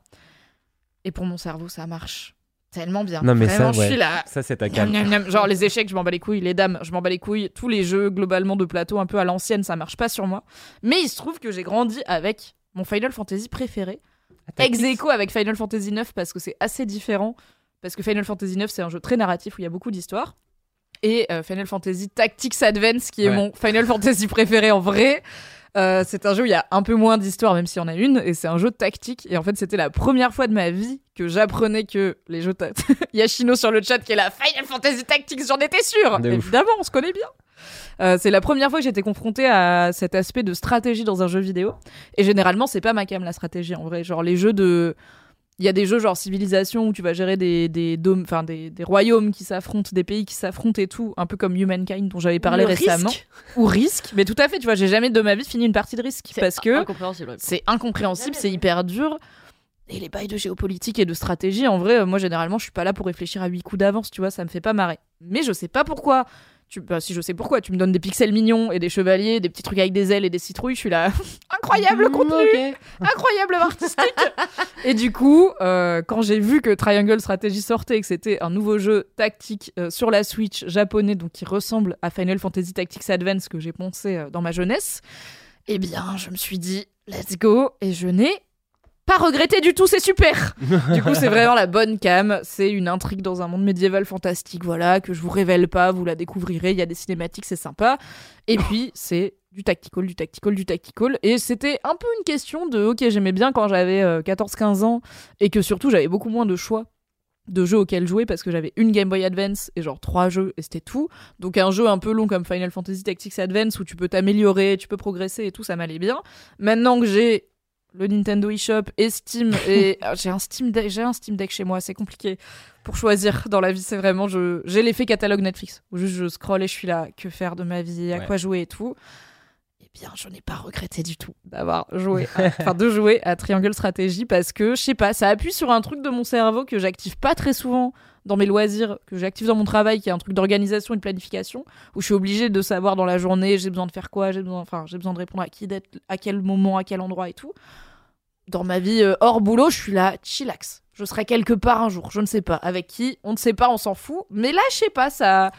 Et pour mon cerveau, ça marche tellement bien. Non, mais Vraiment, ça, ouais. je suis là. Ça, c'est ta miam. Genre les échecs, je m'en bats les couilles, les dames, je m'en bats les couilles, tous les jeux globalement de plateau un peu à l'ancienne, ça marche pas sur moi. Mais il se trouve que j'ai grandi avec mon Final Fantasy préféré, ex aequo avec Final Fantasy 9 parce que c'est assez différent. Parce que Final Fantasy 9 c'est un jeu très narratif où il y a beaucoup d'histoires. Et euh, Final Fantasy Tactics Advance qui est Ouais. mon Final Fantasy préféré en vrai. Euh, c'est un jeu où il y a un peu moins d'histoire, même s'il y en a une, et c'est un jeu tactique. Et en fait, c'était la première fois de ma vie que j'apprenais que les jeux. ta- Yashino sur le chat qui est la Final Fantasy Tactics, j'en étais ouf. Évidemment, on se connaît bien Euh, c'est la première fois que j'étais confrontée à cet aspect de stratégie dans un jeu vidéo. Et généralement, c'est pas ma cam la stratégie en vrai. Genre les jeux de. Il y a des jeux genre civilisation où tu vas gérer des, des dômes, enfin des, des royaumes qui s'affrontent, des pays qui s'affrontent et tout, un peu comme Humankind dont j'avais parlé Le récemment. risque, Ou Risk. Mais tout à fait, tu vois, j'ai jamais de ma vie fini une partie de Risk c'est parce que c'est incompréhensible, c'est hyper dur. Et les bails de géopolitique et de stratégie, en vrai, euh, moi généralement, je suis pas là pour réfléchir à huit coups d'avance, tu vois, ça me fait pas marrer. Mais je sais pas pourquoi. Tu, bah, si je sais pourquoi, tu me donnes des pixels mignons et des chevaliers, des petits trucs avec des ailes et des citrouilles, je suis là. Incroyable le contenu, incroyable artistique. et du coup, euh, quand j'ai vu que Triangle Strategy sortait et que c'était un nouveau jeu tactique euh, sur la Switch japonais, donc qui ressemble à Final Fantasy Tactics Advance que j'ai poncé euh, dans ma jeunesse, eh bien, je me suis dit, let's go, et je n'ai pas regretté du tout, c'est super. du coup, c'est vraiment la bonne cam. C'est une intrigue dans un monde médiéval fantastique, voilà, que je vous révèle pas, vous la découvrirez. Il y a des cinématiques, c'est sympa. Et puis, c'est du tactical, du tactical, du tactical. Et c'était un peu une question de, ok, j'aimais bien quand j'avais euh, 14-15 ans et que surtout, j'avais beaucoup moins de choix de jeux auxquels jouer parce que j'avais une Game Boy Advance et genre trois jeux et c'était tout. Donc un jeu un peu long comme Final Fantasy Tactics Advance où tu peux t'améliorer, tu peux progresser et tout, ça m'allait bien. Maintenant que j'ai le Nintendo eShop et Steam. Et ah, j'ai un Steam Deck, j'ai un Steam Deck chez moi. C'est compliqué pour choisir dans la vie. C'est vraiment, je, j'ai l'effet catalogue Netflix où juste je scroll et je suis là, que faire de ma vie, à Ouais. quoi jouer et tout. Bien, je n'ai pas regretté du tout d'avoir joué, à- enfin de jouer à Triangle Strategy parce que je sais pas, ça appuie sur un truc de mon cerveau que j'active pas très souvent dans mes loisirs, que j'active dans mon travail, qui est un truc d'organisation et de planification, où je suis obligée de savoir dans la journée, j'ai besoin de faire quoi, j'ai besoin, enfin, j'ai besoin de répondre à qui d'être, à quel moment, à quel endroit et tout. Dans ma vie euh, hors boulot, je suis là, chillax. Je serai quelque part un jour, je ne sais pas. Avec qui, on ne sait pas, on s'en fout. Mais là, je sais pas, ça.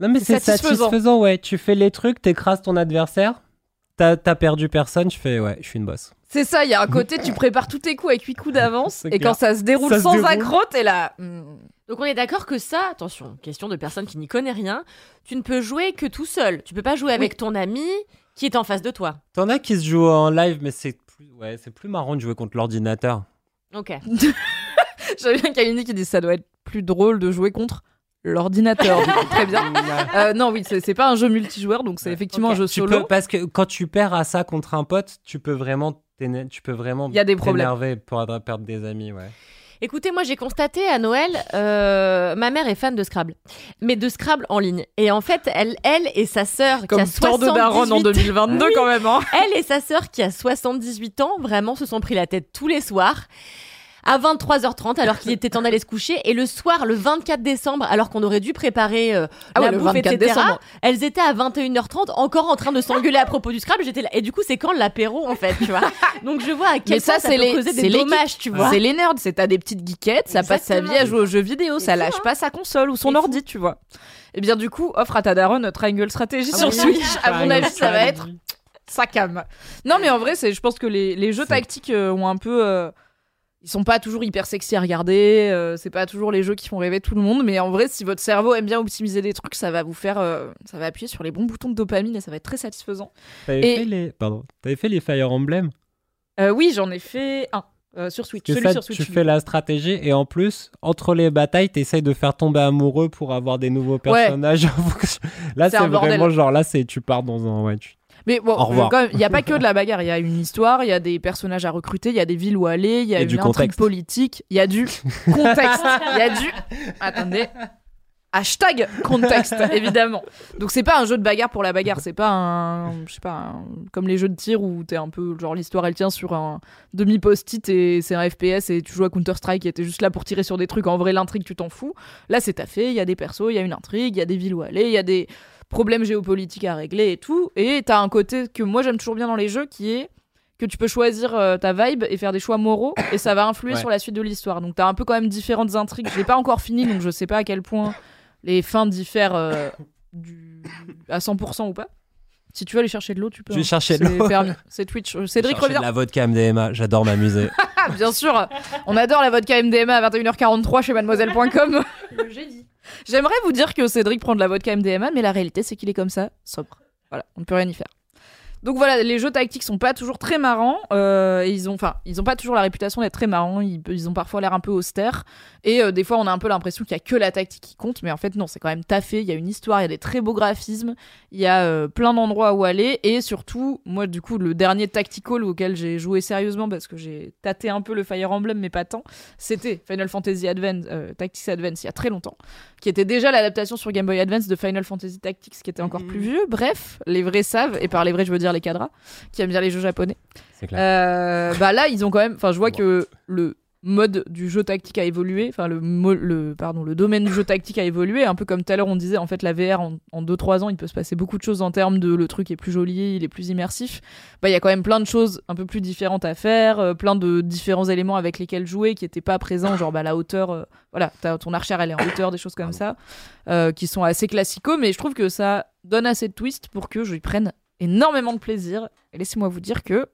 Non, mais C'est c'est satisfaisant. satisfaisant. ouais. Tu fais les trucs, t'écrases ton adversaire, t'as perdu personne, tu fais, ouais, je suis une bosse. C'est ça, il y a un côté, tu prépares tous tes coups avec 8 coups d'avance, et clair. quand ça se déroule Ça se sans déroule. accroc, t'es là. hmm. Donc on est d'accord que ça, attention, question de personne qui n'y connaît rien, tu ne peux jouer que tout seul. Tu peux pas jouer avec ton ami qui est en face de toi. T'en as qui se jouent en live, mais c'est plus, ouais, c'est plus marrant de jouer contre l'ordinateur. Ok. J'avais bien Kalini qui dit ça doit être plus drôle de jouer contre l'ordinateur. Très bien. Euh, non, oui, c'est pas un jeu multijoueur, donc c'est effectivement un jeu Tu solo. peux, parce que quand tu perds à ça contre un pote, tu peux vraiment, tu peux vraiment Il y a des problèmes. t'énerver pour perdre des amis, ouais. Écoutez, moi j'ai constaté à Noël, euh, ma mère est fan de Scrabble, mais de Scrabble en ligne. Et en fait, elle, elle et sa sœur qui Comme a tant de darons en 78 2022 Oui. quand même. hein. Elle et sa sœur qui a 78 ans, vraiment se sont pris la tête tous les soirs. À 23h30, alors qu'il était temps d'aller se coucher, et le soir, le 24 décembre, alors qu'on aurait dû préparer euh, Ah ouais, la bouffe, 24 etc. décembre. Elles étaient à 21h30, encore en train de s'engueuler à propos du Scrabble. J'étais là, et du coup, c'est quand l'apéro en fait, tu vois? Donc je vois à quel Mais point ça, ça, c'est peut les, causer c'est des dommages, tu vois. C'est les nerds, c'est t'as des petites geekettes, ça passe sa vie à jouer aux jeux vidéo, ça lâche hein. pas sa console ou son fou. ordi, tu vois. Et bien du coup, offre à ta daronne Triangle Strategy Ah sur. Switch. À mon avis, ça va être sa cam. Non, mais en vrai, c'est, je pense que les, les jeux tactiques euh, ont un peu. euh, ils sont pas toujours hyper sexy à regarder, euh, c'est pas toujours les jeux qui font rêver tout le monde, mais en vrai, si votre cerveau aime bien optimiser des trucs, ça va vous faire. euh, ça va appuyer sur les bons boutons de dopamine et ça va être très satisfaisant. T'avais Et- fait les, pardon, t'avais fait les Fire Emblem? Euh, oui, j'en ai fait un euh, sur Switch. Que Celui ça, sur Switch. tu fais la stratégie et en plus, entre les batailles, t'essayes de faire tomber amoureux pour avoir des nouveaux personnages. là, C'est bordel. vraiment genre là, c'est tu pars dans un ouais. tu- Mais bon, il n'y a pas que de la bagarre. Il y a une histoire, il y a des personnages à recruter, il y a des villes où aller, il y a une du intrigue contexte. politique, il y a du contexte. Il y a du. Attendez. Hashtag contexte, évidemment. Donc c'est pas un jeu de bagarre pour la bagarre, c'est pas un, je sais pas, un- comme les jeux de tir où t'es un peu genre l'histoire elle tient sur un demi post-it et c'est un FPS et tu joues à Counter Strike et t'es juste là pour tirer sur des trucs. En vrai l'intrigue tu t'en fous. Là c'est taffé, il y a des persos, il y a une intrigue, il y a des villes où aller, il y a des problèmes géopolitiques à régler et tout. Et t'as un côté que moi j'aime toujours bien dans les jeux qui est que tu peux choisir euh, ta vibe et faire des choix moraux et ça va influer Ouais. sur la suite de l'histoire. Donc t'as un peu quand même différentes intrigues. Je l'ai pas encore fini donc je sais pas à quel point les fins diffèrent euh, du... à 100% ou pas. Si tu veux aller chercher de l'eau, tu peux. Je vais hein. chercher de l'eau. C'est Twitch. Euh, Cédric revient. la vodka MDMA, j'adore m'amuser. Ah, bien sûr. On adore la vodka MDMA à 21h43 chez mademoiselle.com. J'aimerais vous dire que Cédric prend de la vodka MDMA, mais la réalité, c'est qu'il est comme ça, sobre. Voilà, on ne peut rien y faire. Donc voilà, les jeux tactiques sont pas toujours très marrants. euh, ils ont, enfin, ils ont pas toujours la réputation d'être très marrants. Ils, ils ont parfois l'air un peu austères. Et euh, des fois, on a un peu l'impression qu'il y a que la tactique qui compte, mais en fait non, c'est quand même taffé. Il y a une histoire, il y a des très beaux graphismes, il y a euh, plein d'endroits où aller. Et surtout, moi, du coup, le dernier tactical auquel j'ai joué sérieusement parce que j'ai tâté un peu le Fire Emblem, mais pas tant, c'était Final Fantasy Advance, Tactics Advance, il y a très longtemps, qui était déjà l'adaptation sur Game Boy Advance de Final Fantasy Tactics, qui était encore plus vieux. Bref, les vrais savent, et par les vrais, je veux dire les cadras, qui aiment bien les jeux japonais. Clair. Euh, bah là, ils ont quand même. Enfin, je vois que le mode du jeu tactique a évolué. Enfin, le, le pardon, le domaine du jeu tactique a évolué. Un peu comme tout à l'heure, on disait. En fait, la VR en 2-3 ans, il peut se passer beaucoup de choses en termes de le truc est plus joli, il est plus immersif. Bah, il y a quand même plein de choses un peu plus différentes à faire, euh, plein de différents éléments avec lesquels jouer qui n'étaient pas présents, genre bah la hauteur. euh, voilà, ton archère elle est en hauteur, des choses comme ça, euh, qui sont assez classicaux. Mais je trouve que ça donne assez de twist pour que je y prenne énormément de plaisir. Et laissez-moi vous dire que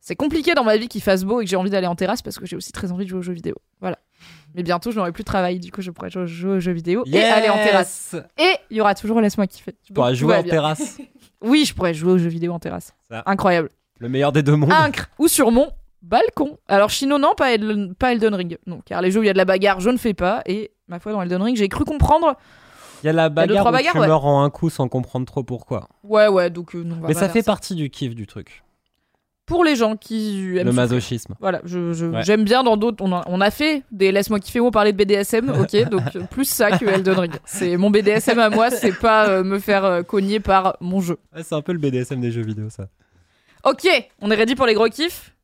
c'est compliqué dans ma vie qu'il fasse beau et que j'ai envie d'aller en terrasse parce que j'ai aussi très envie de jouer aux jeux vidéo. Voilà. Mais bientôt, je n'aurai plus de travail, du coup, je pourrai jouer aux jeux vidéo et aller en terrasse. Et il y aura toujours Laisse-moi kiffer. Tu pourras jouer en bien. terrasse. Oui, je pourrais jouer aux jeux vidéo en terrasse. Ça. Incroyable. Le meilleur des deux mondes. Incre ou sur mon balcon. Alors, Chino, non, pas Elden, pas Elden Ring. Non, car les jeux où il y a de la bagarre, je ne fais pas. Et ma foi, dans Elden Ring, j'ai cru comprendre. Il y a la deux, bagarre trois où bagarres, tu ouais. meurs en un coup sans comprendre trop pourquoi. Ouais, ouais, donc euh, non, on va Mais pas ça faire fait partie du kiff du truc. pour les gens qui aiment Le masochisme. Voilà, je, je- Ouais. j'aime bien dans d'autres. On a, on a fait des Laisse-moi kiffer où on parlait de BDSM, ok, donc euh, plus ça que Elden Ring. C'est mon BDSM à moi, c'est pas euh, me faire euh, cogner par mon jeu. Ouais, c'est un peu le BDSM des jeux vidéo, ça. Ok, on est ready pour les gros kiffs?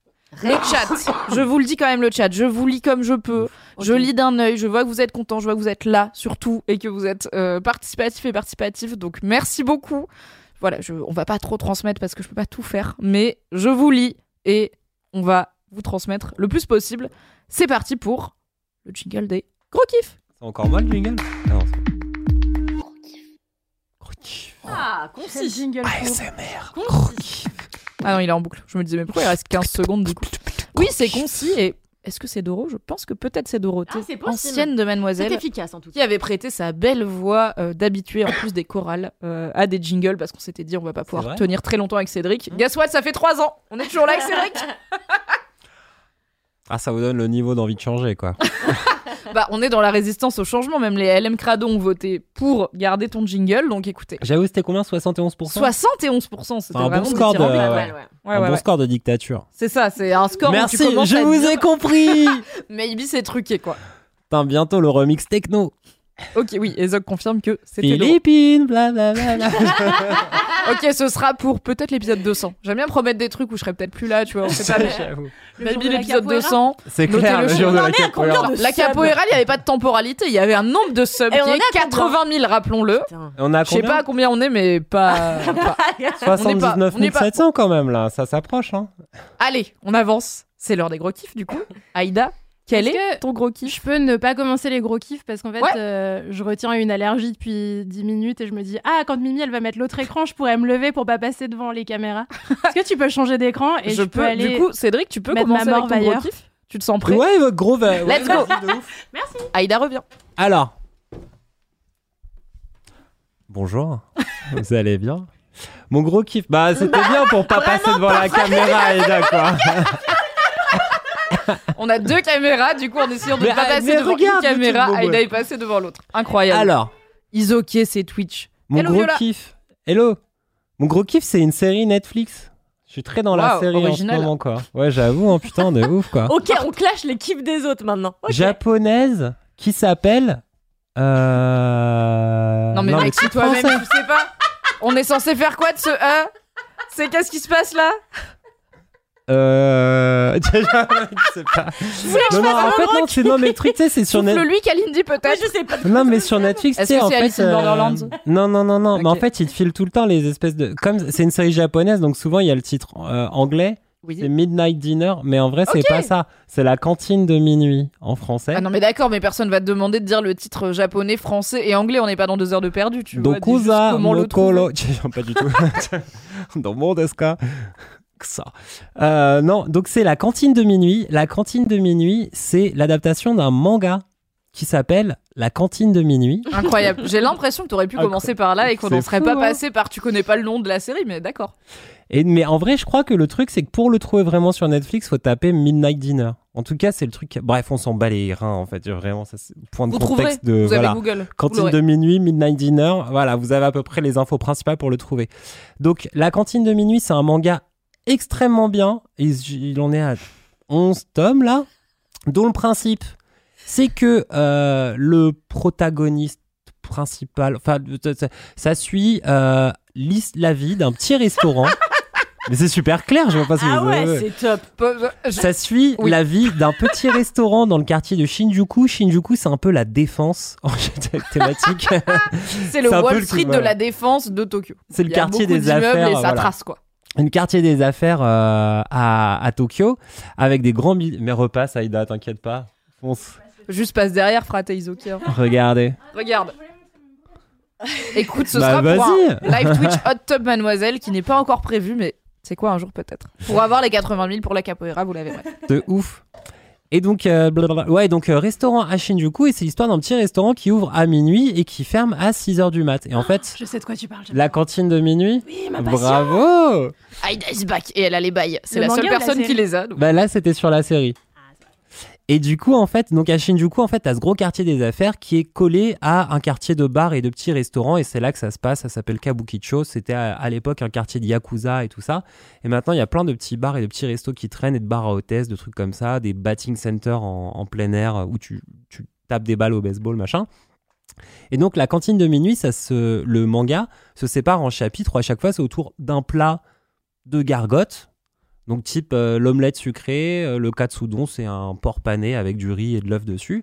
Le chat, je vous le dis quand même le chat, je vous lis comme je peux, je lis d'un œil, je vois que vous êtes content, je vois que vous êtes là surtout et que vous êtes euh, participatif et participatif, donc merci beaucoup. Voilà, je, on va pas trop transmettre parce que je peux pas tout faire, mais je vous lis et on va vous transmettre le plus possible. C'est parti pour le jingle des gros kiffs. C'est encore moi le jingle? Ah non, c'est- Gros kiff. Ah, C'est concis. jingle ASMR. Gros kiff. Ah non, il est en boucle. Je me disais mais pourquoi il reste 15 secondes du coup Oui, c'est concis et est-ce que c'est Doro? Je pense que peut-être c'est Dorothée, Ah, c'est possible. ancienne de Mademoiselle. efficace en tout qui avait prêté sa belle voix euh, d'habitué en plus des chorales euh, à des jingles parce qu'on s'était dit on va pas pouvoir tenir très longtemps avec Cédric. Guess what, ça fait trois ans, on est toujours là avec Cédric. Ah, ça vous donne le niveau d'envie de changer, quoi. bah on est dans la résistance au changement, même les LM Crado ont voté pour garder ton jingle, donc écoutez. J'avoue, c'était combien 71% 71%, c'était un bon score de- dithyrambique. ouais. Pas mal, ouais. Ouais, un ouais, bon ouais. score de dictature. C'est ça, c'est un score où Merci, tu je vous dire, ai compris Maybe c'est truqué quoi. Putain, bientôt le remix techno. Ok, oui, Ezog confirme que c'était. Philippines, blablabla. Ok, ce sera pour peut-être l'épisode 200. J'aime bien promettre des trucs où je serais peut-être plus là, tu vois. On sait pas, maybe l'épisode capoeira. 200. C'est clair, le jour. de la capoeira. La capoeira, il n'y avait pas de temporalité, il y avait un nombre de subs Et qui est a 80 000, rappelons-le. On a Je sais pas à combien on est, mais pas. pas- 79 on n'est pas- 700 quand même, là. Ça s'approche, hein. Allez, on avance. C'est l'heure des gros kiffs, du coup. Aïda, quel est ton gros kiff Je peux ne pas commencer les gros kiffs parce qu'en fait, Ouais. euh, je retiens une allergie depuis 10 minutes et je me dis Ah, quand Mimi elle va mettre l'autre écran, je pourrais me lever pour pas passer devant les caméras. Est-ce que tu peux changer d'écran et je, Je peux, peux. aller. Du coup, Cédric, tu peux mettre commencer ma avec ton gros ailleurs. kiff? Tu te sens prêt? Ouais, votre gros va. ouais, Let's go. de ouf. Aïda revient. Alors. Bonjour. Vous allez bien? Mon gros kiff. Bah, c'était bien pour pas passer devant la caméra, Eda, quoi. On a deux caméras, du coup, en essayant de ne pas ah, passer devant une caméra, Aïda est passée devant l'autre. Incroyable. Alors, Isoké, c'est Twitch. mon Hello, gros Viola. kiff. Hello. Mon gros kiff, c'est une série Netflix. Je suis très dans la série original. en ce moment, quoi. Ouais, j'avoue, hein, putain, de ouf, quoi. Ok, on clash les kiffs des autres maintenant. Ok. Japonaise qui s'appelle. Euh... Non, mais mec, si toi-même, tu sais pas. On est censé faire quoi de ce E C'est qu'est-ce qui se passe là? Euh. Déjà, je sais pas. Non, non, en fait, non, c'est non, mais le truc, tu sais, c'est sur Net- Souffle lui, Kalindi, peut-être je sais pas. Non, mais sur Netflix, tu Est-ce sais, que en c'est fait. In Borderlands Non, non, non, non. Mais en Ok. fait, ils te filent tout le temps les espèces de. Comme c'est une série japonaise, donc souvent il y a le titre euh, anglais. C'est Oui. Midnight Dinner, mais en vrai, c'est Ok. pas ça. C'est la cantine de minuit en français. Ah non, mais d'accord, mais personne va te demander de dire le titre japonais, français et anglais. On n'est pas dans deux heures de perdu, tu vois. dis juste Dokuza comment le Mokolo. pas du tout. Dans mon deska. Ça. Euh, non, donc c'est la cantine de minuit. La cantine de minuit, c'est l'adaptation d'un manga qui s'appelle La cantine de minuit. Incroyable. J'ai l'impression que tu aurais pu commencer par là et qu'on n'en serait fou, pas hein. passé par tu connais pas le nom de la série, mais d'accord. Et, mais en vrai, je crois que le truc, c'est que pour le trouver vraiment sur Netflix, faut taper Midnight Dinner. En tout cas, c'est le truc. Bref, on s'en bat les reins, en fait. Vraiment, ça, c'est point de Vous trouverez. contexte de. Vous voilà. avez Google. Cantine de minuit, Midnight Dinner, voilà, vous avez à peu près les infos principales pour le trouver. Donc, La Cantine de minuit, c'est un manga extrêmement bien. Il, il en est à 11 tomes, là, dont le principe, c'est que euh, le protagoniste principal, enfin, ça, ça suit euh, la vie d'un petit restaurant. Mais c'est super clair, je vois pas si Ah vous ouais, c'est top. Je- ça suit Oui. la vie d'un petit restaurant dans le quartier de Shinjuku. Shinjuku, c'est un peu la défense en thématique. C'est le Wall Street de la défense de Tokyo. C'est le quartier des affaires, Et ça voilà. trace quoi. Un quartier des affaires euh, à, à Tokyo avec des grands Mais repasse, Aïda, t'inquiète pas. Fonce. Juste passe derrière, frate Isoki. hein. Regardez. Regarde. Écoute, ce Bah, sera pour un live Twitch Hot Tub Mademoiselle qui n'est pas encore prévu, mais c'est quoi un jour peut-être? Pour avoir les 80 000 pour la capoeira, vous l'avez. ouais. De ouf. Et donc, euh, blablabla. ouais, donc euh, restaurant à Shinjuku, et c'est l'histoire d'un petit restaurant qui ouvre à minuit et qui ferme à 6h du mat. Et en fait, Je sais de quoi tu parles. la cantine de minuit, Oui, ma passion. bravo Aïda is back et elle a les bails. C'est Le la seule manga ou la personne qui les a. donc. Bah là, c'était sur la série. Et du coup, en fait, donc à Shinjuku, en fait, t'as ce gros quartier des affaires qui est collé à un quartier de bars et de petits restaurants, et c'est là que ça se passe. Ça s'appelle Kabukicho. C'était à, l'époque un quartier de yakuza et tout ça. Et maintenant, il y a plein de petits bars et de petits restos qui traînent et de bars à hôtesse, de trucs comme ça, des batting centers en, plein air où tu, tu tapes des balles au baseball, machin. Et donc, la cantine de minuit, ça se, le manga se sépare en chapitres à chaque fois, c'est autour d'un plat de gargote. Donc, type euh, l'omelette sucrée, euh, le katsudon, c'est un porc pané avec du riz et de l'œuf dessus.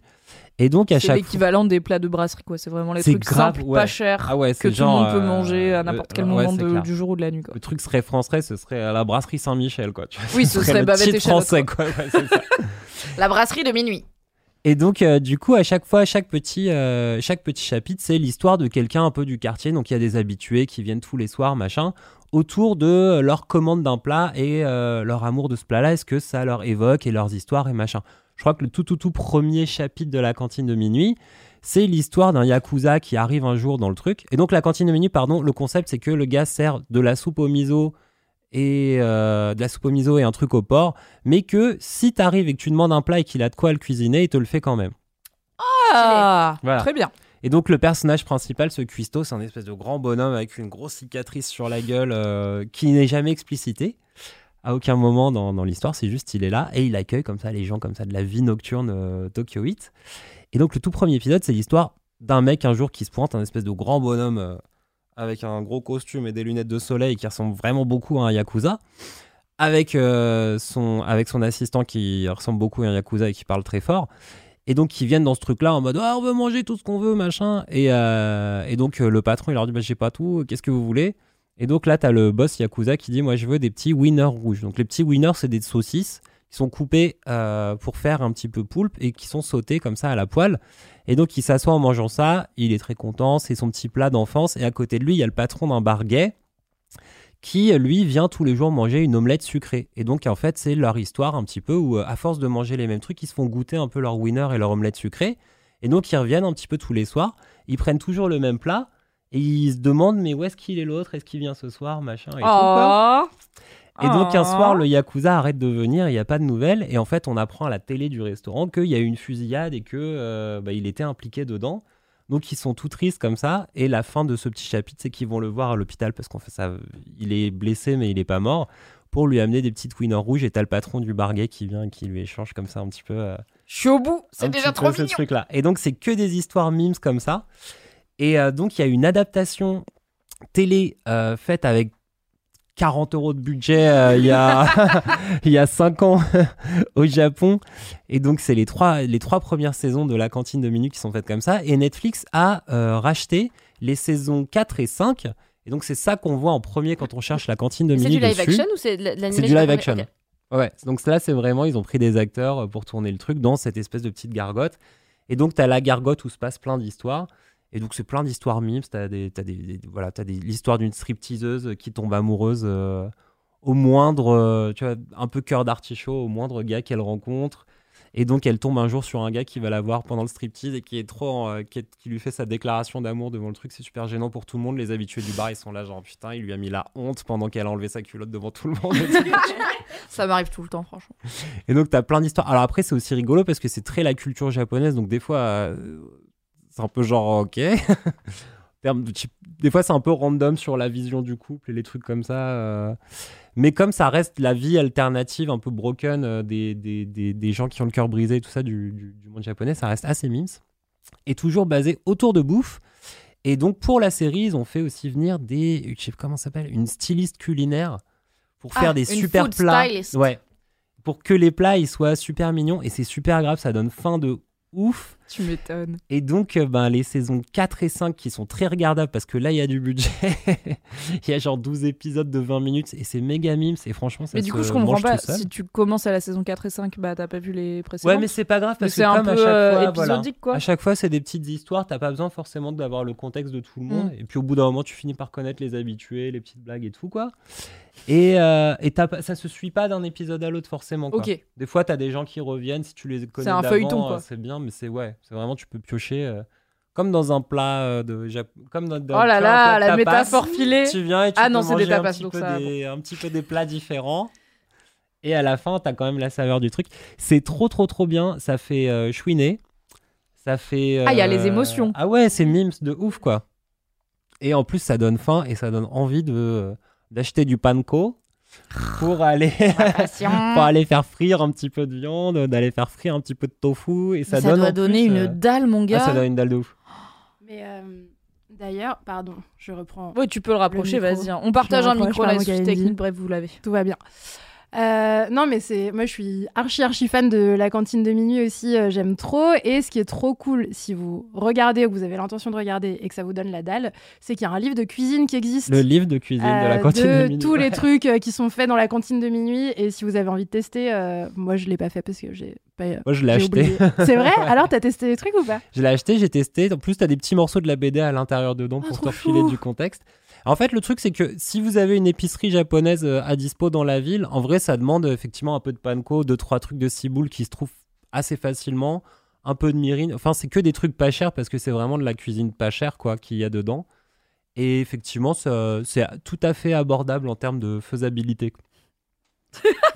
Et donc, à C'est chaque l'équivalent des plats de brasserie, quoi. C'est vraiment les C'est trucs grave, simples, ouais. pas chers, Ah ouais, que c'est tout le monde peut euh, manger à n'importe quel euh, ouais, moment c'est de- du jour ou de la nuit, quoi. Le truc serait français, ce serait à la brasserie Saint-Michel, quoi. tu vois. Oui, ce serait le Babette titre et Charlotte, français, quoi. Ouais, c'est ça. La brasserie de minuit. Et donc, euh, du coup, à chaque fois, chaque petit, euh, chaque petit chapitre, c'est l'histoire de quelqu'un un peu du quartier. Donc, il y a des habitués qui viennent tous les soirs, machin, autour de leur commande d'un plat et euh, leur amour de ce plat-là. Est-ce que ça leur évoque et leurs histoires et machin? Je crois que le tout, tout, tout premier chapitre de la cantine de minuit, c'est l'histoire d'un yakuza qui arrive un jour dans le truc. Et donc, la cantine de minuit, pardon, le concept, c'est que le gars sert de la soupe au miso et euh, de la soupe au miso et un truc au porc, mais que si t'arrives et que tu demandes un plat et qu'il a de quoi le cuisiner, il te le fait quand même. Ah, Voilà. très bien. Et donc le personnage principal, ce cuistot, c'est un espèce de grand bonhomme avec une grosse cicatrice sur la gueule euh, qui n'est jamais explicité. À aucun moment dans, dans l'histoire, c'est juste il est là et il accueille comme ça les gens comme ça de la vie nocturne euh, tokyoïte. Et donc le tout premier épisode, c'est l'histoire d'un mec un jour qui se pointe, un espèce de grand bonhomme euh, avec un gros costume et des lunettes de soleil qui ressemble vraiment beaucoup à un yakuza, avec, euh, son, avec son assistant qui ressemble beaucoup à un yakuza et qui parle très fort. Et donc ils viennent dans ce truc-là en mode Ah, on veut manger tout ce qu'on veut, machin. Et, euh, et donc euh, le patron il leur dit bah, j'ai pas tout, qu'est-ce que vous voulez? Et donc là t'as le boss Yakuza qui dit moi je veux des petits winners rouges. Donc les petits winners c'est des saucisses qui sont coupées euh, pour faire un petit peu poulpe et qui sont sautées comme ça à la poêle. Et donc il s'assoit en mangeant ça, il est très content, c'est son petit plat d'enfance. Et à côté de lui il y a le patron d'un bar qui lui vient tous les jours manger une omelette sucrée. Et donc en fait c'est leur histoire un petit peu où euh, à force de manger les mêmes trucs, ils se font goûter un peu leur winner et leur omelette sucrée. Et donc ils reviennent un petit peu tous les soirs, ils prennent toujours le même plat et ils se demandent mais où est-ce qu'il est l'autre, est-ce qu'il vient ce soir, machin et tout, quoi. Oh. Et donc un Oh. soir, le Yakuza arrête de venir, il n'y a pas de nouvelles, et en fait on apprend à la télé du restaurant qu'il y a eu une fusillade et que euh, bah, il était impliqué dedans. Donc ils sont tout tristes comme ça, et la fin de ce petit chapitre, c'est qu'ils vont le voir à l'hôpital parce qu'en fait ça, il est blessé mais il est pas mort, pour lui amener des petites winners rouges, et t'as le patron du bar gay qui vient et qui lui échange comme ça un petit peu. euh, Je suis au bout, c'est déjà trop peu ce mignon. truc-là. Et donc, c'est que des histoires memes comme ça. Et euh, donc, il y a une adaptation télé euh, faite avec 40 euros de budget euh, il y a il y a 5 ans au Japon. Et donc, c'est les trois, les trois premières saisons de la cantine de minutes qui sont faites comme ça. Et Netflix a euh, racheté les saisons 4 et 5. Et donc, c'est ça qu'on voit en premier quand on cherche la cantine de C'est minutes du live dessus. action ou c'est de la- de C'est l'animation du live action. Ouais, donc là, c'est vraiment, ils ont pris des acteurs euh, pour tourner le truc dans cette espèce de petite gargote. Et donc, tu as la gargote où se passe plein d'histoires. Et donc, c'est plein d'histoires mimes. Tu as, des, t'as des, des- voilà, t'as des, l'histoire d'une stripteaseuse qui tombe amoureuse euh, au moindre, euh, tu vois, un peu cœur d'artichaut, au moindre gars qu'elle rencontre. Et donc, elle tombe un jour sur un gars qui va la voir pendant le striptease et qui est trop, euh, qui, est- qui lui fait sa déclaration d'amour devant le truc. C'est super gênant pour tout le monde. Les habitués du bar, ils sont là, genre putain, il lui a mis la honte pendant qu'elle a enlevé sa culotte devant tout le monde. Ça m'arrive tout le temps, franchement. Et donc, tu as plein d'histoires. Alors après, c'est aussi rigolo parce que c'est très la culture japonaise. Donc, des fois, euh, c'est un peu genre, ok. Des fois, c'est un peu random sur la vision du couple et les trucs comme ça. euh. Mais comme ça reste la vie alternative, un peu broken euh, des, des, des, des gens qui ont le cœur brisé et tout ça du, du, du monde japonais, ça reste assez mimes. Et toujours basé autour de bouffe. Et donc, pour la série, ils ont fait aussi venir des. Je sais comment ça s'appelle Une styliste culinaire pour Ah, faire des une super plats. stylist. Ouais. Pour que les plats ils soient super mignons. Et c'est super grave, ça donne faim de ouf. Tu m'étonnes. Et donc, euh, ben, les saisons 4 et 5 qui sont très regardables parce que là, il y a du budget. Il y a genre 12 épisodes de 20 minutes et c'est méga mimes. Et franchement, ça Mais du coup, je comprends pas. Si tu commences à la saison 4 et 5, bah t'as pas vu les précédentes. Ouais, mais c'est pas grave parce que c'est un comme à peu, chaque euh, fois, voilà, épisodique, quoi. à chaque fois, c'est des petites histoires. T'as pas besoin forcément d'avoir le contexte de tout le monde. Mm. Et puis au bout d'un moment, tu finis par connaître les habitués, les petites blagues et tout quoi. Et, euh, et ça se suit pas d'un épisode à l'autre forcément. Quoi. Des fois, t'as des gens qui reviennent si tu les connais. un d'avant, feuilleton, euh, quoi. C'est bien, mais c'est ouais, c'est vraiment tu peux piocher. euh, comme dans un plat euh, de Jap- comme dans, dans- Oh là tu vois, un là, plat de la tapas. métaphore filée. Tu viens et tu Ah peux non, c'est des manger un petit donc peu ça, des- un petit peu des plats différents. Et à la fin, t'as quand même la saveur du truc. C'est trop, trop, trop bien. Ça fait euh, chouiner. Ça fait. Ah, il y a euh, les émotions. Ah ouais, c'est mimes de ouf, quoi. Et en plus, ça donne faim et ça donne envie de euh, d'acheter du panko pour aller pour aller faire frire un petit peu de viande, d'aller faire frire un petit peu de tofu et ça, Ça, donne doit donner plus, une euh, dalle, mon ah, gars. ça donne une dalle de ouf. Mais euh, d'ailleurs, pardon, je reprends. Oui, tu peux le rapprocher, vas-y. hein. On partage un micro, là, souci Kalindi. technique, bref, vous l'avez. Tout va bien. Euh, non, mais c'est moi, je suis archi archi fan de la cantine de minuit aussi. euh, J'aime trop. Et ce qui est trop cool, si vous regardez ou que vous avez l'intention de regarder et que ça vous donne la dalle, c'est qu'il y a un livre de cuisine qui existe. Le livre de cuisine de la euh, cantine de, minuit. tous les trucs qui sont faits dans la cantine de minuit. Et si vous avez envie de tester, moi je l'ai pas fait parce que j'ai pas. Moi, je l'ai acheté. C'est vrai Ouais. Alors, t'as testé les trucs ou pas? Je l'ai acheté, j'ai testé. En plus, tu as des petits morceaux de la BD à l'intérieur dedans Ah, pour te refiler du contexte. En fait, le truc, c'est que si vous avez une épicerie japonaise euh, à dispo dans la ville, en vrai, ça demande euh, effectivement un peu de panko, deux, trois trucs de ciboule qui se trouvent assez facilement, un peu de mirin. Enfin, c'est que des trucs pas chers parce que c'est vraiment de la cuisine pas chère, quoi, qu'il y a dedans. Et effectivement, c'est tout à fait abordable en termes de faisabilité.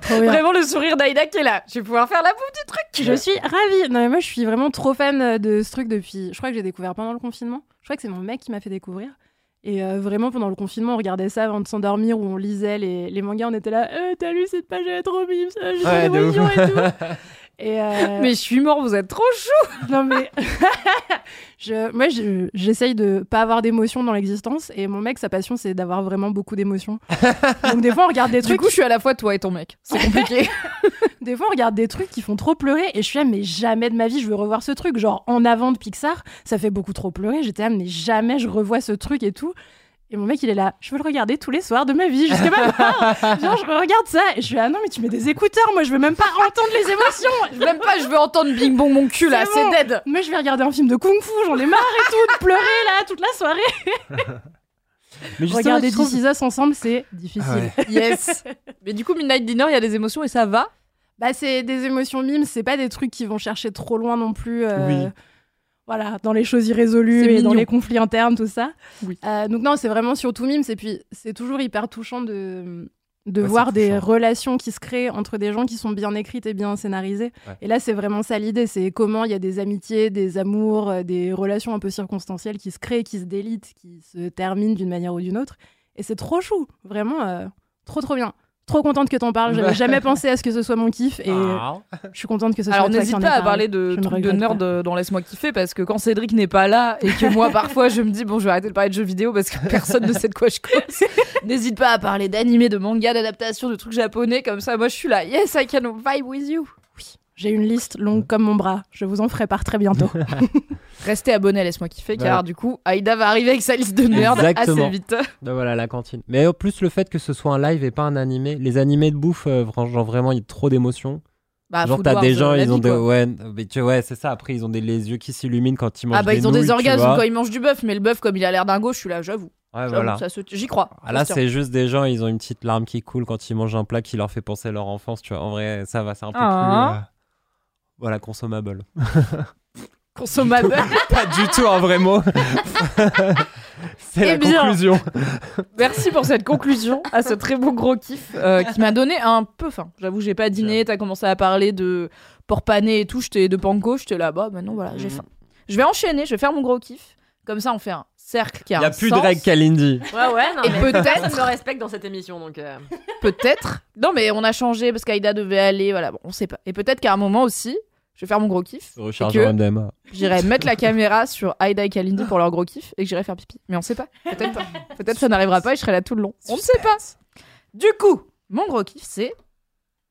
Vraiment le sourire d'Aïda qui est là. Je vais pouvoir faire la bouffe du truc. Je suis ravie. Non, mais moi, je suis vraiment trop fan euh, de ce truc depuis. Je crois que j'ai découvert pendant le confinement. Je crois que c'est mon mec qui m'a fait découvrir. Et euh, vraiment, pendant le confinement, on regardait ça avant de s'endormir, où on lisait les, les mangas. On était là, Eh, t'as lu cette page, elle est trop mime, ça, j'ai Ouais, et tout. Et euh, Mais je suis mort, vous êtes trop chou. non, mais je, moi, je- j'essaye de pas avoir d'émotions dans l'existence. Et mon mec, sa passion, c'est d'avoir vraiment beaucoup d'émotions. Donc, des fois, on regarde des Du trucs. coup, je suis à la fois toi et ton mec. C'est compliqué. Des fois, on regarde des trucs qui font trop pleurer et je suis là, mais jamais de ma vie je veux revoir ce truc. Genre, en avant de Pixar, ça fait beaucoup trop pleurer. J'étais là, mais jamais je revois ce truc et tout. Et mon mec, il est là, je veux le regarder tous les soirs de ma vie jusqu'à maintenant. Genre, je regarde ça et je suis là, non, mais tu mets des écouteurs, moi je veux même pas entendre les émotions. Même pas, je veux entendre Bing Bong mon cul là, C'est bon. dead. Moi, je vais regarder un film de kung fu, j'en ai marre et tout, de pleurer là toute la soirée. Mais Regarder je trouve- This Is Us ensemble, c'est difficile. Ah ouais. Yes. Mais du coup, Midnight Dinner, il y a des émotions et ça va? Bah, c'est des émotions mimes, c'est pas des trucs qui vont chercher trop loin non plus. euh, Oui. Voilà, dans les choses irrésolues et dans les conflits internes, tout ça. Oui. Euh, donc, non, c'est vraiment surtout mimes. Et puis, c'est toujours hyper touchant de, de Ouais, voir des touchant. relations qui se créent entre des gens qui sont bien écrites et bien scénarisées. Ouais. Et là, c'est vraiment ça l'idée. C'est comment il y a des amitiés, des amours, euh, des relations un peu circonstancielles qui se créent, qui se délitent, qui se terminent d'une manière ou d'une autre. Et c'est trop chou. Vraiment, euh, trop, trop bien. Trop contente que t'en parles. J'avais jamais pensé à ce que ce soit mon kiff. Et Ah. je suis contente que ce soit Alors n'hésite pas à parler de trucs de nerd pas. dans Laisse-moi kiffer parce que quand Cédric n'est pas là et que moi parfois je me dis bon je vais arrêter de parler de jeux vidéo parce que personne ne sait de quoi je cause. N'hésite pas à parler d'animé, de manga, d'adaptation, de trucs japonais comme ça. Moi je suis là. Yes, I can vibe with you. J'ai une liste longue comme mon bras. Je vous en ferai part très bientôt. Restez abonnés Laisse-moi kiffer car Voilà. du coup Aïda va arriver avec sa liste de Exactement. assez vite. Ben voilà, la cantine. Mais en plus, le fait que ce soit un live et pas un animé, les animés de bouffe, euh, genre vraiment, il y a trop d'émotions. Bah, genre, Food t'as des euh, gens, ils ont des. Ouais, mais tu- ouais c'est ça. Après, ils ont des, les yeux qui s'illuminent quand ils mangent Ah bah des ils ont des orgasmes quand ils mangent du bœuf, mais le bœuf comme il a l'air d'un gauche, je suis là, j'avoue. Ouais, voilà. ça se- J'y crois. Ah, là, c'est juste des gens, ils ont une petite larme qui coule quand ils mangent un plat qui leur fait penser à leur enfance, tu vois. En vrai, ça va, c'est un peu Ah. plus. Voilà, consommable. Consommable. pas du tout un vrai mot. c'est Eh la bien. conclusion. Merci pour cette conclusion à ce très beau gros kiff euh, qui m'a donné un peu faim. J'avoue, j'ai pas dîné, t'as commencé à parler de porc pané et tout, j'étais de panko, j'étais là, bah maintenant voilà, j'ai Mhm. faim. Je vais enchaîner, je vais faire mon gros kiff. Comme ça, on fait un cercle qui a Il y a un plus sens. de règles Kalindi. Ouais, ouais, non, Et mais peut-être- personne me respecte dans cette émission, donc. euh, Peut-être. Non, mais on a changé parce qu'Aïda devait aller, voilà, bon, on sait pas. Et peut-être qu'à un moment aussi, je vais faire mon gros kiff. Recharge que- en MDMA. J'irai mettre la caméra sur Aïda et Kalindi pour leur gros kiff et que j'irai faire pipi. Mais on sait pas. Peut-être pas. Peut-être ça n'arrivera pas et je serai là tout le long. On ne sait pas. Du coup, mon gros kiff, c'est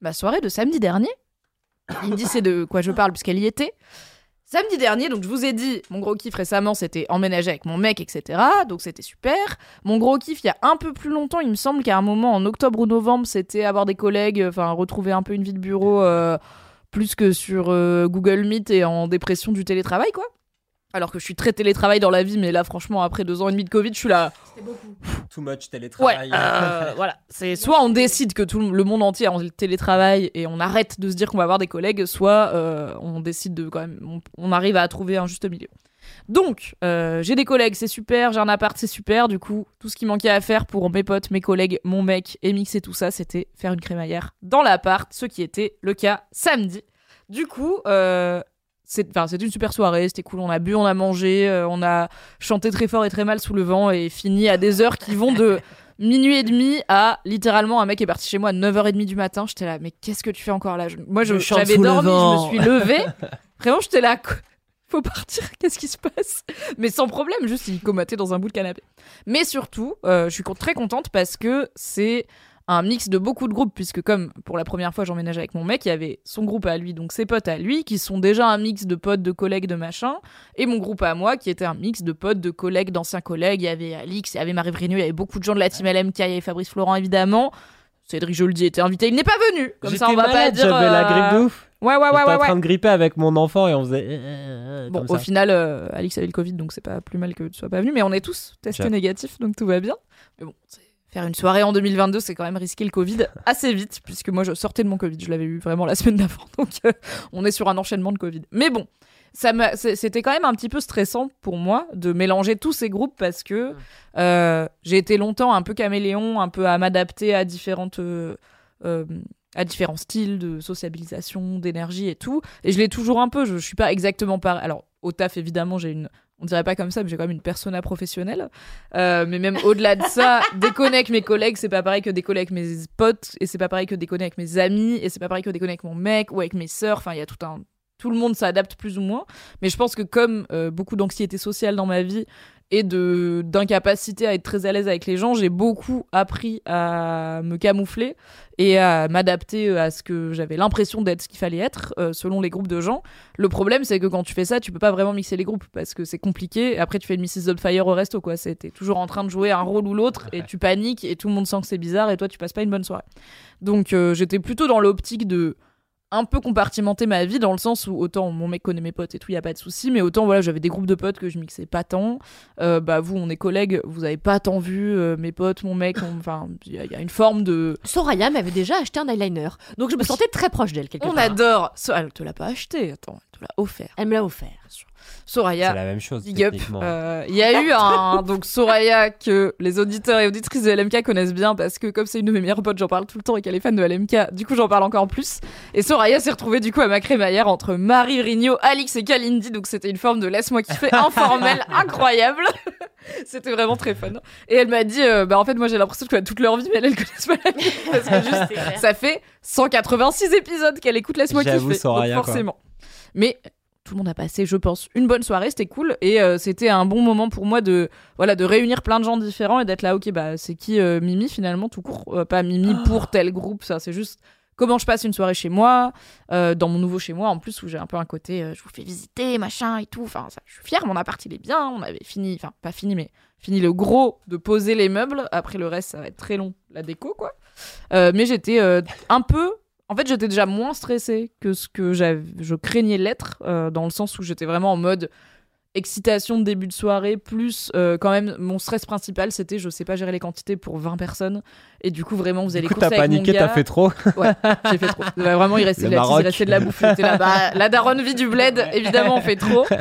ma soirée de samedi dernier. Kalindi sait de quoi je parle puisqu'elle y était. Samedi dernier, donc je vous ai dit, mon gros kiff récemment, c'était emménager avec mon mec, etc. Donc c'était super. Mon gros kiff, il y a un peu plus longtemps, il me semble qu'à un moment, en octobre ou novembre, c'était avoir des collègues, enfin retrouver un peu une vie de bureau euh, plus que sur euh, Google Meet et en dépression du télétravail, quoi. Alors que je suis très télétravail dans la vie, mais là, franchement, après deux ans et demi de Covid, je suis là. Too much Ouais, télétravail. euh, voilà. C'est soit on décide que tout le monde entier est en télétravail et on arrête de se dire qu'on va avoir des collègues, soit euh, on décide de quand même, on, on arrive à trouver un juste milieu. Donc, euh, j'ai des collègues, c'est super, j'ai un appart, c'est super. Du coup, tout ce qui manquait à faire pour mes potes, mes collègues, mon mec et mixer tout ça, c'était faire une crémaillère dans l'appart, ce qui était le cas samedi. Du coup, euh, c'est enfin, une super soirée, c'était cool. On a bu, on a mangé, euh, on a chanté très fort et très mal sous le vent et fini à des heures qui vont de minuit et demi à littéralement un mec est parti chez moi à 9h30 du matin. J'étais là, mais qu'est-ce que tu fais encore là? Je- Moi, Je j'avais dormi, je me suis levée. Vraiment, j'étais là. Faut partir, qu'est-ce qui se passe? Mais sans problème, juste il comatait dans un bout de canapé. Mais surtout, euh, je suis très contente parce que c'est un mix de beaucoup de groupes, puisque comme pour la première fois j'emménage avec mon mec, il y avait son groupe à lui, donc ses potes à lui, qui sont déjà un mix de potes, de collègues, de machin, et mon groupe à moi, qui était un mix de potes, de collègues, d'anciens collègues. Il y avait Alix, il y avait Marie Vrigno, il y avait beaucoup de gens de la team LMK, il y avait Fabrice Florent évidemment. Cédric Joldy était invité, il n'est pas venu. Comme ça, on J'étais va pas dire. J'avais la euh, grippe de ouf. Ouais, ouais, ouais, J'étais ouais. en train de gripper avec mon enfant et on faisait. euh, euh, Bon, au ça. final, euh, Alix avait le Covid, donc c'est pas plus mal que tu sois pas venu, mais on est tous testés Ciao. négatifs, donc tout va bien. Mais bon, c'est- faire une soirée en 2022, c'est quand même risquer le Covid assez vite, puisque moi je sortais de mon Covid, je l'avais eu vraiment la semaine d'avant, donc euh, on est sur un enchaînement de Covid. Mais bon, ça c'était quand même un petit peu stressant pour moi de mélanger tous ces groupes parce que euh, j'ai été longtemps un peu caméléon, un peu à m'adapter à différentes. euh, à différents styles de sociabilisation, d'énergie et tout. Et je l'ai toujours un peu. Je, je suis pas exactement pareil. Alors, au taf, évidemment, j'ai une. On dirait pas comme ça, mais j'ai quand même une persona professionnelle. Euh, mais même au-delà de ça, déconner avec mes collègues, c'est pas pareil que déconner avec mes potes, et c'est pas pareil que déconner avec mes amis, et c'est pas pareil que déconner avec mon mec ou avec mes sœurs. Enfin, il y a tout un. Tout le monde s'adapte plus ou moins. Mais je pense que comme euh, beaucoup d'anxiété sociale dans ma vie et de d'incapacité à être très à l'aise avec les gens, j'ai beaucoup appris à me camoufler et à m'adapter euh, à ce que j'avais l'impression d'être ce qu'il fallait être euh, selon les groupes de gens. Le problème, c'est que quand tu fais ça, tu peux pas vraiment mixer les groupes parce que c'est compliqué. Après, tu fais une Mrs. Doubtfire au resto, quoi. C'est- T'es toujours en train de jouer un rôle ou l'autre et tu paniques et tout le monde sent que c'est bizarre et toi, tu passes pas une bonne soirée. Donc, euh, j'étais plutôt dans l'optique de un peu compartimenter ma vie dans le sens où autant mon mec connaît mes potes et tout, il y a pas de souci, mais autant voilà, j'avais des groupes de potes que je mixais pas tant. Euh, bah vous, on est collègues, vous avez pas tant vu euh, mes potes, mon mec, on- enfin il y, a- il y a une forme de Soraya m'avait déjà acheté un eyeliner, donc je me sentais très proche d'elle quelque on part. adore. So- Elle te l'a pas acheté, attends, elle te l'a offert. Elle me l'a offert. Soraya, C'est la même chose. Euh, Il y a eu un donc Soraya que les auditeurs et auditrices de LMK connaissent bien parce que comme c'est une de mes meilleures potes, j'en parle tout le temps et qu'elle est fan de LMK. Du coup, j'en parle encore plus. Et Soraya s'est retrouvée du coup à ma crémaillère entre Marie Rigno, Alix et Kalindi. Donc c'était une forme de laisse-moi kiffer informelle incroyable. c'était vraiment très fun. Et elle m'a dit, euh, bah en fait moi j'ai l'impression a toute leur vie, mais elle elle connaissent pas la mienne parce que juste ça fait 186 épisodes qu'elle écoute Laisse-moi kiffer. Soraya, donc quoi. forcément. Mais tout le monde a passé, je pense, une bonne soirée, c'était cool et euh, c'était un bon moment pour moi de voilà de réunir plein de gens différents et d'être là. Ok, bah c'est qui euh, Mimi finalement tout court, Euh, pas Mimi pour tel groupe, ça c'est juste comment je passe une soirée chez moi, dans mon nouveau chez moi en plus où j'ai un peu un côté je vous fais visiter machin et tout. Enfin, ça, je suis fière, mon appart il est bien, on avait fini, enfin pas fini mais fini le gros de poser les meubles. Après le reste ça va être très long la déco quoi. Mais j'étais un peu en fait, j'étais déjà moins stressée que ce que je craignais l'être, euh, dans le sens où j'étais vraiment en mode excitation de début de soirée, plus euh, quand même mon stress principal, c'était je sais pas gérer les quantités pour 20 personnes, et du coup vraiment vous allez t'as avec mon paniqué, gars. t'as fait trop. Ouais, j'ai fait trop. Ouais, Vraiment, il restait de la il restait de la bouffe. Là, bah, la daronne vie du bled, évidemment, on fait trop.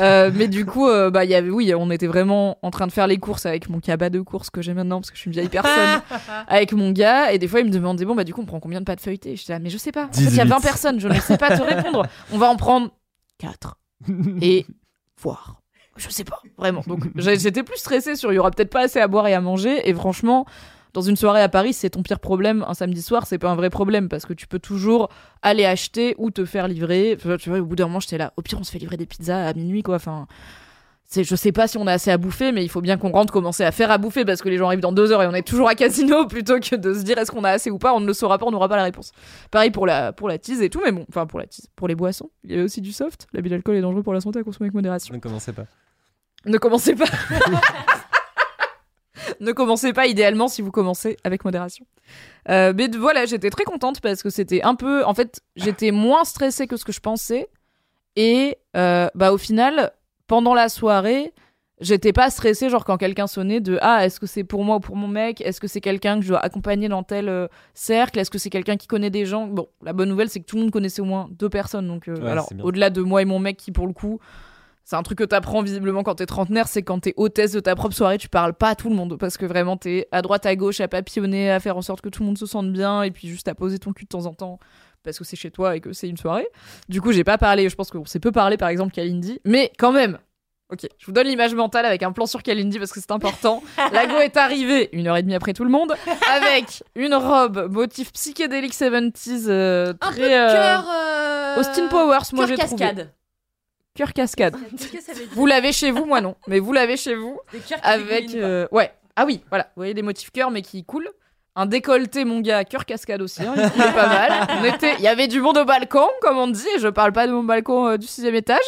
Euh, mais du coup, euh, bah, y avait, oui, on était vraiment en train de faire les courses avec mon cabas de courses que j'ai maintenant parce que je suis une vieille personne avec mon gars. Et des fois, il me demandait, bon, bah, du coup, on prend combien de pâtes feuilletées? J'étais là, mais je sais pas. En fait, il y a 18. 20 personnes, je ne sais pas te répondre. On va en prendre 4 et Je sais pas, vraiment. Donc, j'étais plus stressée sur il y aura peut-être pas assez à boire et à manger. Et franchement, dans une soirée à Paris, c'est ton pire problème. Un samedi soir, c'est pas un vrai problème parce que tu peux toujours aller acheter ou te faire livrer. Tu vois, au bout d'un moment, j'étais là. Au pire, on se fait livrer des pizzas à minuit, quoi. C'est, je sais pas si on a assez à bouffer, mais il faut bien qu'on rentre commencer à faire à bouffer parce que les gens arrivent dans deux heures et on est toujours à casino plutôt que de se dire est-ce qu'on a assez ou pas? On ne le saura pas, on n'aura pas la réponse. Pareil pour la, pour la tease et tout, mais bon, enfin pour la tease, pour les boissons. Il y avait aussi du soft. L'abus d'alcool est dangereux pour la santé à consommer avec modération. Ne commencez pas. Ne commencez pas. ne commencez pas idéalement si vous commencez avec modération. Euh, mais voilà, j'étais très contente parce que c'était un peu. En fait, j'étais moins stressée que ce que je pensais. Et euh, bah, au final, pendant la soirée, j'étais pas stressée, genre quand quelqu'un sonnait de Ah, est-ce que c'est pour moi ou pour mon mec? Est-ce que c'est quelqu'un que je dois accompagner dans tel euh, cercle? Est-ce que c'est quelqu'un qui connaît des gens? Bon, la bonne nouvelle, c'est que tout le monde connaissait au moins deux personnes. Donc, euh, Ouais, alors, au-delà de moi et mon mec qui, pour le coup, C'est un truc que t'apprends visiblement quand t'es trentenaire, c'est quand t'es hôtesse de ta propre soirée, tu parles pas à tout le monde parce que vraiment t'es à droite à gauche à papillonner, à faire en sorte que tout le monde se sente bien et puis juste à poser ton cul de temps en temps parce que c'est chez toi et que c'est une soirée. Du coup, j'ai pas parlé, je pense qu'on s'est peu parlé par exemple Kalindi, mais quand même. Ok, je vous donne l'image mentale avec un plan sur Kalindi parce que c'est important. Lago est arrivé une heure et demie après tout le monde avec une robe motif psychédélique 70s euh, Un très peu euh, cœur. euh, Austin Powers, moi j'ai trouvé. cascade. Cœur cascade. Vous l'avez chez vous, moi non. Mais vous l'avez chez vous Des cœurs qui avec euh, ouais. Ah oui, voilà. Vous voyez des motifs cœur mais qui coulent. Un décolleté, mon gars, cœur cascade aussi. hein, il pas mal. On était, il y avait du monde au balcon, comme on dit. Et je parle pas de mon balcon euh, du sixième étage.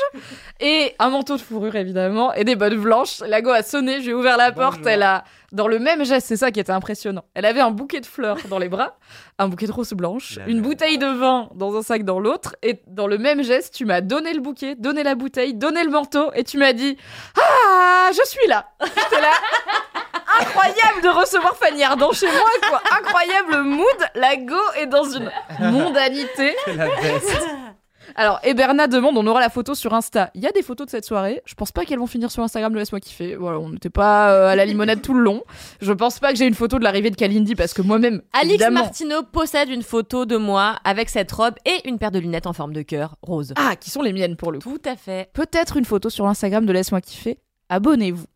Et un manteau de fourrure évidemment et des bottes blanches. Lago a sonné, j'ai ouvert la porte. Elle a, dans le même geste, c'est ça qui était impressionnant. Elle avait un bouquet de fleurs dans les bras, un bouquet de roses blanches, une bouteille de vin dans un sac dans l'autre. Et dans le même geste, tu m'as donné le bouquet, donné la bouteille, donné le manteau et tu m'as dit ah, je suis là. J'étais là. Incroyable de recevoir Fanny Ardant chez moi, quoi. Incroyable mood. La go est dans une mondanité. C'est la best. Alors, Eberna demande, on aura la photo sur Insta. Il y a des photos de cette soirée. Je pense pas qu'elles vont finir sur Instagram de Laisse-moi kiffer. Voilà, on n'était pas euh, à la limonade tout le long. Je pense pas que j'ai une photo de l'arrivée de Kalindi parce que moi-même, Alix évidemment- Martineau possède une photo de moi avec cette robe et une paire de lunettes en forme de cœur rose. Ah, qui sont les miennes pour le coup. Tout à fait. peut-être une photo sur l'Instagram de Laisse-moi kiffer. Abonnez-vous.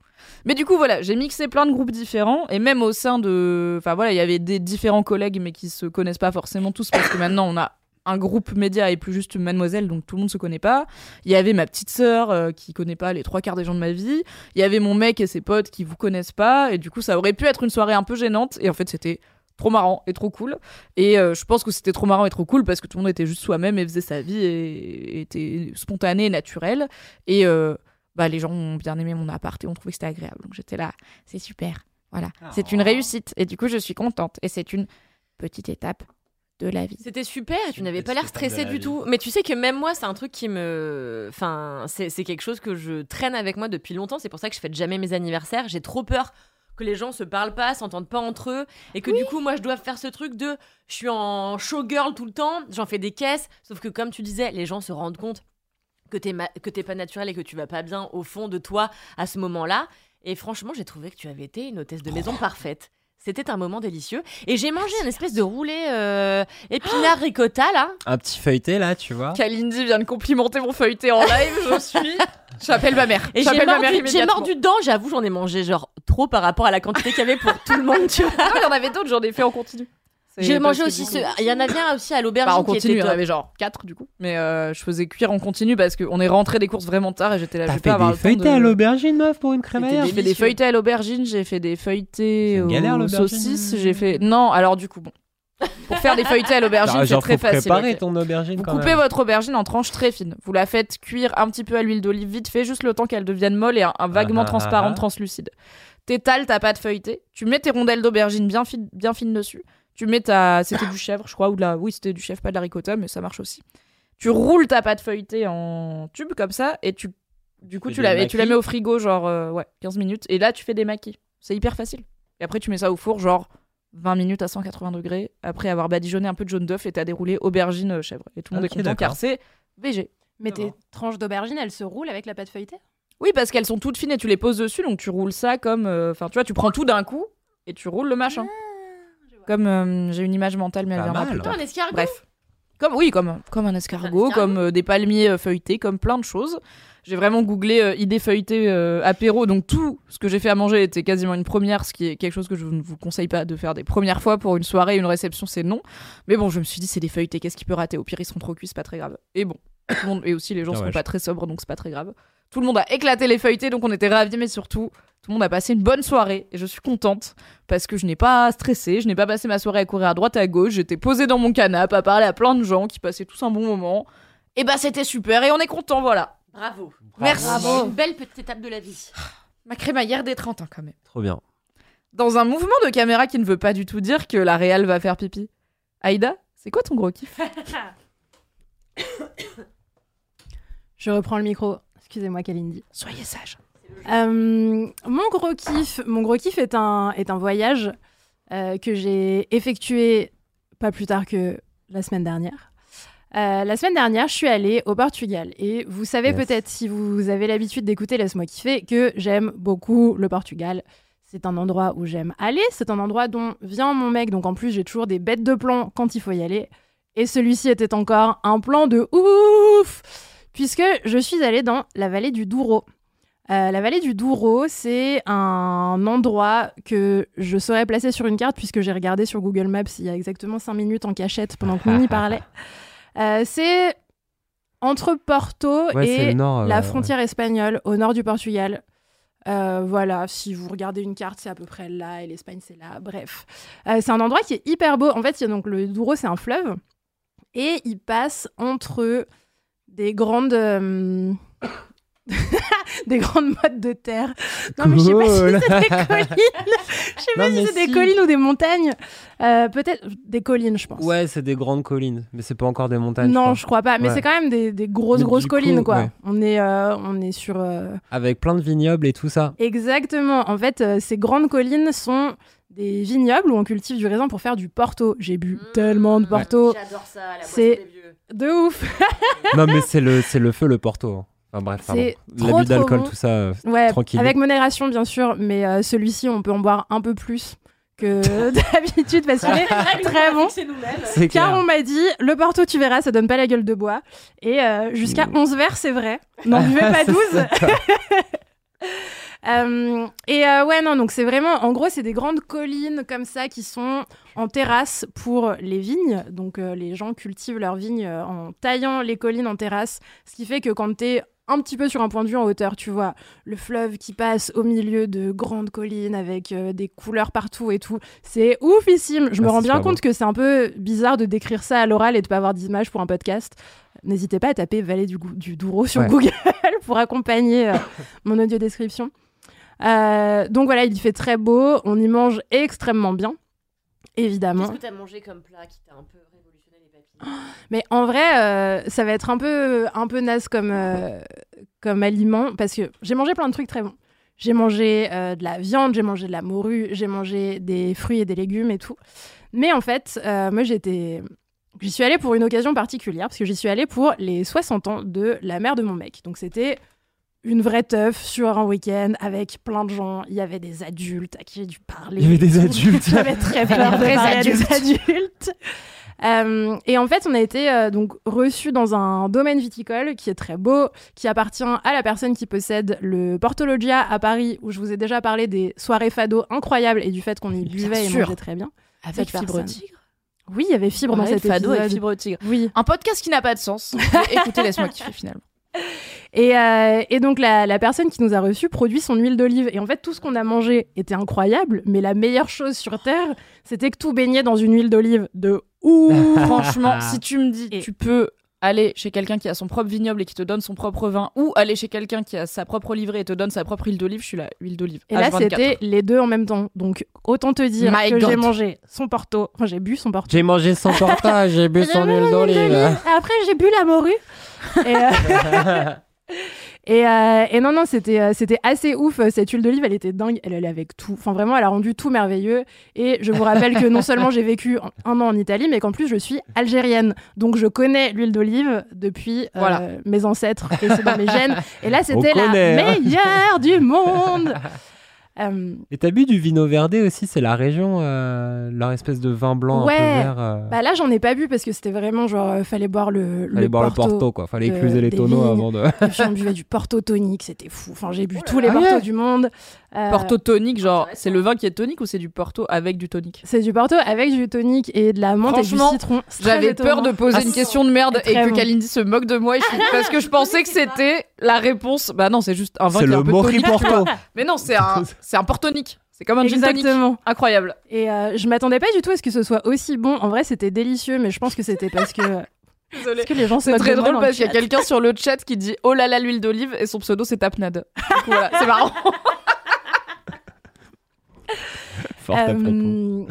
Mais du coup, voilà, j'ai mixé plein de groupes différents et même au sein de. Enfin voilà, il y avait des différents collègues mais qui se connaissent pas forcément tous parce que maintenant on a un groupe média et plus juste Mademoiselle, donc tout le monde se connaît pas. Il y avait ma petite sœur euh, qui connaît pas les trois quarts des gens de ma vie. Il y avait mon mec et ses potes qui vous connaissent pas et du coup ça aurait pu être une soirée un peu gênante et en fait c'était trop marrant et trop cool. Et euh, je pense que c'était trop marrant et trop cool parce que tout le monde était juste soi-même et faisait sa vie et, était spontané et naturel. Et euh, bah, les gens ont bien aimé mon appart et ont trouvé que c'était agréable. Donc j'étais là, c'est super. Voilà, c'est une réussite. Et du coup, je suis contente. Et c'est une petite étape de la vie. C'était super tu n'avais pas l'air stressé la du vie. tout. Mais tu sais que même moi, c'est un truc qui me. Enfin, c'est c'est quelque chose que je traîne avec moi depuis longtemps. C'est pour ça que je fête jamais mes anniversaires. J'ai trop peur que les gens se parlent pas, s'entendent pas entre eux. Et que du coup, moi, je dois faire ce truc de. Je suis en showgirl tout le temps, j'en fais des caisses. Sauf que, comme tu disais, les gens se rendent compte que t'es ma- que t'es pas naturel et que tu vas pas bien au fond de toi à ce moment-là. Et franchement, j'ai trouvé que tu avais été une hôtesse de maison parfaite. C'était un moment délicieux. Et j'ai mangé un espèce de roulé euh, épinard ricotta, là. Un petit feuilleté là, tu vois. Kalindi vient de complimenter mon feuilleté en live. Je suis. J'appelle ma mère. Et j'ai J'appelle ma mère mordu, j'ai mordu dedans, j'avoue, j'en ai mangé genre trop par rapport à la quantité qu'il y avait pour tout le monde, tu vois. Non, il y en avait d'autres, j'en ai fait en continu. C'est J'ai mangé aussi ce. Il y en avait un aussi à l'aubergine Bah, en continu, il y en avait genre 4 du coup. Mais euh, je faisais cuire en continu parce qu'on est rentré des courses vraiment tard et j'étais là. je T'as fait avoir des feuilletés de- à l'aubergine, meuf, pour une crémaillère J'ai fait des feuilletés à l'aubergine, j'ai fait des feuilletés C'est aux saucisses, j'ai fait. Non, alors du coup, bon. Pour faire des feuilletés à l'aubergine, c'est Genre, très facile. préparer ok. ton aubergine Vous quand coupez même. votre aubergine en tranches très fines. Vous la faites cuire un petit peu à l'huile d'olive vite fait, juste le temps qu'elle devienne molle et un, un vaguement Ah, ah, transparente, ah. translucide. T'étales ta pâte feuilletée. Tu mets tes rondelles d'aubergine bien, fines- bien fines dessus. Tu mets ta. C'était du chèvre, je crois, ou de la. Oui, c'était du chèvre, pas de la ricotta, mais ça marche aussi. Tu roules ta pâte feuilletée en tube comme ça et tu. Du coup, tu la, et tu la mets au frigo, genre, euh, ouais, 15 minutes. Et là, tu fais des maquis. C'est hyper facile. Et après, tu mets ça au four, genre 20 minutes à 180 degrés, après avoir badigeonné un peu de jaune d'œuf et t'as déroulé aubergine euh, chèvre. Et tout le monde est content d'accord. car c'est VG. Mais tes tranches d'aubergine, elles se roulent avec la pâte feuilletée? Oui, parce qu'elles sont toutes fines et tu les poses dessus, donc tu roules ça comme. euh, Enfin, tu vois, tu prends tout d'un coup et tu roules le machin. Comme euh, j'ai une image mentale, mais elle viendra plus tard. un escargot. Bref. Comme, oui, comme, comme un escargot, Un escargot. comme euh, des palmiers euh, feuilletés, comme plein de choses. J'ai vraiment googlé euh, idées feuilletées euh, apéro, donc tout ce que j'ai fait à manger était quasiment une première, ce qui est quelque chose que je ne vous conseille pas de faire des premières fois pour une soirée, une réception, c'est non. Mais bon, je me suis dit, c'est des feuilletés, qu'est-ce qui peut rater? Au pire, ils seront trop cuits, c'est pas très grave. Et bon, tout le monde, et aussi les gens Ah seront ouais, pas je- très sobres, donc c'est pas très grave. Tout le monde a éclaté les feuilletés, donc on était ravis, mais surtout, tout le monde a passé une bonne soirée, et je suis contente, parce que je n'ai pas stressé, je n'ai pas passé ma soirée à courir à droite à gauche, j'étais posée dans mon canapé à parler à plein de gens qui passaient tous un bon moment. Et bah c'était super, et on est content, voilà. Bravo. Merci. Bravo. Une belle petite étape de la vie. Ma crémaillère des 30 ans quand même. Trop bien. Dans un mouvement de caméra qui ne veut pas du tout dire que la réal va faire pipi. Aïda, c'est quoi ton gros kiff Je reprends le micro. Excusez-moi, Kalindi. Soyez sage. Euh, mon gros kiff, mon gros kiff est un, est un voyage euh, que j'ai effectué pas plus tard que la semaine dernière. Euh, la semaine dernière, je suis allée au Portugal et vous savez Yes. peut-être si vous avez l'habitude d'écouter Laisse-moi kiffer que j'aime beaucoup le Portugal. C'est un endroit où j'aime aller, c'est un endroit dont vient mon mec, donc en plus j'ai toujours des bêtes de plan quand il faut y aller. Et celui-ci était encore un plan de ouf, puisque je suis allée dans la vallée du Douro. Euh, la vallée du Douro, c'est un endroit que je saurais placer sur une carte puisque j'ai regardé sur Google Maps il y a exactement 5 minutes en cachette pendant que Mimi parlait. Euh, c'est entre Porto Ouais, et nord. euh, la ouais. frontière espagnole, au nord du Portugal. Euh, voilà, si vous regardez une carte, c'est à peu près là, et l'Espagne, c'est là. Bref, Euh, c'est un endroit qui est hyper beau. En fait, il y a donc le Douro, c'est un fleuve, et il passe entre des grandes, euh, des grandes mottes de terre. Non, mais je sais pas si c'est des collines. Je sais pas Non, si c'est des collines ou des montagnes. Euh, Peut-être des collines, je pense. Ouais, c'est des grandes collines, mais c'est pas encore des montagnes. non, je je crois pas. Mais Ouais. c'est quand même des, des grosses, Mais grosses collines, coup, quoi. ouais. On, est, euh, on est sur. euh. Avec plein de vignobles et tout ça. Exactement. En fait, euh, ces grandes collines sont des vignobles où on cultive du raisin pour faire du porto. J'ai bu tellement de porto. J'adore ça, la C'est- boisson des vieux. De ouf. non, mais c'est le, c'est le feu, le Porto. Enfin bref. C'est trop, L'abus trop d'alcool, bon. tout ça. euh, Ouais, Tranquille. avec modération, bien sûr, mais euh, celui-ci, on peut en boire un peu plus que d'habitude parce qu'il est très bon. C'est Car clair. on m'a dit, le porto, tu verras, ça donne pas la gueule de bois. Et euh, jusqu'à 11 verres, c'est vrai. N'en buvez pas 12. Euh, et euh, ouais, non, donc c'est vraiment, en gros, c'est des grandes collines comme ça qui sont en terrasse pour les vignes. Donc euh, les gens cultivent leurs vignes en taillant les collines en terrasse, ce qui fait que quand t'es un petit peu sur un point de vue en hauteur, tu vois le fleuve qui passe au milieu de grandes collines avec euh, des couleurs partout et tout. C'est oufissime. Je me Ah, rends bien compte que c'est un peu bizarre de décrire ça à l'oral et de pas avoir d'image pour un podcast. N'hésitez pas à taper Vallée du, Douro sur Ouais. Google pour accompagner euh, mon audio description. Euh, donc voilà, il fait très beau, on y mange extrêmement bien, évidemment. Qu'est-ce que t'as mangé comme plat qui t'a un peu Mais en vrai, euh, ça va être un peu, un peu naze comme, euh, comme aliment parce que j'ai mangé plein de trucs très bons. J'ai mangé euh, de la viande, j'ai mangé de la morue, j'ai mangé des fruits et des légumes et tout. Mais en fait, moi j'étais. J'y suis allée pour une occasion particulière parce que j'y suis allée pour les 60 ans de la mère de mon mec. Donc c'était une vraie teuf sur un week-end avec plein de gens. Il y avait des adultes à qui j'ai dû parler. Il y avait des adultes. J'avais très peur de Vrais parler des adultes. Euh, et en fait, on a été euh, donc reçus dans un domaine viticole qui est très beau, qui appartient à la personne qui possède le Portologia à Paris, où je vous ai déjà parlé des soirées fado incroyables et du fait qu'on y buvait et mangeait très bien. Avec Cette Fibre. Tigre. Oui, il y avait Fibre dans Ouais, cet Fado épisode. et Fibre Tigre. Oui. Un podcast qui n'a pas de sens. Écoutez, laisse-moi kiffer finalement. Et, euh, et donc la, la personne qui nous a reçus produit son huile d'olive. Et en fait, tout ce qu'on a mangé était incroyable, mais la meilleure chose sur Terre, c'était que tout baignait dans une huile d'olive de ouf. Franchement, si tu me dis, Et- tu peux aller chez quelqu'un qui a son propre vignoble et qui te donne son propre vin, ou aller chez quelqu'un qui a sa propre livrée et te donne sa propre huile d'olive, je suis la huile d'olive. Et là, H24. c'était les deux en même temps. Donc, autant te dire My que j'ai mangé son porto. Enfin, j'ai bu son porto. J'ai mangé son porta, j'ai bu son huile d'olive. Après, j'ai bu la morue. Et, euh, et, euh, et non, non, c'était euh, c'était assez ouf. Cette huile d'olive, elle était dingue. Elle allait avec tout. Enfin, vraiment, elle a rendu tout merveilleux. Et je vous rappelle que non seulement j'ai vécu un an en Italie, mais qu'en plus, je suis algérienne. Donc, je connais l'huile d'olive depuis euh, Voilà. mes ancêtres. Et c'est dans mes gènes. Et là, c'était la connaît, hein. meilleure du monde. Euh, Et t'as bu du vino verde aussi, c'est la région, euh, leur espèce de vin blanc Ouais. un peu vert. euh, Bah là, j'en ai pas bu parce que c'était vraiment genre, euh, fallait boire le, fallait boire porto. le porto, quoi. Fallait écluser les tonneaux vignes. avant de. On buvait du porto tonique, c'était fou. Enfin, j'ai bu tous les Ah portos ouais. du monde. Euh, Porto tonique, genre, c'est le vin qui est tonique ou c'est du Porto avec du tonique? C'est du porto avec du tonique et de la menthe et du citron. J'avais peur de poser Ah, une question de merde et que bon. Kalindi se moque de moi et je- parce que je pensais que c'était la réponse. Bah non, c'est juste un vin qui est un peu tonique. Porto. Mais non, c'est un, c'est un portonique. C'est comme un gin tonic. Exactement. Incroyable. Et euh, je m'attendais pas du tout à ce que ce soit aussi bon. En vrai, c'était délicieux, mais je pense que c'était parce que, Désolée. parce que les gens se C'est moquent très de moi drôle parce qu'il y a quelqu'un sur le chat qui dit Oh là là, l'huile d'olive et son pseudo c'est Tapnade. Du coup, voilà, c'est marrant. Fort. Euh,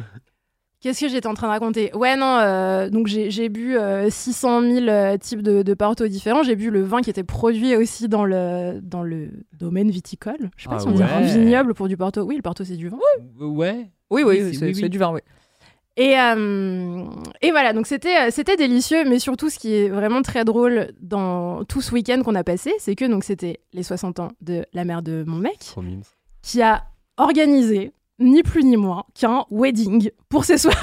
Qu'est-ce que j'étais en train de raconter? Ouais, non, euh, donc j'ai bu euh, 600 000 euh, types de, de porto différents. J'ai bu le vin qui était produit aussi dans le, dans le domaine viticole. Je sais pas Ah si on dit un ouais. vignoble pour du porto. Oui, le porto, c'est du vin. Ouais. Oui, oui, Oui, c'est oui, c'est oui. du vin, oui. Et, euh, et voilà, donc c'était c'était délicieux, mais surtout ce qui est vraiment très drôle dans tout ce week-end qu'on a passé, c'est que donc c'était les 60 ans de la mère de mon mec qui a organisé ni plus ni moins qu'un wedding pour ses 60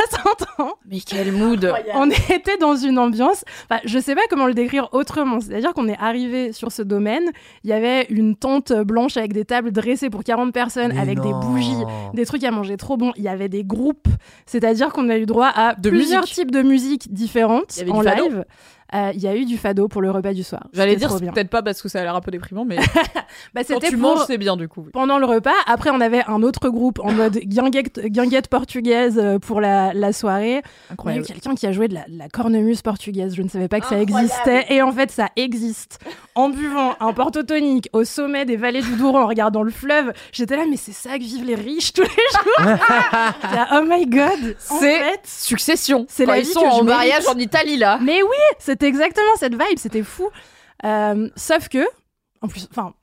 ans. Mais quel mood. On était dans une ambiance, enfin, je sais pas comment le décrire autrement, c'est-à-dire qu'on est arrivé sur ce domaine, il y avait une tente blanche avec des tables dressées pour 40 personnes, Mais avec des bougies, des trucs à manger trop bons, il y avait des groupes, c'est-à-dire qu'on a eu droit à De plusieurs musique. types de musique différentes en live. Euh, Il y a eu du fado pour le repas du soir. J'allais dire, peut-être pas parce que ça a l'air un peu déprimant, mais Bah, quand c'était tu pour- manges, c'est bien du coup. oui. pendant le repas. Après, on avait un autre groupe en mode guinguette, guinguette portugaise euh, pour la, la soirée. Il y a eu Incroyable. quelqu'un qui a joué de la, de la cornemuse portugaise. Je ne savais pas que ça existait. Et en fait, ça existe. En buvant un porto tonique au sommet des vallées du Douro en regardant le fleuve, j'étais là, mais c'est ça que vivent les riches tous les jours. Oh my god. En C'est fait, Succession. C'est la ils vie sont que en mariage en Italie là. mais oui, c'était exactement cette vibe. C'était fou. Euh, sauf que, en plus, enfin,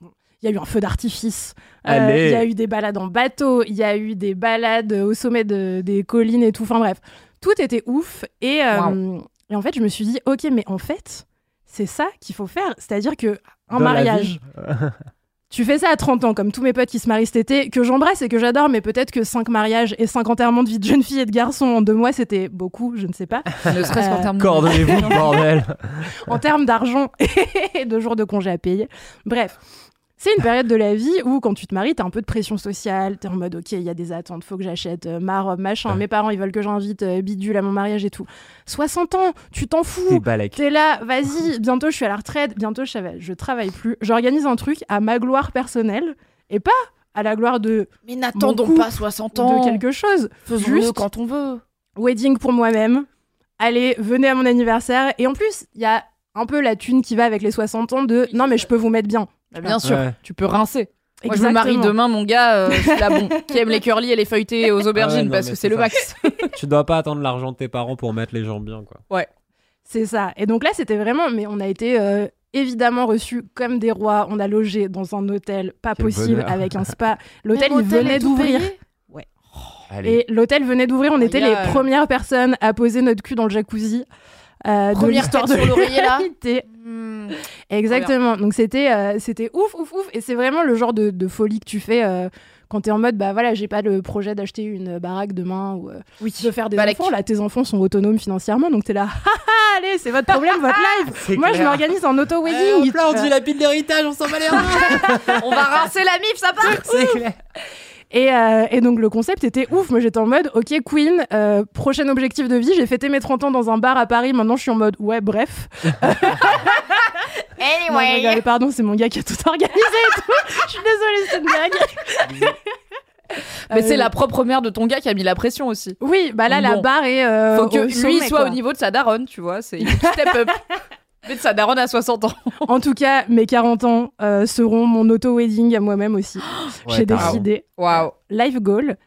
il y a eu un feu d'artifice. Euh. Il y a eu des balades en bateau. Il y a eu des balades au sommet de- des collines et tout. Enfin bref, tout était ouf. Et, euh, et en fait, je me suis dit, ok, mais en fait, c'est ça qu'il faut faire. C'est-à-dire que un Dans mariage. Tu fais ça à 30 ans, comme tous mes potes qui se marient cet été, que j'embrasse et que j'adore, mais peut-être que 5 mariages et 5 enterrements de vie de jeune fille et de garçon en deux mois, c'était beaucoup, je ne sais pas. Ne serait-ce qu'en Euh, termes de. Coordonnez-vous, bordel. en termes d'argent et de jours de congé à payer. Bref. C'est une période de la vie où, quand tu te maries, t'as un peu de pression sociale. T'es en mode, OK, il y a des attentes, faut que j'achète euh, ma robe, machin. Mes parents, ils veulent que j'invite euh, bidule à mon mariage et tout. 60 ans, tu t'en fous. T'es là, vas-y, bientôt je suis à la retraite, bientôt je, je travaille plus. J'organise un truc à ma gloire personnelle et pas à la gloire de, Mais n'attendons pas pas 60 ans. de quelque chose. Faisons-le Juste- quand on veut. wedding pour moi-même. Allez, venez à mon anniversaire. Et en plus, il y a un peu la thune qui va avec les 60 ans de non, mais je peux vous mettre bien. Bah, bien sûr, Ouais. tu peux rincer. Moi, je me marie demain, mon gars. euh, je suis là, bon, qui aime les curly et les feuilletés aux aubergines Ah ouais, non, parce que c'est le ça. max. tu dois pas attendre l'argent de tes parents pour mettre les gens bien, quoi. C'est ça. Et donc là, c'était vraiment. Mais on a été euh, évidemment reçus comme des rois. On a logé dans un hôtel pas Quel possible bonheur. avec un spa. L'hôtel, il venait d'ouvrir. Allez. Et l'hôtel venait d'ouvrir. On était les premières personnes à poser notre cul dans le jacuzzi. euh, de Première l'histoire tête de sur l'oreiller, là. Exactement. Donc c'était euh, c'était ouf ouf ouf et c'est vraiment le genre de, de folie que tu fais euh, quand t'es en mode bah voilà j'ai pas le projet d'acheter une baraque demain ou euh, Oui. de faire des Balek. enfants là tes enfants sont autonomes financièrement donc t'es là allez c'est votre problème votre C'est moi je m'organise en auto Eh, wedding là, on dit la pile d'héritage, on s'en bat les. On va rincer la mif, ça part C'est clair. Et, euh, et donc le concept était ouf moi j'étais en mode ok Queen euh, prochain objectif de vie j'ai fêté mes 30 ans dans un bar à Paris maintenant je suis en mode ouais bref Non, rigole, pardon, c'est mon gars qui a tout organisé et tout. Je suis désolée, c'est une blague. Mais Euh, c'est la propre mère de ton gars qui a mis la pression aussi. Oui, bah là, la barre est. euh, Faut que lui sommet, soit quoi. au niveau de sa daronne, tu vois. C'est step up. Mais sa daronne à 60 ans. En tout cas, mes 40 ans euh, seront mon auto-wedding à moi-même aussi. J'ai décidé. Waouh. Life goal.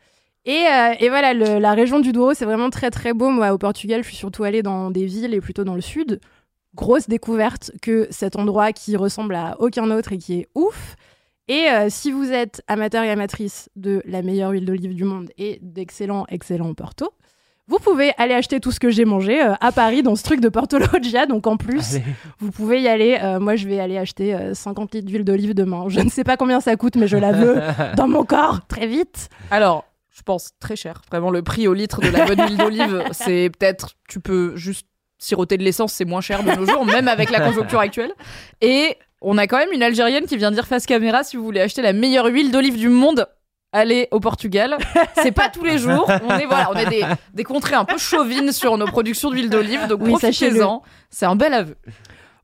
Et, euh, et voilà, le- la région du Douro, c'est vraiment très très beau. Moi, au Portugal, je suis surtout allée dans des villes et plutôt dans le sud. Grosse découverte que cet endroit qui ressemble à aucun autre et qui est ouf. Et euh, si vous êtes amateur et amatrice de la meilleure huile d'olive du monde et d'excellents, excellents Porto, vous pouvez aller acheter tout ce que j'ai mangé euh, à Paris dans ce truc de Porto Loggia. Donc en plus, Allez. vous pouvez y aller. Euh, moi, je vais aller acheter euh, 50 litres d'huile d'olive demain. Je ne sais pas combien ça coûte, mais je la veux dans mon corps très vite. Alors, je pense très cher. Vraiment, le prix au litre de la bonne huile d'olive, c'est peut-être. Tu peux juste siroter de l'essence, c'est moins cher de nos jours, même avec la conjoncture actuelle. Et on a quand même une Algérienne qui vient dire face caméra si vous voulez acheter la meilleure huile d'olive du monde. Allez au Portugal, c'est pas tous les jours. On est voilà, on est des, des contrées un peu chauvines sur nos productions d'huile d'olive, donc Oui, profitez-en. C'est un bel aveu.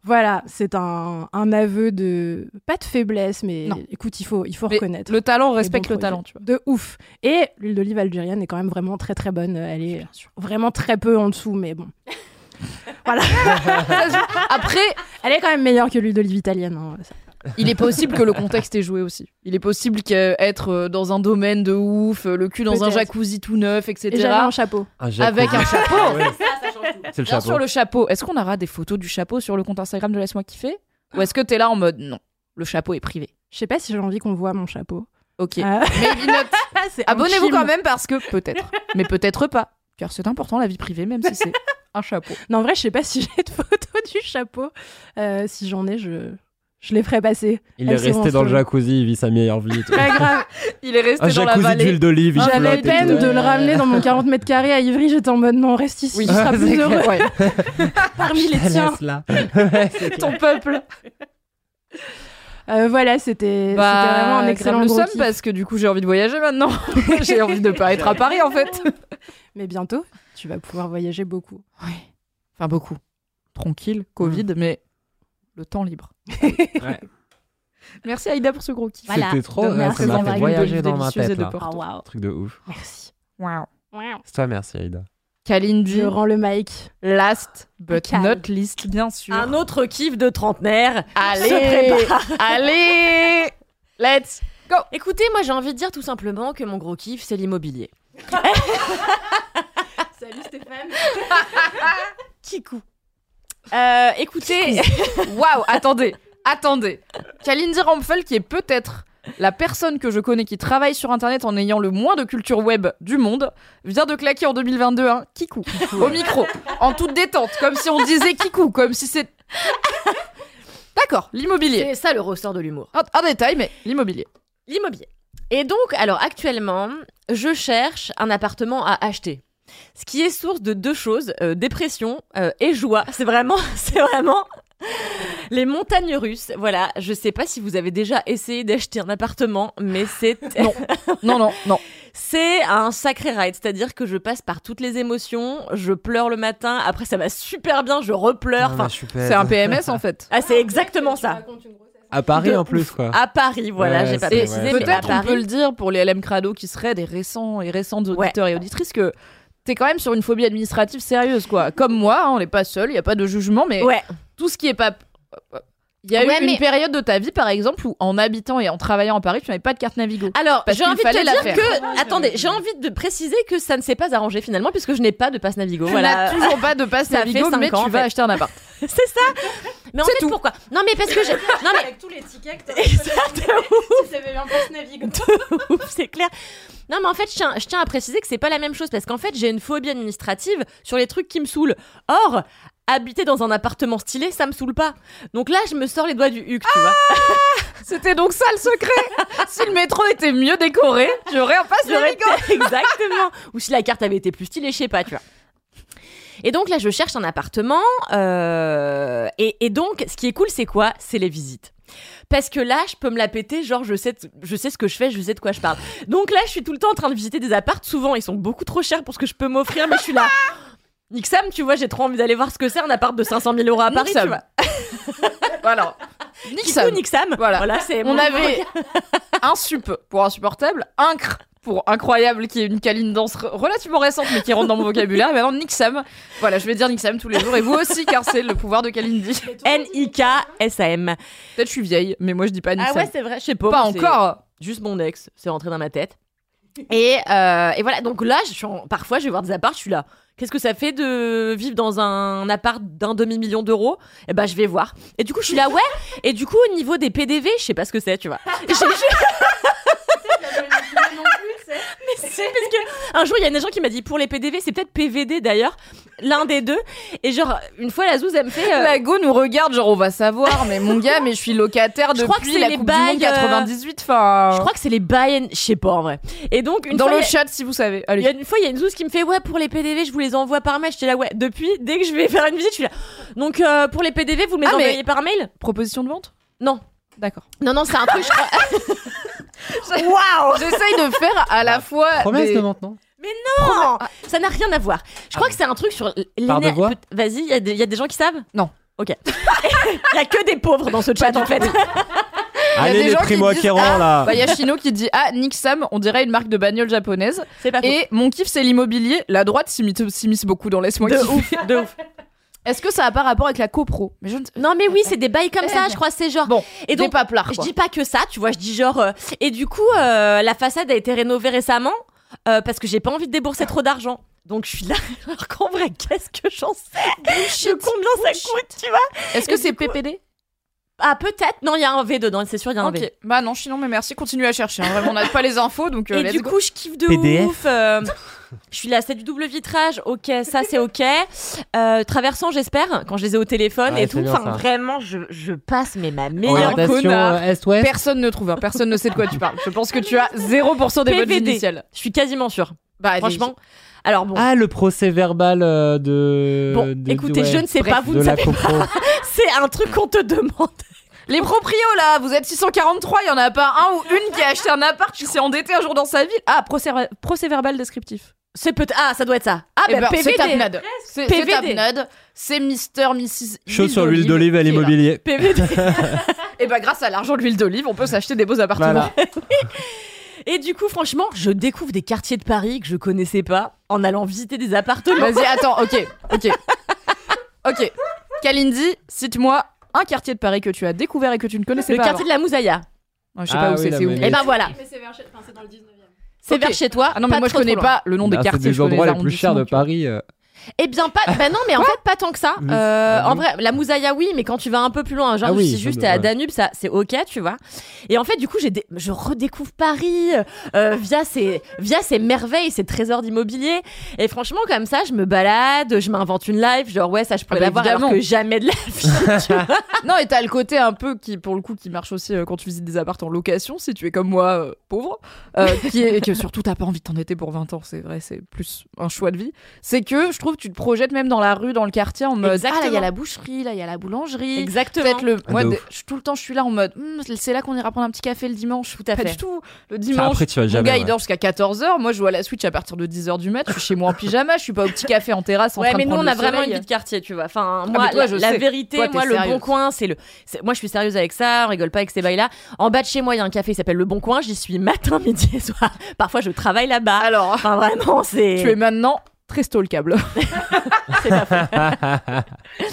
Voilà, c'est un, un aveu de pas de faiblesse, mais Non. écoute, il faut il faut Mais reconnaître. Le talent respecte le produits. talent, tu vois. De ouf. Et l'huile d'olive algérienne est quand même vraiment très très bonne. Elle est vraiment très peu en dessous, mais bon. voilà. Après, Elle est quand même meilleure que l'huile d'olive italienne. hein. Il est possible que le contexte ait joué aussi. Il est possible qu'être euh, dans un domaine de ouf, euh, le cul dans un jacuzzi tout neuf, etc. Et j'avais un chapeau. Un. Avec un chapeau. Ah ouais, C'est le Bien chapeau. sûr, le chapeau. Est-ce qu'on aura des photos du chapeau sur le compte Instagram de Laisse-moi kiffer? Ou est-ce que t'es là en mode non, le chapeau est privé? Je sais pas si j'ai envie qu'on voit mon chapeau. Ok. Euh, Abonnez-vous quand même parce que peut-être. Mais peut-être pas. car c'est important la vie privée, même si c'est un chapeau. Non, en vrai, je sais pas si j'ai de photos du chapeau. Euh, si j'en ai, je, je les ferai passer. Il est resté dans le jacuzzi, il vit sa meilleure vie. Pas grave. Il est resté Un dans la jacuzzi vallée. d'huile d'olive, il J'avais flotte et peine tout. de le ramener dans mon 40 mètres carrés à Ivry. J'étais en mode non, reste ici, tu seras plus heureux Ouais. parmi les tiens. Ouais, c'est clair. Ton peuple. Euh, voilà, c'était c'était vraiment un excellent Bah, le gros somme kiff. parce que du coup j'ai envie de voyager maintenant. j'ai envie de pas être à Paris en fait. Mais bientôt, tu vas pouvoir voyager beaucoup. Ouais. Enfin beaucoup. Tranquille, Covid, mais le temps libre. Ouais. Merci Aïda pour ce gros kiff. Voilà. C'était trop, ouais, merci ça m'a fait voyager dans ma tête de là. Oh, waouh. Truc de ouf. Merci. Wow. C'est toi, merci Aïda. Kalindi, Je rends le mic. last but not least, bien sûr. Un autre kiff de trentenaire. Allez, se prépare. allez, let's go. Écoutez, moi j'ai envie de dire tout simplement que mon gros kiff, c'est l'immobilier. Salut Stéphane. Kikou. Euh, écoutez, Waouh, attendez, attendez. Kalindi Rampfel, qui est peut-être la personne que je connais qui travaille sur Internet en ayant le moins de culture web du monde, vient de claquer en 2022 un kikou au micro, en toute détente, comme si on disait kikou, comme si c'est... D'accord, l'immobilier. c'est ça le ressort de l'humour. Un, un détail, mais l'immobilier. L'immobilier. Et donc, alors actuellement, je cherche un appartement à acheter. Ce qui est source de deux choses, euh, dépression euh, et joie. C'est vraiment, c'est vraiment les montagnes russes. Voilà, je sais pas si vous avez déjà essayé d'acheter un appartement, mais c'est Non. Non, non, non. c'est un sacré ride. C'est-à-dire que je passe par toutes les émotions. Je pleure le matin, après ça va super bien, je repleure. Enfin, C'est un PMS en fait. ah, c'est exactement ça. À Paris De en plus, quoi. À Paris, voilà, Ouais, j'ai pas précisé, ouais, peut-être on Paris. peut le dire pour les LM Crado qui seraient des récents et récentes auditeurs et auditrices que t'es quand même sur une phobie administrative sérieuse quoi. Comme moi, hein, on n'est pas seul, il y a pas de jugement, mais Ouais. tout ce qui est pas. Il y a Ouais, eu mais- une période de ta vie par exemple où en habitant et en travaillant à Paris, tu n'avais pas de carte Navigo. Alors, j'ai envie de te dire que, attendez, j'ai envie de préciser que ça ne s'est pas arrangé finalement puisque je n'ai pas de passe Navigo. Tu Voilà. n'as toujours pas de passe Navigo, mais ans, tu en vas acheter un appart. C'est ça. Mais en fait, tout. pourquoi? Non, mais parce que j'ai. Non, mais Avec tous les tickets que tu c'est clair. Non, mais en fait, je tiens, je tiens à préciser que c'est pas la même chose parce qu'en fait, j'ai une phobie administrative sur les trucs qui me saoulent. Or, habiter dans un appartement stylé, ça me saoule pas. Donc là, je me sors les doigts du huc, tu vois. C'était donc ça le secret. si le métro était mieux décoré, j'aurais passe J'aurais Navigo. été- Exactement. Ou si la carte avait été plus stylée, je sais pas, tu vois. Et donc là, je cherche un appartement. euh, et, et donc, ce qui est cool, c'est quoi? C'est les visites. Parce que là, je peux me la péter, genre je sais, je sais ce que je fais, je sais de quoi je parle. Donc là, je suis tout le temps en train de visiter des apparts. Souvent, ils sont beaucoup trop chers pour ce que je peux m'offrir, mais je suis là. Nick Sam, tu vois, j'ai trop envie d'aller voir ce que c'est un appart de 500 000 euros à Paris, Nick tu vois. Voilà. Nick Kikou, Sam. Nick Sam. Voilà. c'est On avait un sup pour insupportable, un cr pour incroyable, qui est une câline danse re- relativement récente, mais qui rentre dans mon vocabulaire. Et maintenant, Nick Sam. Voilà, je vais dire Nick Sam tous les jours. Et vous aussi, car c'est le pouvoir de Kalindi. N-I-K-S-A-M. Peut-être je suis vieille, mais moi, je dis pas Nick Ah Sam. ouais, c'est vrai, je sais pas. pas encore. Juste mon ex, c'est rentré dans ma tête. Et, euh, et voilà, donc là, je suis en- parfois, je vais voir des apparts, je suis là. Qu'est-ce que ça fait de vivre dans un appart d'un demi-million d'euros? Eh ben, je vais voir. Et du coup, je suis là, ouais. Et du coup, au niveau des PDV, je sais pas ce que c'est, tu vois. J'ai- Mais c'est parce que un jour, il y a une agent qui m'a dit pour les PDV, c'est peut-être PVD d'ailleurs, l'un des deux. Et genre, une fois, la zouze, elle me fait. euh, La go nous regarde, genre on va savoir, mais mon gars, mais je suis locataire Je crois que depuis c'est la les Coupe du Monde bails, euh, 98. Enfin, je crois que c'est les and- je sais pas en vrai. Et donc, une dans fois, le a- chat si vous savez. Il y a Allez. une fois, il y a une zouze qui me fait Ouais, pour les PDV, je vous les envoie par mail. J'étais là, ouais. Depuis, dès que je vais faire une visite, je suis là. Donc, euh, pour les PDV, vous me les Ah, mais- envoyez par mail? Proposition de vente? Non. D'accord. Non, non, c'est un truc. Waouh J'essaye de faire à la fois. Promesse des- de maintenant. Non Ça n'a rien à voir. Je crois que c'est un truc sur Par l'éner- devoir peut- Vas-y, il y, a des- il y a des gens qui savent? Non. Ok. Il y a que des pauvres dans ce chat, en fait. Il y a Allez, des les primo-acquérants, ah, là. Bah, il y a Chino qui dit Ah, Nick Sam, on dirait une marque de bagnole japonaise. C'est pas faux. Et mon kiff, c'est l'immobilier. La droite s'immisce beaucoup dans Laisse-moi De kiffer. ouf, de ouf. Est-ce que ça a pas rapport avec la copro Mais je ne sais Non, mais oui, c'est des bails comme ça, je crois, c'est genre. Bon, et donc, pas plat. Je dis pas que ça, tu vois, je dis genre. euh, et du coup, euh, la façade a été rénovée récemment euh, parce que j'ai pas envie de débourser trop d'argent. Donc je suis là, alors qu'en vrai, qu'est-ce que j'en sais? De combien ça coûte, tu vois? Est-ce que c'est coup- PPD Ah, peut-être. Non, il y a un V dedans, c'est sûr, il y a un Ok. V. Bah non, sinon, mais merci, continue à chercher. hein. Vraiment, on n'a pas les infos, donc euh, Et let's du go. coup, je kiffe de PDF. ouf. euh, je suis là, c'est du double vitrage. Ok, ça c'est ok. Euh, traversant, j'espère, quand je les ai au téléphone Ouais, et tout. Enfin, vraiment, je, je passe mais ma meilleure connard. euh, Est-ouest. Personne ne trouve, hein. personne ne sait de quoi tu parles. Je pense que tu as 0% des bonnes PVD. initiales. Je suis quasiment sûre. Bah. Franchement. Alors bon. Ah, le procès verbal euh, de. Bon, de- écoutez, ouais, je ne sais Bref, pas, vous de ne savez copro. C'est un truc qu'on te demande. Les proprios là, vous êtes 643, il y en a pas un ou une qui a acheté un appart qui s'est endetté un jour dans sa ville. Ah, procès, procès verbal descriptif. C'est peut ah, ça doit être ça. Ah, Eh bah, ben, PVD. c'est Tapnade. C'est c'est PVD. Tapnade. C'est Mister, Mrs. Chaud sur l'huile d'olive là. l'immobilier. PVD. Et bah, grâce à l'argent de l'huile d'olive, on peut s'acheter des beaux appartements. Voilà. Et du coup, franchement, je découvre des quartiers de Paris que je connaissais pas en allant visiter des appartements. Vas-y, attends, ok, ok. Ok. Kalindi, cite-moi un quartier de Paris que tu as découvert et que tu ne connaissais Le pas. quartier de la Moussaïa. Ah, je sais Ah pas où oui, c'est, c'est où Et ben voilà, c'est vers chez- enfin, c'est dans le 19e. c'est Ok. vers chez toi. Ah non, mais moi je connais pas le nom des Ah, quartiers. c'est des endroits les plus chers de Paris. Eh bien pas. Bah non, mais en fait pas tant que ça. Euh, Ah en vrai, la Moussaïa oui, mais quand tu vas un peu plus loin, genre Ah oui, si ça juste me- t'es à ouais. Danube, ça c'est ok, tu vois. Et en fait, du coup, j'ai dé- je redécouvre Paris euh, via ces via ces merveilles, ces trésors d'immobilier. Et franchement, comme ça, je me balade, je m'invente une life, genre ouais, ça je pourrais bah, l'avoir alors évidemment. que jamais de la vie. tu vois. vois. Non, et t'as le côté un peu qui, pour le coup, qui marche aussi euh, quand tu visites des apparts en location, si tu es comme moi, euh, pauvre, euh, qui est que surtout t'as pas envie de t'endetter pour 20 ans, c'est vrai, c'est plus un choix de vie. C'est que je trouve tu te projettes même dans la rue, dans le quartier en mode Exactement. ah là il y a la boucherie, là il y a la boulangerie. Exactement. Peut-être le. Ah, Moi, de je- tout le temps, je suis là en mode. Hmm, c'est là qu'on ira prendre un petit café le dimanche. Tout à Pas fait. du tout. Le dimanche. après, tu vas Mon jamais. gars, il ouais. dort jusqu'à 14h. Moi, je joue à la Switch à partir de 10h du mat. Je suis chez moi en pyjama. Je suis pas au petit café en terrasse en Ouais, train mais de nous on a vraiment une vie de quartier, tu vois. Enfin, Ah, moi, toi, la, je la sais. vérité, Toi, moi, le bon coin, c'est le. Moi, je suis sérieuse avec ça. On rigole pas avec ces bails-là. En bas de chez moi, il y a un café qui s'appelle le Bon Coin. J'y suis matin, midi et soir. Parfois, je travaille là-bas. Alors, Enfin, vraiment, c'est. tu es maintenant très stalkable. c'est pas faux.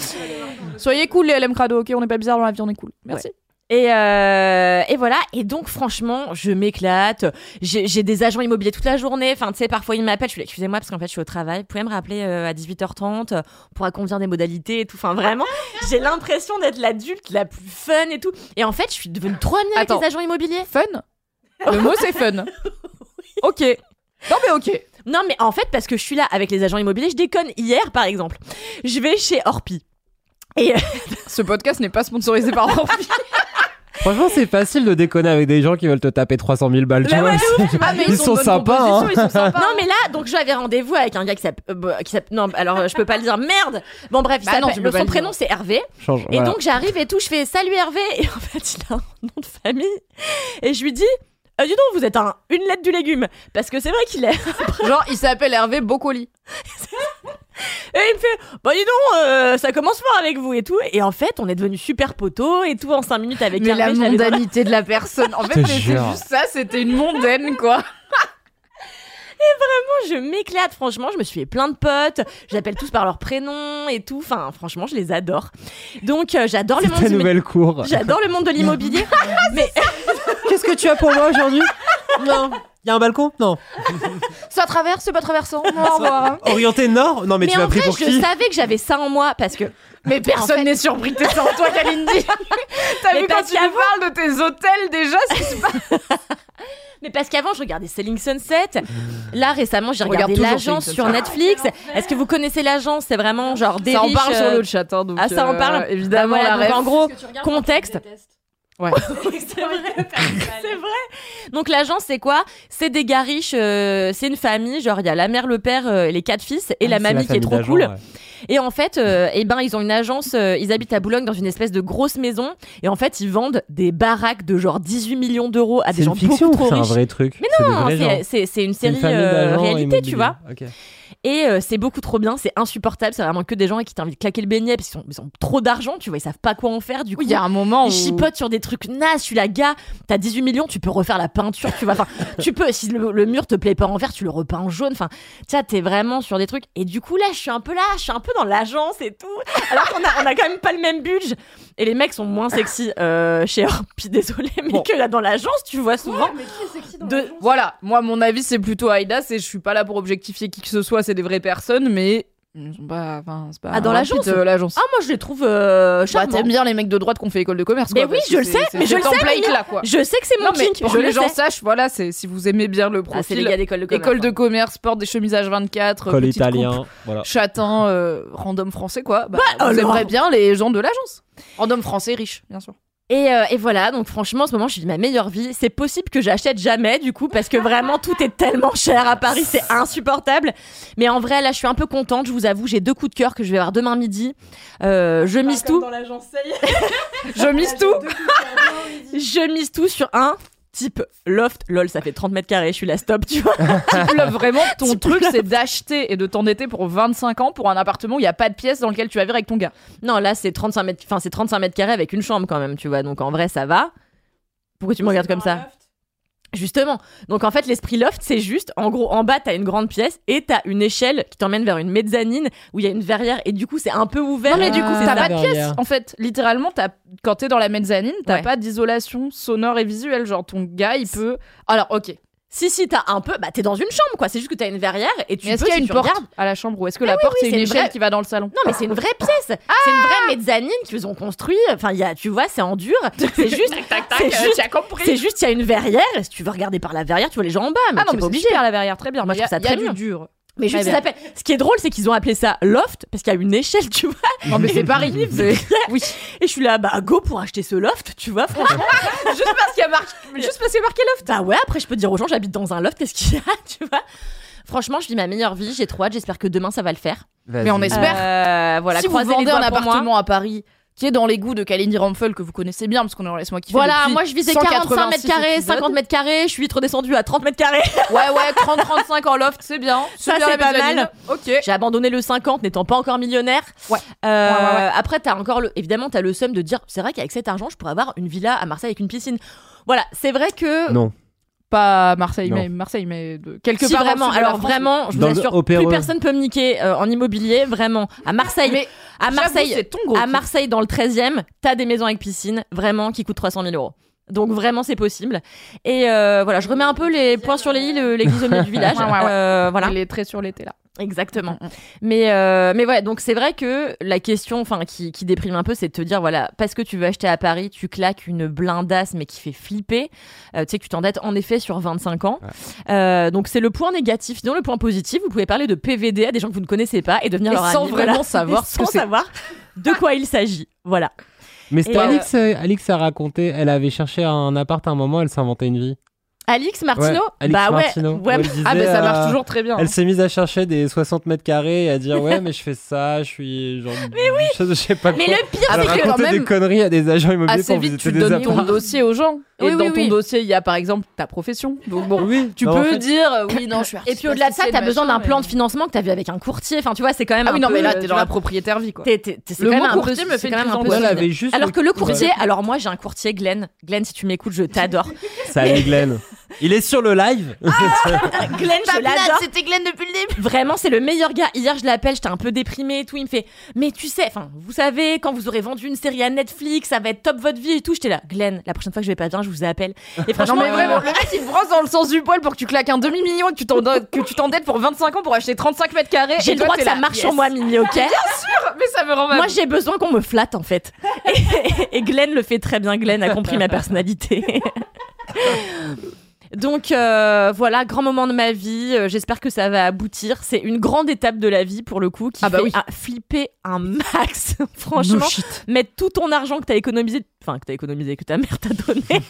Soyez cool, les LM Crado, ok On n'est pas bizarre dans la vie, on est cool. Merci. Et, euh, et voilà. Et donc, franchement, je m'éclate. J'ai j'ai des agents immobiliers toute la journée. Enfin, tu sais, parfois ils m'appellent. Je suis là, excusez-moi, parce qu'en fait, je suis au travail. Vous pouvez me rappeler euh, à 18h30 euh, On pourra convenir des modalités et tout. Enfin, vraiment, j'ai l'impression d'être l'adulte la plus fun et tout. Et en fait, je suis devenue trop amie avec Attends. les agents immobiliers. Fun? Le mot, c'est fun. Ok. Non, mais ok. Non, mais en fait, parce que je suis là avec les agents immobiliers, je déconne. Hier, par exemple, je vais chez Orpi. Et euh, Ce podcast n'est pas sponsorisé par Orpi. Franchement, c'est facile de déconner avec des gens qui veulent te taper 300 000 balles. Tu vois, ouais, c'est- Ah, mais ils, ont sont sympas. propositions, Hein. Ils sont sympas. non, mais là, donc j'avais rendez-vous avec un gars qui s'appelle. euh, bah, non, alors euh, je peux pas le dire. Merde. Bon bref, Bah non, le- son prénom c'est Hervé. Change, Et voilà. donc j'arrive et tout, je fais salut Hervé. Et en fait, il a un nom de famille. Et je lui dis. Euh, dis donc, vous êtes un, une lettre du légume. Parce que c'est vrai qu'il est. Genre, il s'appelle Hervé Bocoli. Et il me fait, bah dis donc, euh, ça commence fort avec vous et tout. Et en fait, on est devenus super potos et tout en 5 minutes avec Mais Hervé. la mondanité de la personne. En fait, c'est juste ça, c'était une mondaine, quoi. Je m'éclate, franchement, je me suis fait plein de potes, j'appelle tous par leur prénom et tout, enfin franchement, je les adore. Donc euh, j'adore le C'est monde ta du nouvelle cour. J'adore le monde de l'immobilier. mais Qu'est-ce que tu as pour moi aujourd'hui? Non. Il y a un balcon? Non. Ça traverse, c'est pas traversant. Au revoir. hein. Orienté nord? Non, mais, mais tu en m'as pris vrai, pour je qui? savais que j'avais ça en moi parce que Mais personne En fait- n'est surpris que ça en toi, Kalindi. T'as vu quand tu nous parles de tes hôtels déjà ce qui se passe mais parce qu'avant je regardais Selling Sunset. Là récemment, j'ai Regarde regardé l'agence sur. Netflix. Est-ce que vous connaissez l'agence? C'est vraiment genre des Ça en riches, parle sur euh, le chat. hein, donc, Ah, ça en euh, parle Évidemment, Bah voilà, la donc en gros, contexte. Ouais. c'est vrai. c'est vrai. Donc l'agence c'est quoi? C'est des gars riches, euh, c'est une famille, genre il y a la mère, le père, euh, les quatre fils et la Ah, C'est mamie qui est trop cool. ouais. Et en fait, euh, eh ben, ils ont une agence, euh, ils habitent à Boulogne dans une espèce de grosse maison. Et en fait, ils vendent des baraques de genre 18 millions d'euros à des gens fiction beaucoup ou trop c'est un vrai truc Mais non, c'est- une série euh, réalité, tu vois. Et euh, c'est beaucoup trop bien, c'est insupportable. C'est vraiment que des gens qui t'invitent de claquer le beignet parce qu'ils ont, ils ont trop d'argent, tu vois, ils savent pas quoi en faire. Du coup, Oui, il y a un moment où. ils chipotent sur des trucs nazes. Je suis la gars, t'as 18 millions, tu peux refaire la peinture, tu vois. Enfin, tu peux, si le, le mur te plaît pas en vert, tu le repeins en jaune. Enfin, tu t'es vraiment sur des trucs. Et du coup, là, je suis un peu là, je suis un peu dans l'agence et tout. Alors qu'on a, on a quand même pas le même budget. Et les mecs sont moins sexy euh, chez Orpi, désolé, mais Bon. que là, dans l'agence, tu vois souvent. de... Voilà, moi mon avis c'est plutôt Aïda, c'est je suis pas là pour objectifier qui que ce soit, c'est des vraies personnes, mais Ils sont pas. Enfin, c'est pas. Ah, dans l'agence euh, l'agence. Ah, moi, je les trouve euh, Bah, charmants. t'aimes bien les mecs de droite qu'on fait école de commerce. Mais quoi, oui, je le sais, mais je le sais, là, quoi. Je sais que c'est mon kink. pour je que le les gens sachent, voilà, c'est si vous aimez bien le Ah, c'est les profil. gars d'école de commerce. école de hein. commerce, porte des chemises H24, Col italien. coupe, Voilà. châtain, euh, random français, quoi. Bah, vous alors. aimerez bien les gens de l'agence. Random français riche, bien sûr. Et, euh, et voilà, donc franchement, en ce moment, je vis ma meilleure vie. C'est possible que j'achète jamais, du coup, parce que vraiment, tout est tellement cher à Paris, c'est insupportable. Mais en vrai, là, je suis un peu contente, je vous avoue, j'ai deux coups de cœur que je vais avoir demain midi. Euh, je mise tout. Dans. Je mise tout. Je mise tout sur un type loft. Lol, ça fait 30 mètres carrés, je suis la stop, tu vois. Là, vraiment, ton truc, c'est d'acheter et de t'endetter pour 25 ans pour un appartement où il n'y a pas de pièce dans lequel tu vas vivre avec ton gars. Non, là, c'est 35 mètres, enfin, c'est 35 mètres carrés avec une chambre quand même, tu vois. Donc en vrai, ça va. Pourquoi tu me regardes comme ça? Justement. Donc en fait, l'esprit loft, c'est juste, en gros, en bas, t'as une grande pièce et t'as une échelle qui t'emmène vers une mezzanine où il y a une verrière et du coup, c'est un peu ouvert. Non, mais du coup, Ah, t'as la pas de pièce. En fait, littéralement, t'as- quand t'es dans la mezzanine, t'as Ouais. pas d'isolation sonore et visuelle. Genre, ton gars, il peut. Alors, ok. Si, si, t'as un peu, bah t'es dans une chambre, quoi. C'est juste que t'as une verrière et tu Mais est-ce peux, qu'il y a si une porte regardes- à la chambre ou est-ce que la porte, oui, c'est une échelle vraie- qui va dans le salon? Non, mais c'est une vraie pièce. C'est une vraie mezzanine qu'ils ont construit. Enfin, il y a, tu vois, c'est en dur. C'est juste, c'est juste, c'est juste, il y a une verrière. Si tu veux regarder par la verrière, tu vois les gens en bas. Mais Ah non, t'es mais pas obligé. super la verrière, très bien. Moi, je trouve ça très dur. Mais juste, ça s'appelle. Ce qui est drôle, c'est qu'ils ont appelé ça loft parce qu'il y a une échelle, tu vois. Non, mais c'est Paris. Oui. Et je suis là, bah go pour acheter ce loft, tu vois, franchement. Juste parce qu'il y a marqué, juste parce qu'il y a marqué loft. bah ouais, après je peux dire aux gens, j'habite dans un loft, qu'est-ce qu'il y a, tu vois. Franchement, je vis ma meilleure vie, j'ai trop hâte, j'espère que demain ça va le faire. Mais on espère. Euh, voilà, si vous vendez un moi. appartement à Paris qui est dans les goûts de Kalindi Ramphel que vous connaissez bien parce qu'on est dans Laisse-moi kiffer. Voilà, moi je visais 45 mètres 186 carrés, épisodes. 50 mètres carrés, je suis vite redescendue à 30 mètres carrés. Ouais, ouais, 30-35 en loft, c'est bien. Ça, c'est pas mal. Ok. J'ai abandonné le 50 n'étant pas encore millionnaire. Ouais. Euh, Ouais, ouais, ouais. Après, t'as encore le, évidemment, t'as le seum de dire, c'est vrai qu'avec cet argent, je pourrais avoir une villa à Marseille avec une piscine. Voilà, c'est vrai que. Non. Pas Marseille, Non. mais Marseille, mais de quelque Si part. vraiment, alors vraiment, je vous assure, Opéreux. plus personne peut me niquer euh, en immobilier, vraiment. À Marseille, Mais à Marseille, c'est ton gros. à. Marseille dans le 13e, t'as des maisons avec piscine, vraiment, qui coûtent 300 000 euros. Donc vraiment c'est possible. Et euh, voilà, je remets un peu les points sur les i, l'église au milieu du village. Ouais, ouais, ouais. Euh, voilà. Il est très sur l'été là. Exactement. Mm, mm. Mais euh, mais ouais, donc c'est vrai que la question, enfin qui, qui déprime un peu, c'est de te dire voilà, parce que tu veux acheter à Paris, tu claques une blindasse mais qui fait flipper. Euh, tu sais que tu t'endettes en effet sur 25 ans. Euh, donc c'est le point négatif. Sinon le point positif, vous pouvez parler de PVD à des gens que vous ne connaissez pas et devenir Et leur sans ami, vraiment voilà. savoir Et ce que sans savoir de quoi il s'agit. Voilà. Mais c'était euh, Alix, euh, Alix a raconté, elle avait cherché un appart à un moment, elle s'inventait une vie. Alix Martino Ouais, Alix Bah ouais, Martino, ouais. elle disait, Ah, mais ça euh, marche toujours très bien. Elle s'est mise à chercher des 60 mètres carrés et à dire ouais mais je fais ça, je suis genre mais oui, je sais pas Mais quoi. le pire, Elle c'est que quand racontait des même, conneries à des agents immobiliers Assez pour vite, visiter tu des donnes ton dossier aux gens. Et oui, dans ton oui. dossier, il y a par exemple ta profession. Donc bon, Oui, tu non, peux en fait, dire euh, oui, non, je suis Et puis au-delà de ça, t'as besoin d'un plan de financement que t'as vu avec un courtier. Enfin, tu vois, c'est quand même. Ah oui, un non, peu, mais là, euh, t'es dans la propriétaire vie quoi. T'es, t'es- t'es- c'est Le quand mot même un peu, courtier me fait quand même un peu juste Alors le- que le courtier, Ouais. alors moi j'ai un courtier Glenn. Glenn, si tu m'écoutes, je t'adore. Salut Glenn. Il est sur le live. Glenn, je l'adore. c'était Glenn depuis le début. Vraiment, c'est le meilleur gars. Hier, je l'appelle, j'étais un peu déprimée et tout. Il me fait, mais tu sais, enfin, vous savez, quand vous aurez vendu une série à Netflix, ça va être top votre vie et tout. J'étais là, Glenn, la prochaine fois que je vais pas bien, je vous appelle. Et franchement, Non mais vraiment, le mec il te brosse dans le sens du poil pour que tu claques un demi-million et que tu t'endettes pour 25 ans pour acheter 35 mètres carrés. j'ai le droit que ça là, marche yes. sur moi, Mimi, ok Mais ça me rend Moi, mal. j'ai besoin qu'on me flatte, en fait. Et, et Glenn le fait très bien. Glenn a compris ma personnalité. Donc euh, voilà, grand moment de ma vie. Euh, J'espère que ça va aboutir. C'est une grande étape de la vie pour le coup qui Ah bah fait oui. un- flipper un max. Franchement, No shit. mettre tout ton argent que t'as économisé, enfin que t'as économisé, que ta mère t'a donné,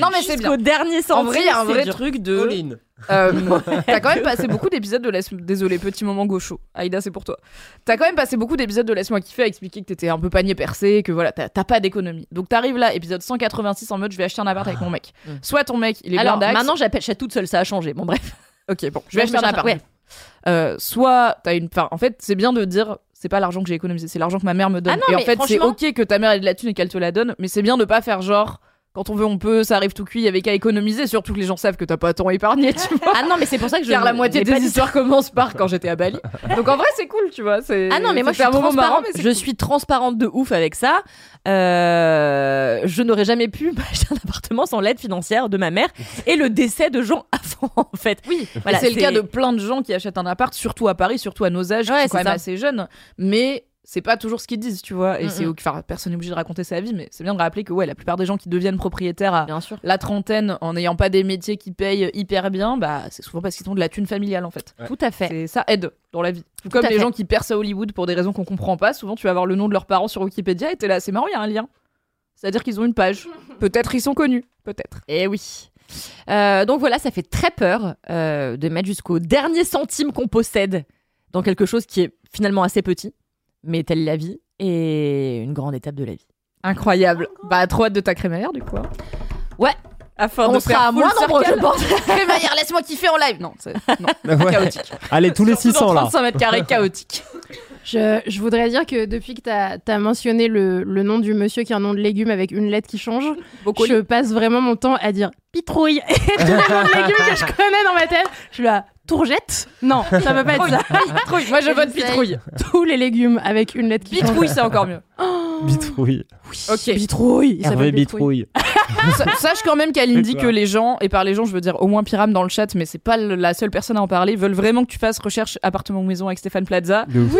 Non mais c'est bien. jusqu'au dernier centime. En vrai, il y a un c'est vrai dur. truc de. Euh, T'as quand même passé beaucoup d'épisodes de Laisse... Désolé, petit moment gaucho. Aïda, c'est pour toi. T'as quand même passé beaucoup d'épisodes de Laisse-moi kiffer à expliquer que t'étais un peu panier percé, que voilà, t'as pas d'économie. Donc t'arrives là, épisode 186 en mode je vais acheter un appart avec mon mec. Mm. Soit ton mec, il est Alors blindax. maintenant, j'appelle chat toute seule, ça a changé. Bon bref. Ok, bon, je vais acheter un appart. ouais. Euh, soit t'as une. Enfin, en fait, c'est bien de dire c'est pas l'argent que j'ai économisé, c'est l'argent que ma mère me donne. Ah non, et en fait, c'est ok que ta mère ait de la thune et qu'elle te la donne, mais c'est bien de pas faire genre Quand on veut, on peut, ça arrive tout cuit, il y avait qu'à économiser, surtout que les gens savent que t'as pas tant épargné, tu vois. Ah non, mais c'est pour ça que je. Car la moitié des histoires commencent par quand j'étais à Bali. Donc en vrai, c'est cool, tu vois. c'est- Ah non, mais moi je suis, marrant, transparente, mais je cool. suis transparente de ouf avec ça. Euh, je n'aurais jamais pu m'acheter un appartement sans l'aide financière de ma mère et le décès de gens avant, en fait. Oui, Voilà, c'est le cas de plein de gens qui achètent un appart, surtout à Paris, surtout à nos âges, Ouais, qui c'est sont quand même assez jeunes. Mais c'est pas toujours ce qu'ils disent, tu vois. Et Mm, c'est, mm. enfin, personne n'est obligé de raconter sa vie, mais c'est bien de rappeler que ouais, la plupart des gens qui deviennent propriétaires à Bien sûr. la trentaine en n'ayant pas des métiers qui payent hyper bien, bah c'est souvent parce qu'ils ont de la thune familiale en fait. Tout à fait. C'est ça aide dans la vie. Tout comme les fait. gens qui percent à Hollywood pour des raisons qu'on comprend pas, souvent tu vas voir le nom de leurs parents sur Wikipédia et t'es là, c'est marrant, il y a un lien. C'est-à-dire qu'ils ont une page. Peut-être ils sont connus, peut-être. Eh oui. Euh, donc voilà, ça fait très peur euh, de mettre jusqu'au dernier centime qu'on possède dans quelque chose qui est finalement assez petit, mais telle la vie et une grande étape de la vie. Incroyable. Bah trop hâte de ta crémaillère du coup. hein. Ouais. Afin On de sera faire moins full nombreux, circle. je pense. crémaillère, laisse-moi kiffer en live. Non, c'est non, Ouais. chaotique. Allez, tous les Surtout 600 dans là. 35 mètres carrés chaotique. Je, je voudrais dire que depuis que tu as, mentionné le, le nom du monsieur qui a un nom de légume avec une lettre qui change, Brocoli. je passe vraiment mon temps à dire pitrouille. Et tous les noms de légumes que je connais dans ma tête, je suis là, tourgette Non, ça peut pas être ça. Pitrouille. Moi je vote pitrouille. Tous les légumes avec une lettre qui. Pitrouille, c'est encore mieux. Bitrouille. Ok. Bitrouille. il Hervé Bitrouille. Bitrouille. Sa- Sache quand même qu'Aline dit quoi que les gens, et par les gens je veux dire au moins Pyram dans le chat, mais c'est pas la seule personne à en parler, veulent vraiment que tu fasses recherche appartement maison avec Stéphane Plaza. De ouf.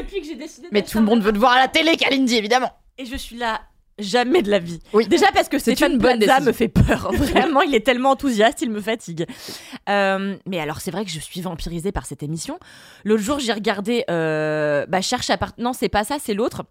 depuis que j'ai décidé. Mais tout le monde veut te voir à la télé, qu'Aline dit évidemment. Et je suis là. Jamais de la vie. Oui. Déjà parce que C'est Stéphane une bonne Plaza décision. me fait peur. Vraiment, il est tellement enthousiaste, il me fatigue. Euh, mais alors, c'est vrai que je suis vampirisée par cette émission. L'autre jour, j'ai regardé euh, bah, Cherche appart. Non, c'est pas ça, c'est l'autre.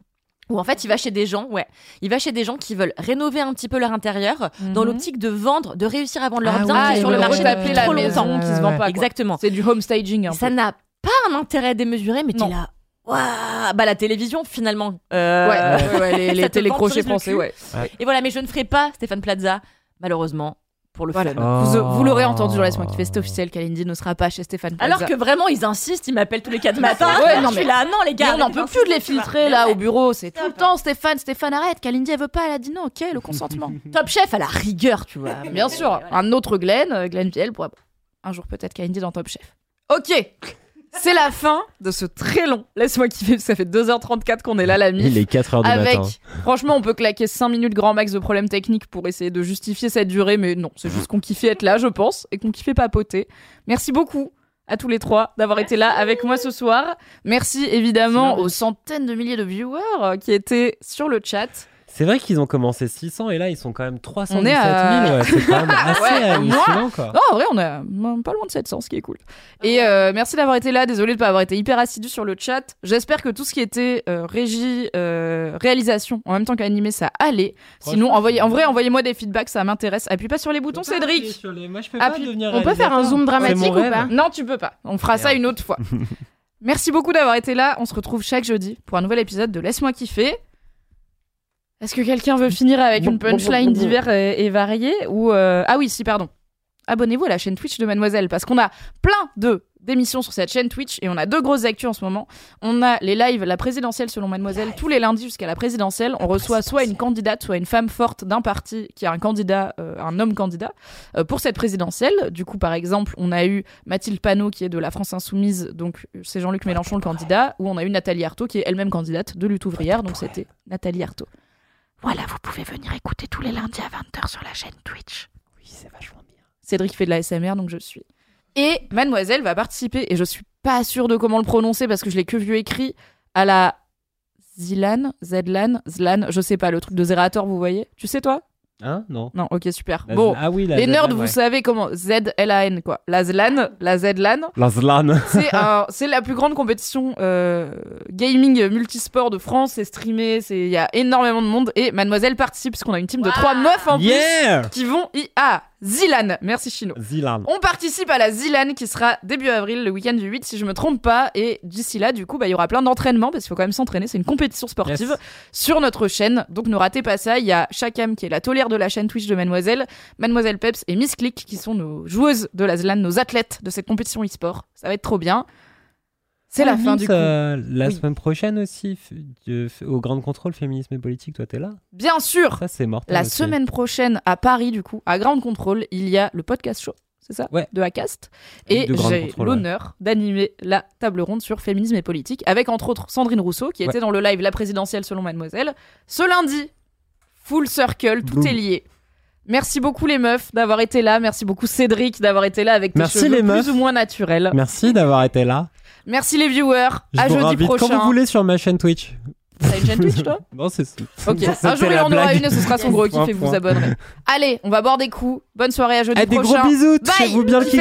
Où en fait, il va chez des gens, ouais. Il va chez des gens qui veulent rénover un petit peu leur intérieur dans Mhm. l'optique de vendre, de réussir à vendre leur Ah bien ouais, qui est sur le marché depuis la trop longtemps. qui se vend pas. Exactement. C'est du home staging. Un Et ça n'a pas un intérêt démesuré, mais Non. là. Waouh Bah la télévision finalement. Euh, Ouais, ouais, ouais, les, les télécrochets français, ouais. Et voilà, mais je ne ferai pas Stéphane Plaza, malheureusement, pour le Voilà. fun. Oh. Vous, vous l'aurez entendu, laisse-moi kiffer, c'est officiel qu'Alindy ne sera pas chez Stéphane Plaza. Alors que vraiment, ils insistent, ils m'appellent tous les quatre matins. Ouais, non, je mais- suis là, non les Mais gars. on n'en peut plus de les filtrer là Mais au bureau, c'est tout le temps Stéphane, Stéphane arrête, qu'Alindy elle veut pas, elle a dit non, ok, le consentement. Top chef à la rigueur, tu vois. Bien sûr, un autre Glenn, euh, Glenn Viel, pour un jour peut-être qu'Alindy dans Top Chef. Ok, c'est la fin de ce très long. Laisse-moi kiffer, ça fait 2h34 qu'on est là la Il mif. est 4h du Avec, matin. franchement, on peut claquer 5 minutes grand max de problèmes techniques pour essayer de justifier cette durée, mais non, c'est juste qu'on kiffait être là, je pense, et qu'on kiffait papoter. Merci beaucoup à tous les trois d'avoir été là avec moi ce soir. Merci évidemment aux centaines de milliers de viewers euh, qui étaient sur le chat. C'est vrai qu'ils ont commencé 600 et là ils sont quand même 317 On est 000. à- ouais, c'est quand même assez Ouais, hallucinant quoi. Non, en vrai, on est pas loin de 700, ce qui est cool. Et euh, merci d'avoir été là. Désolé de pas avoir été hyper assidu sur le chat. J'espère que tout ce qui était euh, régie, euh, réalisation, en même temps qu'animé, ça allait. Sinon, envoyez, en vrai, envoyez-moi des feedbacks, ça m'intéresse. Appuie pas sur les boutons, Cédric. Moi je peux pas pas devenir On peut faire un zoom dramatique ou pas? Non, tu peux pas. On fera ça une autre fois. Merci beaucoup d'avoir été là. On se retrouve chaque jeudi pour un nouvel épisode de Laisse-moi kiffer. Est-ce que quelqu'un veut finir avec une punchline divers et, et variée ou euh, ah oui si pardon. Abonnez-vous à la chaîne Twitch de Mademoiselle parce qu'on a plein de d'émissions sur cette chaîne Twitch et on a deux grosses actus en ce moment. On a les lives la présidentielle selon Mademoiselle tous les lundis jusqu'à la présidentielle. On reçoit soit une candidate, soit une femme forte d'un parti qui a un candidat, euh, un homme candidat euh, pour cette présidentielle. Du coup, par exemple, on a eu Mathilde Panot qui est de la France Insoumise, donc c'est Jean-Luc Mélenchon le candidat, ou on a eu Nathalie Arthaud qui est elle-même candidate de lutte ouvrière, donc c'était Nathalie Arthaud. Voilà, vous pouvez venir écouter tous les lundis à 20h sur la chaîne Twitch. Oui, c'est vachement bien. Cédric fait de la SMR, donc je suis. Et Mademoiselle va participer, et je suis pas sûre de comment le prononcer parce que je l'ai que vu écrit, à la Zilan, Zlan, Zlan, je sais pas, le truc de Zerator, vous voyez Tu sais toi? Hein Non. Non, ok, super. La- Bon, ah oui, la les nerds, vous ouais. savez comment Z-L-A-N, quoi. La Zlan, la Zlan, La Zlan. c'est la plus grande compétition euh, gaming multisport de France. C'est streamé, c'est- il y a énormément de monde. Et Mademoiselle participe, parce qu'on a une team de trois meufs en Yeah plus qui vont y. Ah, Zilan, merci Chino. Zilan. On participe à la Zilan qui sera début avril, le week-end du 8, si je me trompe pas. Et d'ici là, du coup, bah, il y aura plein d'entraînements parce qu'il faut quand même s'entraîner. C'est une compétition sportive Yes. sur notre chaîne. Donc ne ratez pas ça. Il y a Chakam qui est la tolère de la chaîne Twitch de Mademoiselle, Mademoiselle Peps et Miss Click qui sont nos joueuses de la Zlan, nos athlètes de cette compétition e-sport. Ça va être trop bien. C'est la Ah, fin Mims, du coup. la Oui. semaine prochaine aussi, au Grand Contrôle Féminisme et Politique, toi t'es là? Bien sûr, Ça c'est mortel. la aussi. semaine prochaine à Paris, du coup, à Ground Control, il y a le podcast show, c'est ça? Ouais. De Acast. Et j'ai ouais. l'honneur d'animer la table ronde sur féminisme et politique, avec entre autres Sandrine Rousseau, qui Ouais. était dans le live La présidentielle selon Mademoiselle. Ce lundi, full circle, tout Boum. est lié. Merci beaucoup les meufs d'avoir été là. Merci beaucoup Cédric d'avoir été là avec tes Merci, cheveux les plus meufs. ou moins naturels. Merci d'avoir été là. Merci les viewers. Je à vous jeudi prochain. quand vous voulez sur ma chaîne Twitch. T'as une chaîne Twitch toi Non, c'est Ok, un jour il en aura une et ce sera son gros kiff et vous vous abonnerez. Allez, on va boire des coups. Bonne soirée à jeudi des prochain. gros bisous, Bye touchez-vous bien le vie.